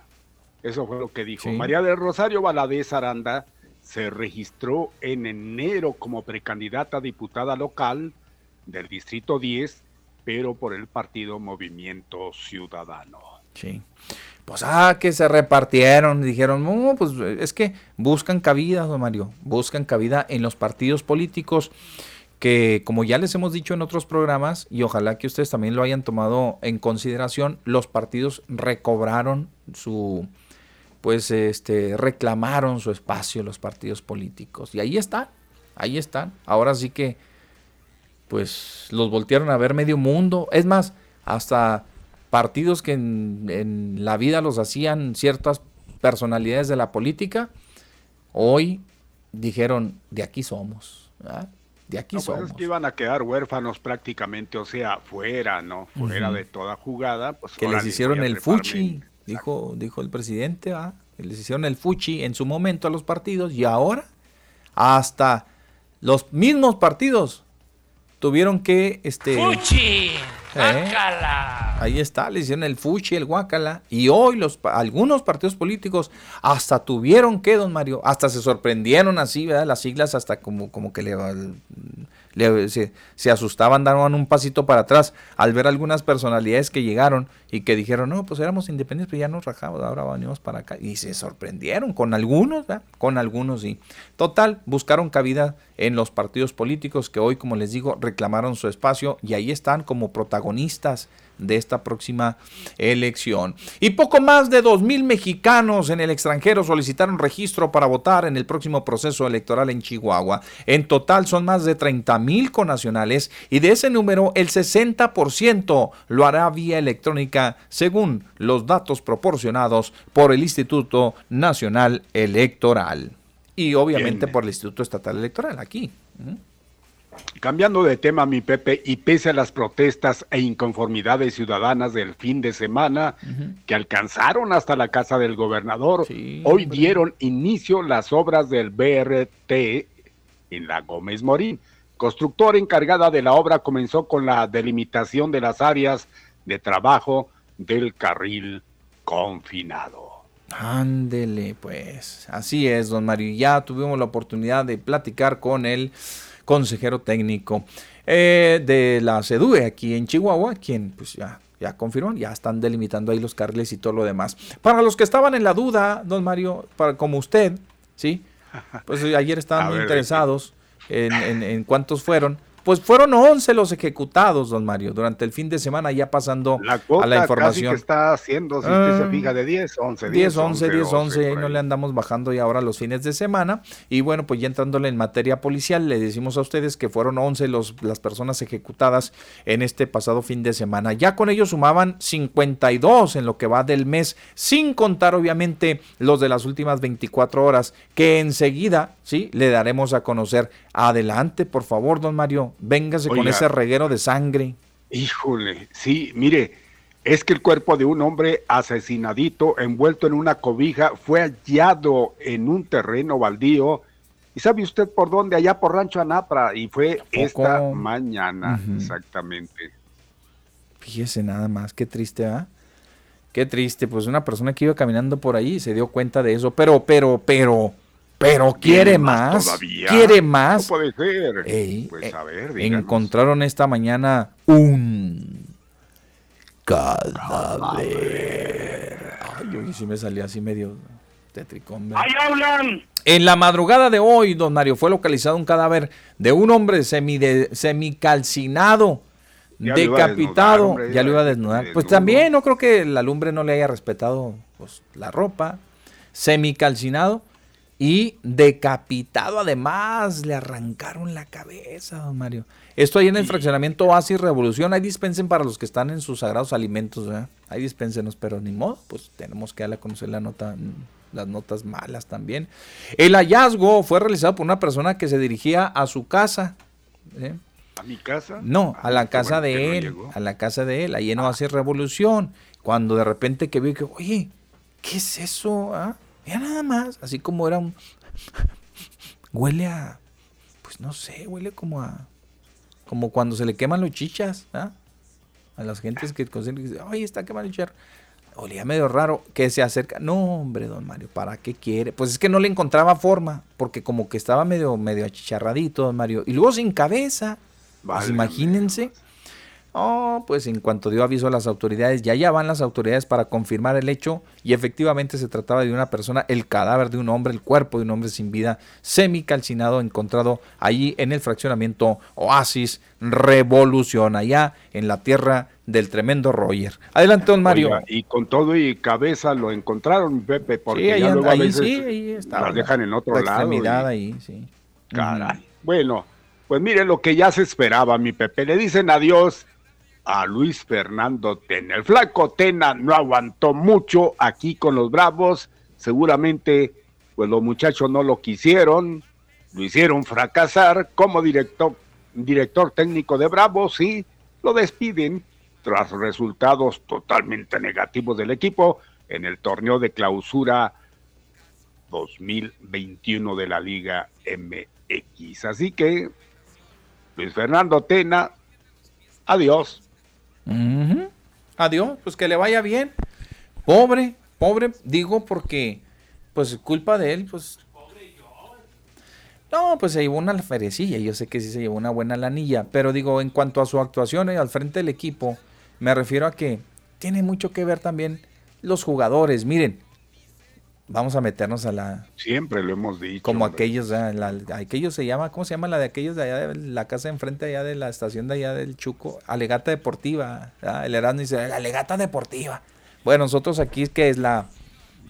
eso fue lo que dijo. María del Rosario Valadez Aranda se registró en enero como precandidata a diputada local del Distrito 10, pero por el partido Movimiento Ciudadano. Sí pues ah, que se repartieron, dijeron, no, pues es que buscan cabida, don Mario, buscan cabida en los partidos políticos que, como ya les hemos dicho en otros programas, y ojalá que ustedes también lo hayan tomado en consideración, los partidos recobraron su, pues este, reclamaron su espacio los partidos políticos. Y ahí están, ahí están. Ahora sí que, pues los voltearon a ver medio mundo. Es más, hasta partidos que en, la vida los hacían ciertas personalidades de la política, hoy dijeron, de aquí somos, de aquí pues somos. que iban a quedar huérfanos prácticamente, o sea, fuera, ¿no? Fuera de toda jugada. Pues, que les hicieron el fuchi, dijo, dijo el presidente, les hicieron el fuchi en su momento a los partidos y ahora hasta los mismos partidos tuvieron que... Este, ¡Fuchi! ¿Eh? Ahí está, le hicieron el fuchi, el guácala. Y hoy los, algunos partidos políticos hasta tuvieron que, don Mario, hasta se sorprendieron así, ¿verdad? Las siglas hasta como, como que le, se, asustaban, daban un pasito para atrás al ver algunas personalidades que llegaron y que dijeron, no, pues éramos independientes, pero ya nos rajamos, ahora venimos para acá. Y se sorprendieron con algunos, con algunos sí. Total, buscaron cabida en los partidos políticos que hoy, como les digo, reclamaron su espacio y ahí están como protagonistas de esta próxima elección. Y poco más de 2.000 mexicanos en el extranjero solicitaron registro para votar en el próximo proceso electoral en Chihuahua. En total son más de 30.000 conacionales y de ese número el 60% lo hará vía electrónica según los datos proporcionados por el Instituto Nacional Electoral y obviamente por el Instituto Estatal Electoral aquí. Cambiando de tema, mi Pepe, y pese a las protestas e inconformidades ciudadanas del fin de semana que alcanzaron hasta la casa del gobernador, hoy dieron inicio las obras del BRT en la Gómez Morín. Constructora encargada de la obra comenzó con la delimitación de las áreas de trabajo del carril confinado. Ándele, pues, así es, don Mario. Ya tuvimos la oportunidad de platicar con él consejero técnico eh, de la CEDUE aquí en Chihuahua, quien pues ya, ya confirmó, ya están delimitando ahí los carriles y todo lo demás. Para los que estaban en la duda, don Mario, para, como usted, ¿sí? Pues ayer estaban muy interesados en, en, en cuántos fueron. Pues fueron 11 los ejecutados, don Mario, durante el fin de semana, ya pasando a la información. Casi que está haciendo, si usted se ah, fija, de 10, 11, 10, 11, 10, 11, no le andamos bajando y ahora los fines de semana. Y bueno, pues ya entrándole en materia policial, le decimos a ustedes que fueron 11 los, las personas ejecutadas en este pasado fin de semana. Ya con ellos sumaban 52 en lo que va del mes, sin contar obviamente los de las últimas 24 horas, que enseguida, sí, le daremos a conocer. Adelante, por favor, don Mario Véngase con ese reguero de sangre. Híjole, sí, mire, es que el cuerpo de un hombre asesinadito, envuelto en una cobija, fue hallado en un terreno baldío. ¿Y sabe usted por dónde? Allá por Rancho Anapra. Y fue esta mañana, exactamente. Fíjese nada más, qué triste, ¿ah? Qué triste, pues una persona que iba caminando por ahí se dio cuenta de eso, pero, pero, pero, pero quiere más, quiere más. No puede ser. pues a ver, encontraron esta mañana un cadáver. Ay, yo sí me salía así medio tetricón. ¡Ahí hablan! En la madrugada de hoy, don Mario, fue localizado un cadáver de un hombre semi semicalcinado, decapitado. ya lo iba a desnudar. Pues también no creo que la lumbre no le haya respetado pues, la ropa. Semicalcinado y decapitado además, le arrancaron la cabeza, don Mario. Esto ahí en el fraccionamiento Oasis Revolución, ahí dispensen para los que están en sus sagrados alimentos, ¿verdad? Ahí dispénsenos, pero ni modo, pues tenemos que darle a conocer la nota, las notas malas también. El hallazgo fue realizado por una persona que se dirigía a su casa. ¿eh? ¿A mi casa? No, a la Ah, casa bueno de él, a la casa de él, ahí no hace revolución. Cuando de repente que vi que, oye, ¿qué es eso? ah? Mira nada más, así como era un... Huele a, pues no sé, huele como a... Como cuando se le queman los chichas, ¿ah? A las gentes que dicen, oye, está quemando el chicharro. Olía medio raro, que se acerca. No, hombre, don Mario, ¿para qué quiere? Pues es que no le encontraba forma, porque como que estaba medio, medio achicharradito, don Mario. Y luego sin cabeza. Pues imagínense. Oh, pues en cuanto dio aviso a las autoridades, ya ya van las autoridades para confirmar el hecho y efectivamente se trataba de una persona, el cadáver de un hombre, el cuerpo de un hombre sin vida, semicalcinado, encontrado allí en el fraccionamiento Oasis Revolución, allá en la tierra del tremendo Roger. Adelante, don Mario. Oiga, y con todo y cabeza lo encontraron, Pepe, porque Sí, ahí ya luego a ahí veces sí, ahí estaba las dejan en otro la lado. extremidad y- ahí, sí. Caray. Bueno, pues mire lo que ya se esperaba, mi Pepe. Le dicen adiós a Luis Fernando Tena. El flaco Tena no aguantó mucho aquí con los Bravos. Seguramente, pues los muchachos no lo quisieron, lo hicieron fracasar como director, director técnico de Bravos y lo despiden tras resultados totalmente negativos del equipo en el torneo de clausura 2021 de la Liga MX. Así que, Luis Fernando Tena, adiós. Adiós, pues que le vaya bien. Pobre, pobre, digo porque, pues culpa de él, pues. No, pues se llevó una ferecilla, yo sé que sí se llevó una buena lanilla, pero digo, en cuanto a su actuación eh, al frente del equipo, me refiero a que tiene mucho que ver también los jugadores. Miren, vamos a meternos a la, Siempre lo hemos dicho. como hombre. aquellos, ah, la- aquellos se llama, ¿cómo se llama la de aquellos de allá de la casa de enfrente allá de la estación de allá del Chuco? Alegata Deportiva. ah, El Erasmo dice, la Alegata Deportiva. Bueno, nosotros aquí que es la,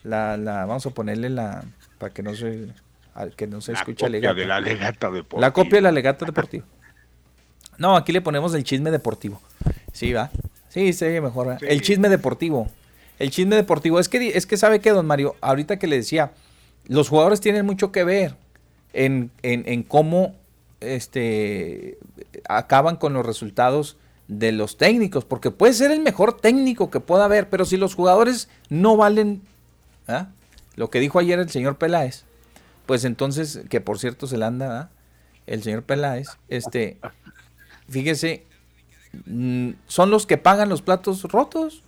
la, la, vamos a ponerle la, para que no se, al que no se La escuche copia Alegata. de la Alegata Deportiva. La copia de la Alegata Deportiva. No, aquí le ponemos el chisme deportivo. Sí, va. Sí, se oye mejor. El chisme deportivo. El chisme deportivo. Es que, es que sabe que, don Mario, ahorita que le decía, los jugadores tienen mucho que ver en, en- cómo este, acaban con los resultados de los técnicos. Porque puede ser el mejor técnico que pueda haber, pero si los jugadores no valen ¿ah? lo que dijo ayer el señor Peláez, pues entonces, que por cierto se le anda, ¿ah? el señor Peláez, este, fíjese, mm, son los que pagan los platos rotos.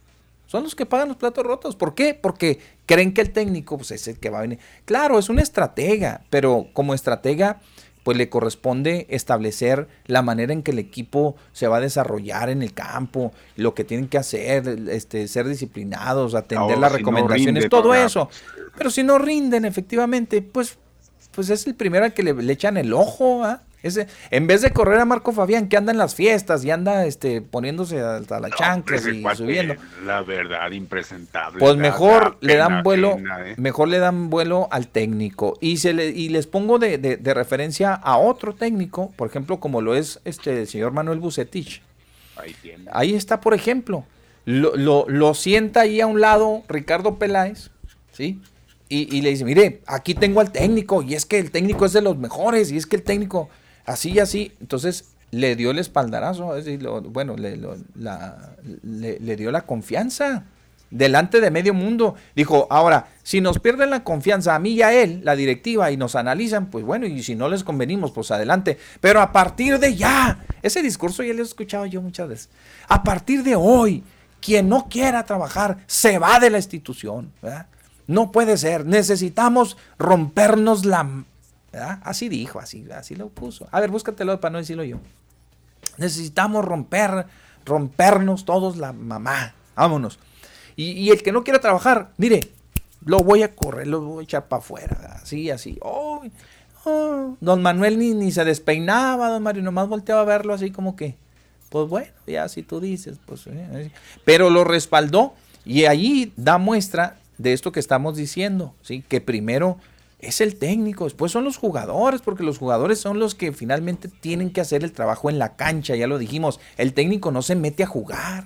Son los que pagan los platos rotos. ¿Por qué? Porque creen que el técnico pues, es el que va a venir. Claro, es una estratega, pero como estratega, pues le corresponde establecer la manera en que el equipo se va a desarrollar en el campo, lo que tienen que hacer, este, ser disciplinados, atender las si recomendaciones, todo eso. Pero si no rinden, efectivamente, pues, pues es el primero al que le, le echan el ojo. ¿ah? Ese, en vez de correr a Marco Fabián, que anda en las fiestas y anda este, poniéndose hasta las chanclas Ese y subiendo. La verdad, impresentable. Pues mejor le dan vuelo, ¿eh? mejor le dan vuelo al técnico. Y se le, y les pongo de, de- de referencia a otro técnico, por ejemplo, como lo es este el señor Manuel Bucetich. Ahí tiene. Ahí está, por ejemplo. Lo, lo- lo sienta ahí a un lado Ricardo Peláez, ¿sí? Y, y le dice, mire, aquí tengo al técnico, y es que el técnico es de los mejores, y es que el técnico, así y así. Entonces le dio el espaldarazo, es decir, bueno, le, dio la confianza delante de medio mundo. Dijo, ahora, si nos pierden la confianza a mí y a él, la directiva, y nos analizan, pues bueno, y si no les convenimos, pues adelante. Pero a partir de ya, ese discurso ya lo he escuchado yo muchas veces. A partir de hoy, quien no quiera trabajar se va de la institución. No puede ser. Necesitamos rompernos la... Así dijo, así, así lo puso. A ver, búscatelo para no decirlo yo. Necesitamos romper, rompernos todos la mamá. Vámonos. Y, y el que no quiera trabajar, mire, lo voy a correr, lo voy a echar para afuera. Así, así. Oh, oh. Don Manuel ni, ni se despeinaba, don Mario, nomás volteaba a verlo así como que, pues bueno, ya si tú dices, pues. eh, eh. Pero lo respaldó y allí da muestra de esto que estamos diciendo, ¿sí? Que primero es el técnico, después son los jugadores, porque los jugadores son los que finalmente tienen que hacer el trabajo en la cancha, ya lo dijimos. El técnico no se mete a jugar.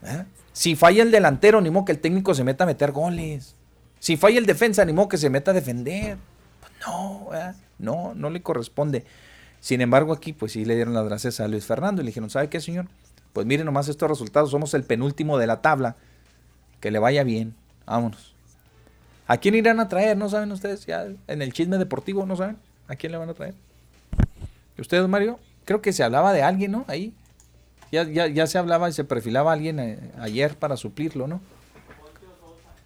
¿verdad? Si falla el delantero, ni modo que el técnico se meta a meter goles. Si falla el defensa, ni modo que se meta a defender. Pues no, ¿verdad? no, no le corresponde. Sin embargo, aquí pues sí le dieron las gracias a Luis Fernando y le dijeron, ¿sabe qué, señor? Pues miren nomás estos resultados, somos el penúltimo de la tabla. Que le vaya bien, vámonos. ¿A quién irán a traer? ¿No saben ustedes? Ya en el chisme deportivo, ¿no saben? ¿A quién le van a traer? ¿Ustedes, Mario? Creo que se hablaba de alguien, ¿no? Ahí. Ya, ya, ya se hablaba y se perfilaba alguien eh, ayer para suplirlo, ¿no?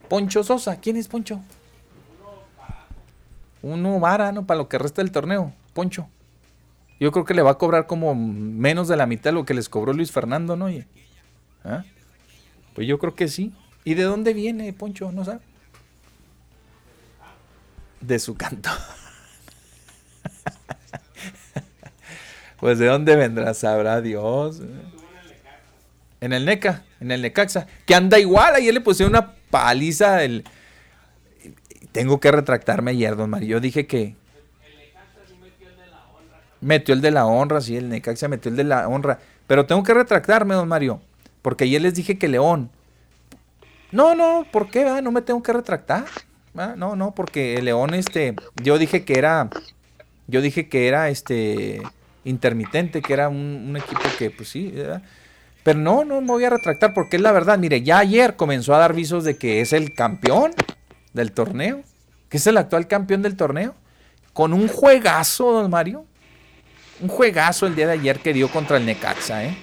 Poncho Sosa. ¿Quién es Poncho? Uno vara, ¿no? Para lo que resta del torneo. Poncho. Yo creo que le va a cobrar como menos de la mitad de lo que les cobró Luis Fernando, ¿no? ¿Ah? Pues yo creo que sí. ¿Y de dónde viene Poncho? ¿No sabe? De su canto. pues de dónde vendrá, sabrá Dios. En el NECA, en el Necaxa. Que anda igual, ayer le puse una paliza. El... Tengo que retractarme ayer, don Mario. Yo dije que... Metió el de la honra, sí, el Necaxa metió el de la honra. Pero tengo que retractarme, don Mario. Porque ayer les dije que León. No, no, ¿por qué? No me tengo que retractar. No, no, porque el León, este, yo dije que era, yo dije que era, este, intermitente, que era un, equipo que, pues sí, pero no, no me voy a retractar porque es la verdad. Mire, ya ayer comenzó a dar visos de que es el campeón del torneo, que es el actual campeón del torneo, con un juegazo, don Mario. Un juegazo el día de ayer que dio contra el Necaxa, ¿eh?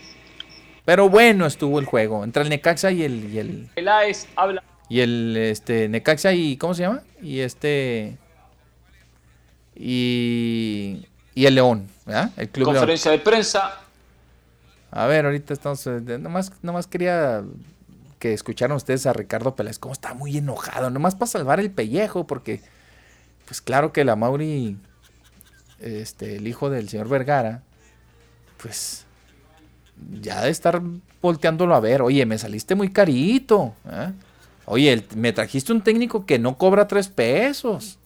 Pero bueno estuvo el juego entre el Necaxa y el. Y el, habla. Y el este, Necaxa y. ¿Cómo se llama? Y este. Y. Y el León, ¿verdad? El Club Conferencia de prensa. A ver, ahorita estamos. Eh, nomás, nomás quería que escucharan ustedes a Ricardo Pérez. Cómo está muy enojado. Nomás para salvar el pellejo, porque. Pues claro que la Mauri. Este, el hijo del señor Vergara. Pues ya de estar volteándolo a ver, oye, me saliste muy carito. ¿eh? Oye, me trajiste un técnico que no cobra tres pesos.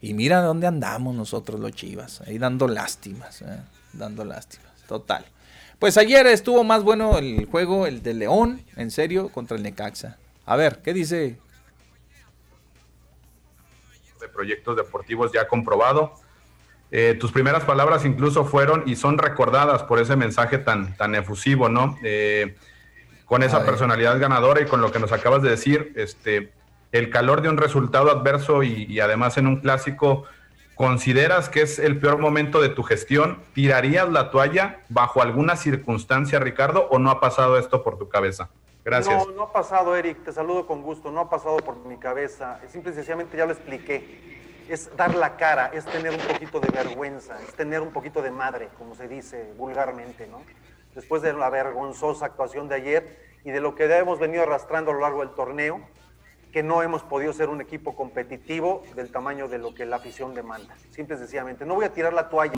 Y mira dónde andamos nosotros los chivas, ahí dando lástimas, ¿eh? dando lástimas, total. Pues ayer estuvo más bueno el juego, el de León, en serio, contra el Necaxa. A ver, ¿qué dice? De proyectos deportivos ya comprobado eh, tus primeras palabras incluso fueron y son recordadas por ese mensaje tan, tan efusivo, ¿no? Eh, con esa personalidad ganadora y con lo que nos acabas de decir, este, el calor de un resultado adverso y, además en un clásico, ¿consideras que es el peor momento de tu gestión? ¿Tirarías la toalla bajo alguna circunstancia, Ricardo, o no ha pasado esto por tu cabeza? Gracias. No, no ha pasado, Eric, te saludo con gusto, no ha pasado por mi cabeza, simple y sencillamente ya lo expliqué es dar la cara, es tener un poquito de vergüenza, es tener un poquito de madre, como se dice vulgarmente, ¿no? Después de la vergonzosa actuación de ayer y de lo que hemos venido arrastrando a lo largo del torneo, que no hemos podido ser un equipo competitivo del tamaño de lo que la afición demanda. Simple y sencillamente. No voy a tirar la toalla.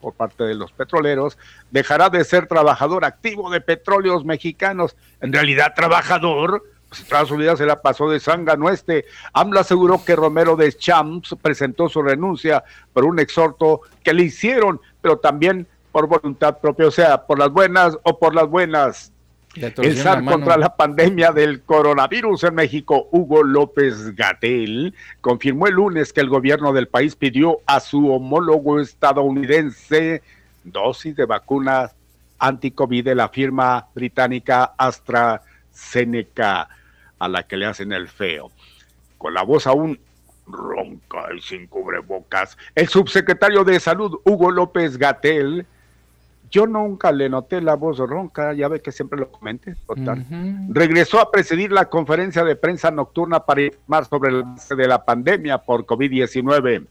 Por parte de los petroleros, dejará de ser trabajador activo de petróleos mexicanos. En realidad, trabajador Estados Unidos se la pasó de zángano este. AMLO aseguró que Romero de Champs presentó su renuncia por un exhorto que le hicieron, pero también por voluntad propia, o sea, por las buenas o por las buenas. El SAR contra la pandemia del coronavirus en México, Hugo López Gatel, confirmó el lunes que el gobierno del país pidió a su homólogo estadounidense dosis de vacunas anti-COVID de la firma británica AstraZeneca a la que le hacen el feo. Con la voz aún ronca y sin cubrebocas, el subsecretario de Salud, Hugo López Gatel, yo nunca le noté la voz ronca, ya ve que siempre lo comenté, total. Regresó a presidir la conferencia de prensa nocturna para informar sobre el de la pandemia por COVID-19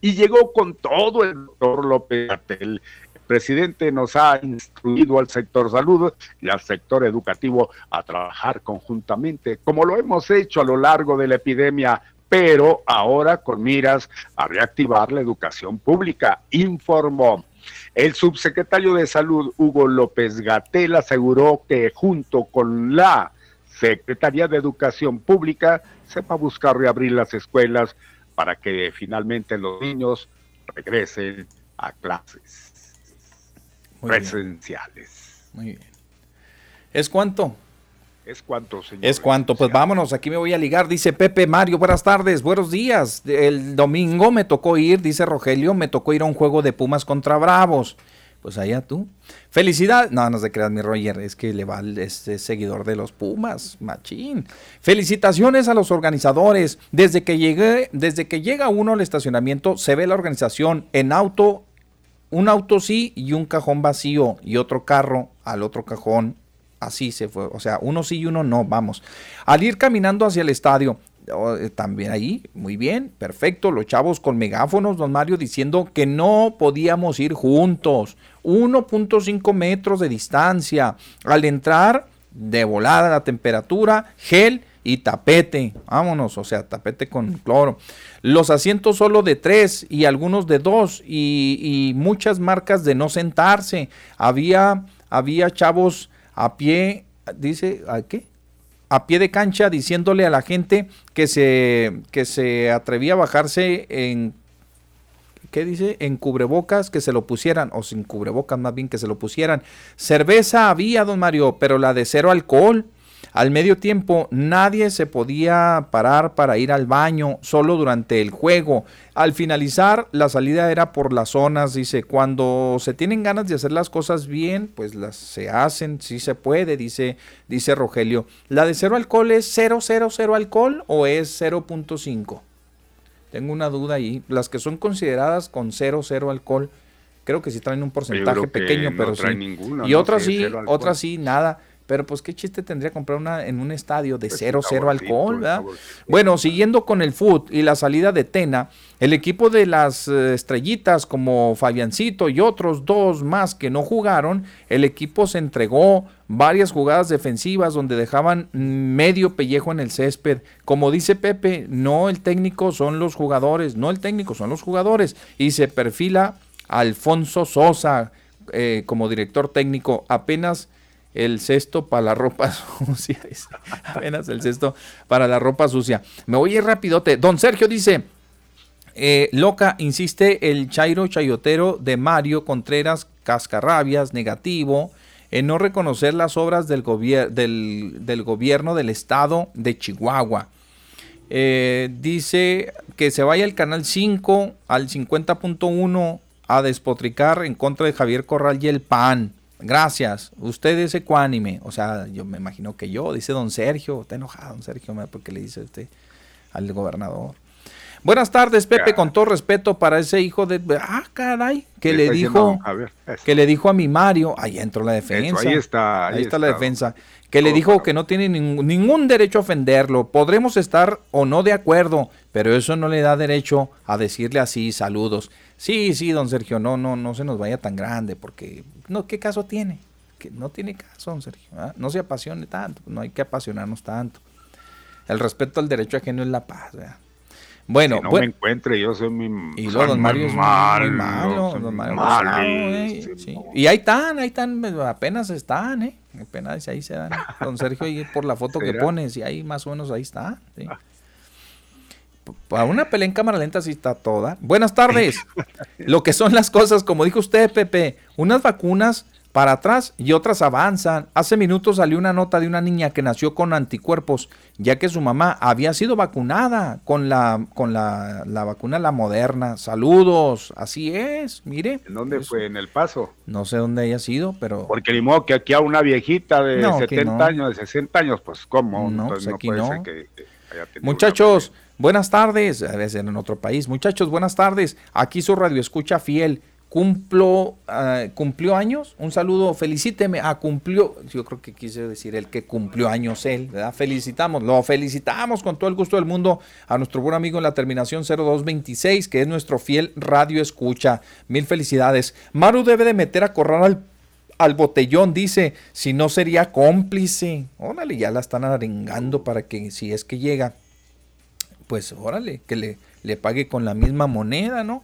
y llegó con todo el doctor López Gatel presidente nos ha instruido al sector salud y al sector educativo a trabajar conjuntamente, como lo hemos hecho a lo largo de la epidemia, pero ahora con miras a reactivar la educación pública, informó. El subsecretario de Salud, Hugo López Gatel, aseguró que junto con la Secretaría de Educación Pública se va a buscar reabrir las escuelas para que finalmente los niños regresen a clases presenciales. Muy bien. ¿Es cuánto? Es cuanto, señor. Es cuanto. Pues vámonos, aquí me voy a ligar. Dice Pepe Mario, buenas tardes, buenos días. El domingo me tocó ir, dice Rogelio, me tocó ir a un juego de Pumas contra Bravos. Pues allá tú. Felicidad. No, no se creas, mi Roger. Es que le va este seguidor de los Pumas. Machín. Felicitaciones a los organizadores. Desde que llegué, desde que llega uno al estacionamiento, se ve la organización en auto, un auto sí y un cajón vacío. Y otro carro al otro cajón así se fue. O sea, uno sí y uno no, vamos. Al ir caminando hacia el estadio, eh, también ahí, muy bien, perfecto, los chavos con megáfonos, don Mario, diciendo que no podíamos ir juntos, 1.5 metros de distancia, al entrar de volada la temperatura, gel y tapete, vámonos, o sea, tapete con cloro. Los asientos solo de tres y algunos de dos y, y muchas marcas de no sentarse. Había, había chavos a pie, dice, ¿a qué? A pie de cancha diciéndole a la gente que se, que se atrevía a bajarse en, ¿qué dice? En cubrebocas, que se lo pusieran, o sin cubrebocas más bien que se lo pusieran. Cerveza había, don Mario, pero la de cero alcohol. Al medio tiempo nadie se podía parar para ir al baño, solo durante el juego. Al finalizar, la salida era por las zonas, dice, cuando se tienen ganas de hacer las cosas bien, pues las se hacen, sí se puede, dice, dice Rogelio. ¿La de cero alcohol es 000 alcohol o es 0.5? Tengo una duda ahí. Las que son consideradas con 0, 0 alcohol, creo que sí traen un porcentaje pequeño, pero sí. y otras sí, otras sí, nada. Pero pues qué chiste tendría comprar una en un estadio de 0 pues, 0 alcohol, ¿verdad? Bueno, siguiendo con el foot y la salida de Tena, el equipo de las eh, estrellitas como Fabiancito y otros dos más que no jugaron, el equipo se entregó varias jugadas defensivas donde dejaban medio pellejo en el césped. Como dice Pepe, no el técnico son los jugadores, no el técnico son los jugadores. Y se perfila Alfonso Sosa eh, como director técnico apenas el cesto para la ropa sucia. Apenas el cesto para la ropa sucia. Me voy a ir rapidote. Don Sergio dice, eh, loca, insiste el Chairo Chayotero de Mario Contreras Cascarrabias, negativo, en no reconocer las obras del, del, gobierno del estado de Chihuahua. Eh, dice que se vaya el canal 5 al 50.1 a despotricar en contra de Javier Corral y el PAN. Gracias. Usted es ecuánime. O sea, yo me imagino que yo, dice don Sergio. Está enojado don Sergio porque le dice usted al gobernador. Buenas tardes, Pepe, con todo respeto para ese hijo de... Ah, caray, que le dijo... que le dijo a mi Mario, ahí entró la defensa. ahí está. Ahí, está, la defensa. Que le dijo que no tiene ningún derecho a ofenderlo. Podremos estar o no de acuerdo, pero eso no le da derecho a decirle así, saludos. Sí, sí, don Sergio, no, no, no se nos vaya tan grande, porque no, ¿qué caso tiene? Que no tiene caso, don Sergio. No se apasione tanto, no hay que apasionarnos tanto. El respeto al derecho ajeno es la paz. Bueno, no me encuentre, yo soy mi. Y luego don Mario es muy malo, don Mario ¿eh? Y ahí están, ahí están, apenas están, ¿eh? Apenas ahí se dan. Don Sergio, ahí por la foto que pones, y ahí más o menos ahí está. ¿sí? Para una pelea en cámara lenta sí está toda. Buenas tardes. Lo que son las cosas, como dijo usted, Pepe, unas vacunas para atrás y otras avanzan. Hace minutos salió una nota de una niña que nació con anticuerpos, ya que su mamá había sido vacunada con la, con la, vacuna la moderna. Saludos, así es, mire. ¿En dónde fue? ¿En El Paso? No sé dónde haya sido, pero... Porque ni modo que aquí a una viejita de 70 años, de 60 años, pues ¿cómo? No, pues aquí no. Muchachos... Buenas tardes, a veces en otro país. Muchachos, buenas tardes. Aquí su radio escucha fiel. Cumplo, ah, cumplió años. Un saludo, felicíteme. Ah, cumplió. Yo creo que quise decir el que cumplió años él, ¿verdad? Felicitamos, lo felicitamos con todo el gusto del mundo a nuestro buen amigo en la terminación 0226, que es nuestro fiel radio escucha. Mil felicidades. Maru debe de meter a correr al al botellón, dice, si no sería cómplice. Órale, ya la están arengando para que si es que llega pues órale, que le, le pague con la misma moneda, ¿no?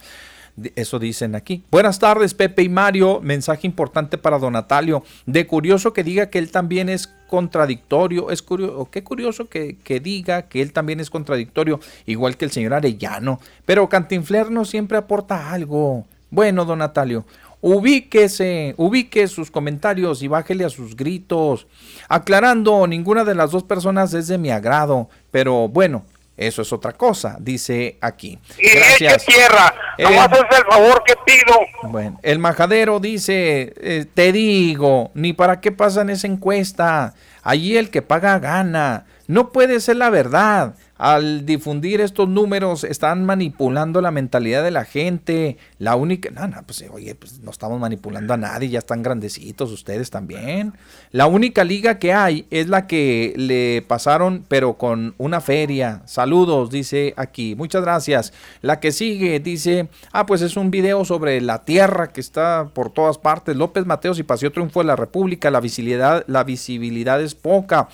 Eso dicen aquí. Buenas tardes, Pepe y Mario. Mensaje importante para Don Natalio. De curioso que diga que él también es contradictorio. Es curioso, qué curioso que, que, diga que él también es contradictorio, igual que el señor Arellano. Pero Cantinfler no siempre aporta algo. Bueno, Don Natalio, Ubíquese, ubique sus comentarios y bájele a sus gritos. Aclarando, ninguna de las dos personas es de mi agrado, pero bueno, eso es otra cosa, dice aquí. Gracias. tierra, no eh, es el favor que pido. Bueno, el majadero dice, eh, te digo, ni para qué pasan esa encuesta. Allí el que paga gana. No puede ser la verdad al difundir estos números están manipulando la mentalidad de la gente. La única, no, no, pues oye, pues no estamos manipulando a nadie, ya están grandecitos ustedes también. La única liga que hay es la que le pasaron, pero con una feria. Saludos, dice aquí. Muchas gracias. La que sigue dice, ah, pues es un video sobre la tierra que está por todas partes. López Mateos y Paseo Triunfo de la República. La visibilidad, la visibilidad es poca.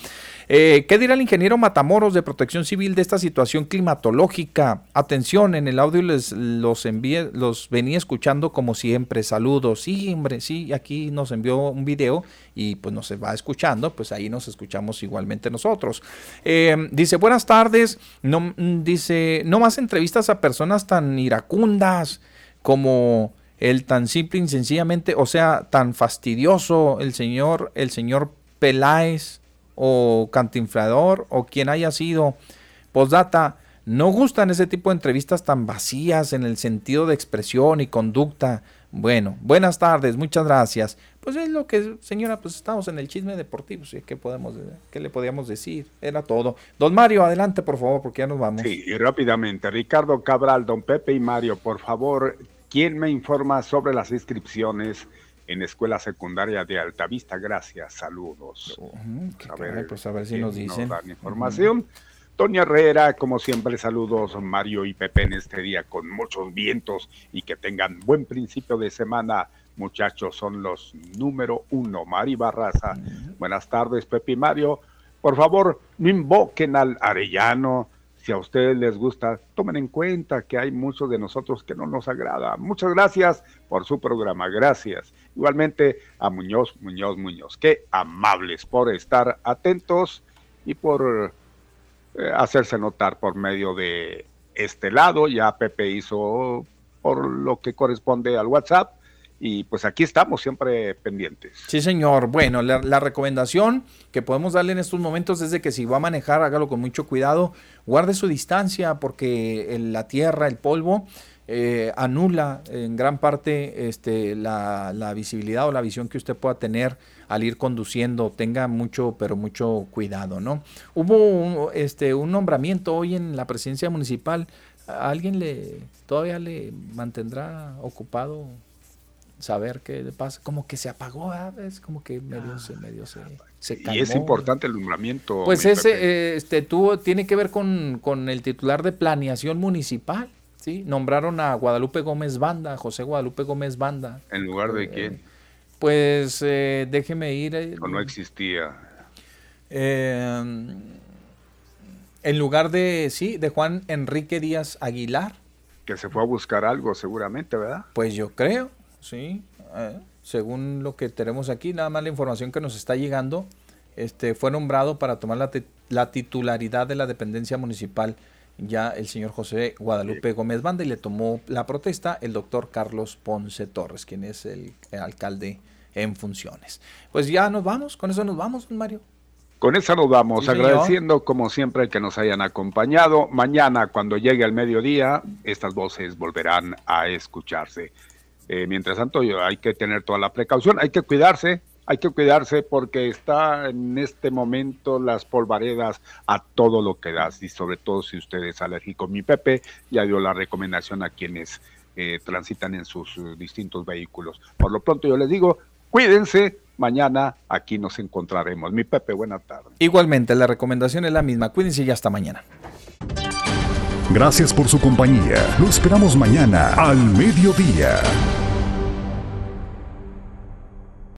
Eh, ¿Qué dirá el ingeniero Matamoros de Protección Civil de esta situación climatológica? Atención, en el audio les los envié, los venía escuchando como siempre. Saludos. Sí, hombre, sí, aquí nos envió un video y pues nos va escuchando, pues ahí nos escuchamos igualmente nosotros. Eh, dice, buenas tardes. No, mm, dice, no más entrevistas a personas tan iracundas como el tan simple y sencillamente, o sea, tan fastidioso el señor, el señor Peláez o cantinflador o quien haya sido. Postdata, no gustan ese tipo de entrevistas tan vacías en el sentido de expresión y conducta. Bueno, buenas tardes, muchas gracias. Pues es lo que, señora, pues estamos en el chisme deportivo, ¿sí? ¿Qué, podemos, ¿qué le podíamos decir? Era todo. Don Mario, adelante, por favor, porque ya nos vamos. Sí, y rápidamente. Ricardo Cabral, don Pepe y Mario, por favor, ¿quién me informa sobre las inscripciones en escuela secundaria de Altavista. Gracias, saludos. a, ver, pues a ver si nos dicen. información. Toño Herrera, como siempre, saludos Mario y Pepe en este día con muchos vientos y que tengan buen principio de semana. Muchachos, son los número uno. Mari Barraza, buenas tardes, Pepe y Mario. Por favor, no invoquen al Arellano, si a ustedes les gusta, tomen en cuenta que hay muchos de nosotros que no nos agrada. Muchas gracias por su programa, gracias. Igualmente a Muñoz, Muñoz, Muñoz. Qué amables por estar atentos y por eh, hacerse notar por medio de este lado. Ya Pepe hizo por lo que corresponde al WhatsApp y pues aquí estamos siempre pendientes. Sí, señor. Bueno, la, recomendación que podemos darle en estos momentos es de que si va a manejar, hágalo con mucho cuidado, guarde su distancia porque la tierra, el polvo, eh, anula en gran parte este, la, la, visibilidad o la visión que usted pueda tener al ir conduciendo. Tenga mucho, pero mucho cuidado, ¿no? Hubo un, este, un nombramiento hoy en la presidencia municipal. alguien le todavía le mantendrá ocupado saber qué pasa, como que se apagó, es como que medio se, medio se, se Y es importante el nombramiento. Pues ese eh, este tuvo, tiene que ver con, con, el titular de planeación municipal, ¿sí? Nombraron a Guadalupe Gómez Banda, José Guadalupe Gómez Banda. ¿En lugar de eh, quién? Pues eh, déjeme ir. o no existía. en lugar de, sí, de Juan Enrique Díaz Aguilar. Que se fue a buscar algo seguramente, ¿verdad? Pues yo creo. Sí, eh, según lo que tenemos aquí, nada más la información que nos está llegando, este, fue nombrado para tomar la, la titularidad de la dependencia municipal ya el señor José Guadalupe Gómez Banda y le tomó la protesta el doctor Carlos Ponce Torres, quien es el, alcalde en funciones. Pues ya nos vamos, con eso nos vamos, Mario. Con eso nos vamos, agradeciendo como siempre que nos hayan acompañado. Mañana, cuando llegue el mediodía, estas voces volverán a escucharse. Eh, mientras tanto, hay que tener toda la precaución, hay que cuidarse, hay que cuidarse porque está en este momento las polvaredas a todo lo que das y sobre todo si usted es alérgico. Mi Pepe ya dio la recomendación a quienes eh, transitan en sus eh, distintos vehículos. Por lo pronto yo les digo, cuídense, mañana aquí nos encontraremos. Mi Pepe, buena tarde. Igualmente, la recomendación es la misma, cuídense y hasta mañana. Gracias por su compañía. Lo esperamos mañana al mediodía.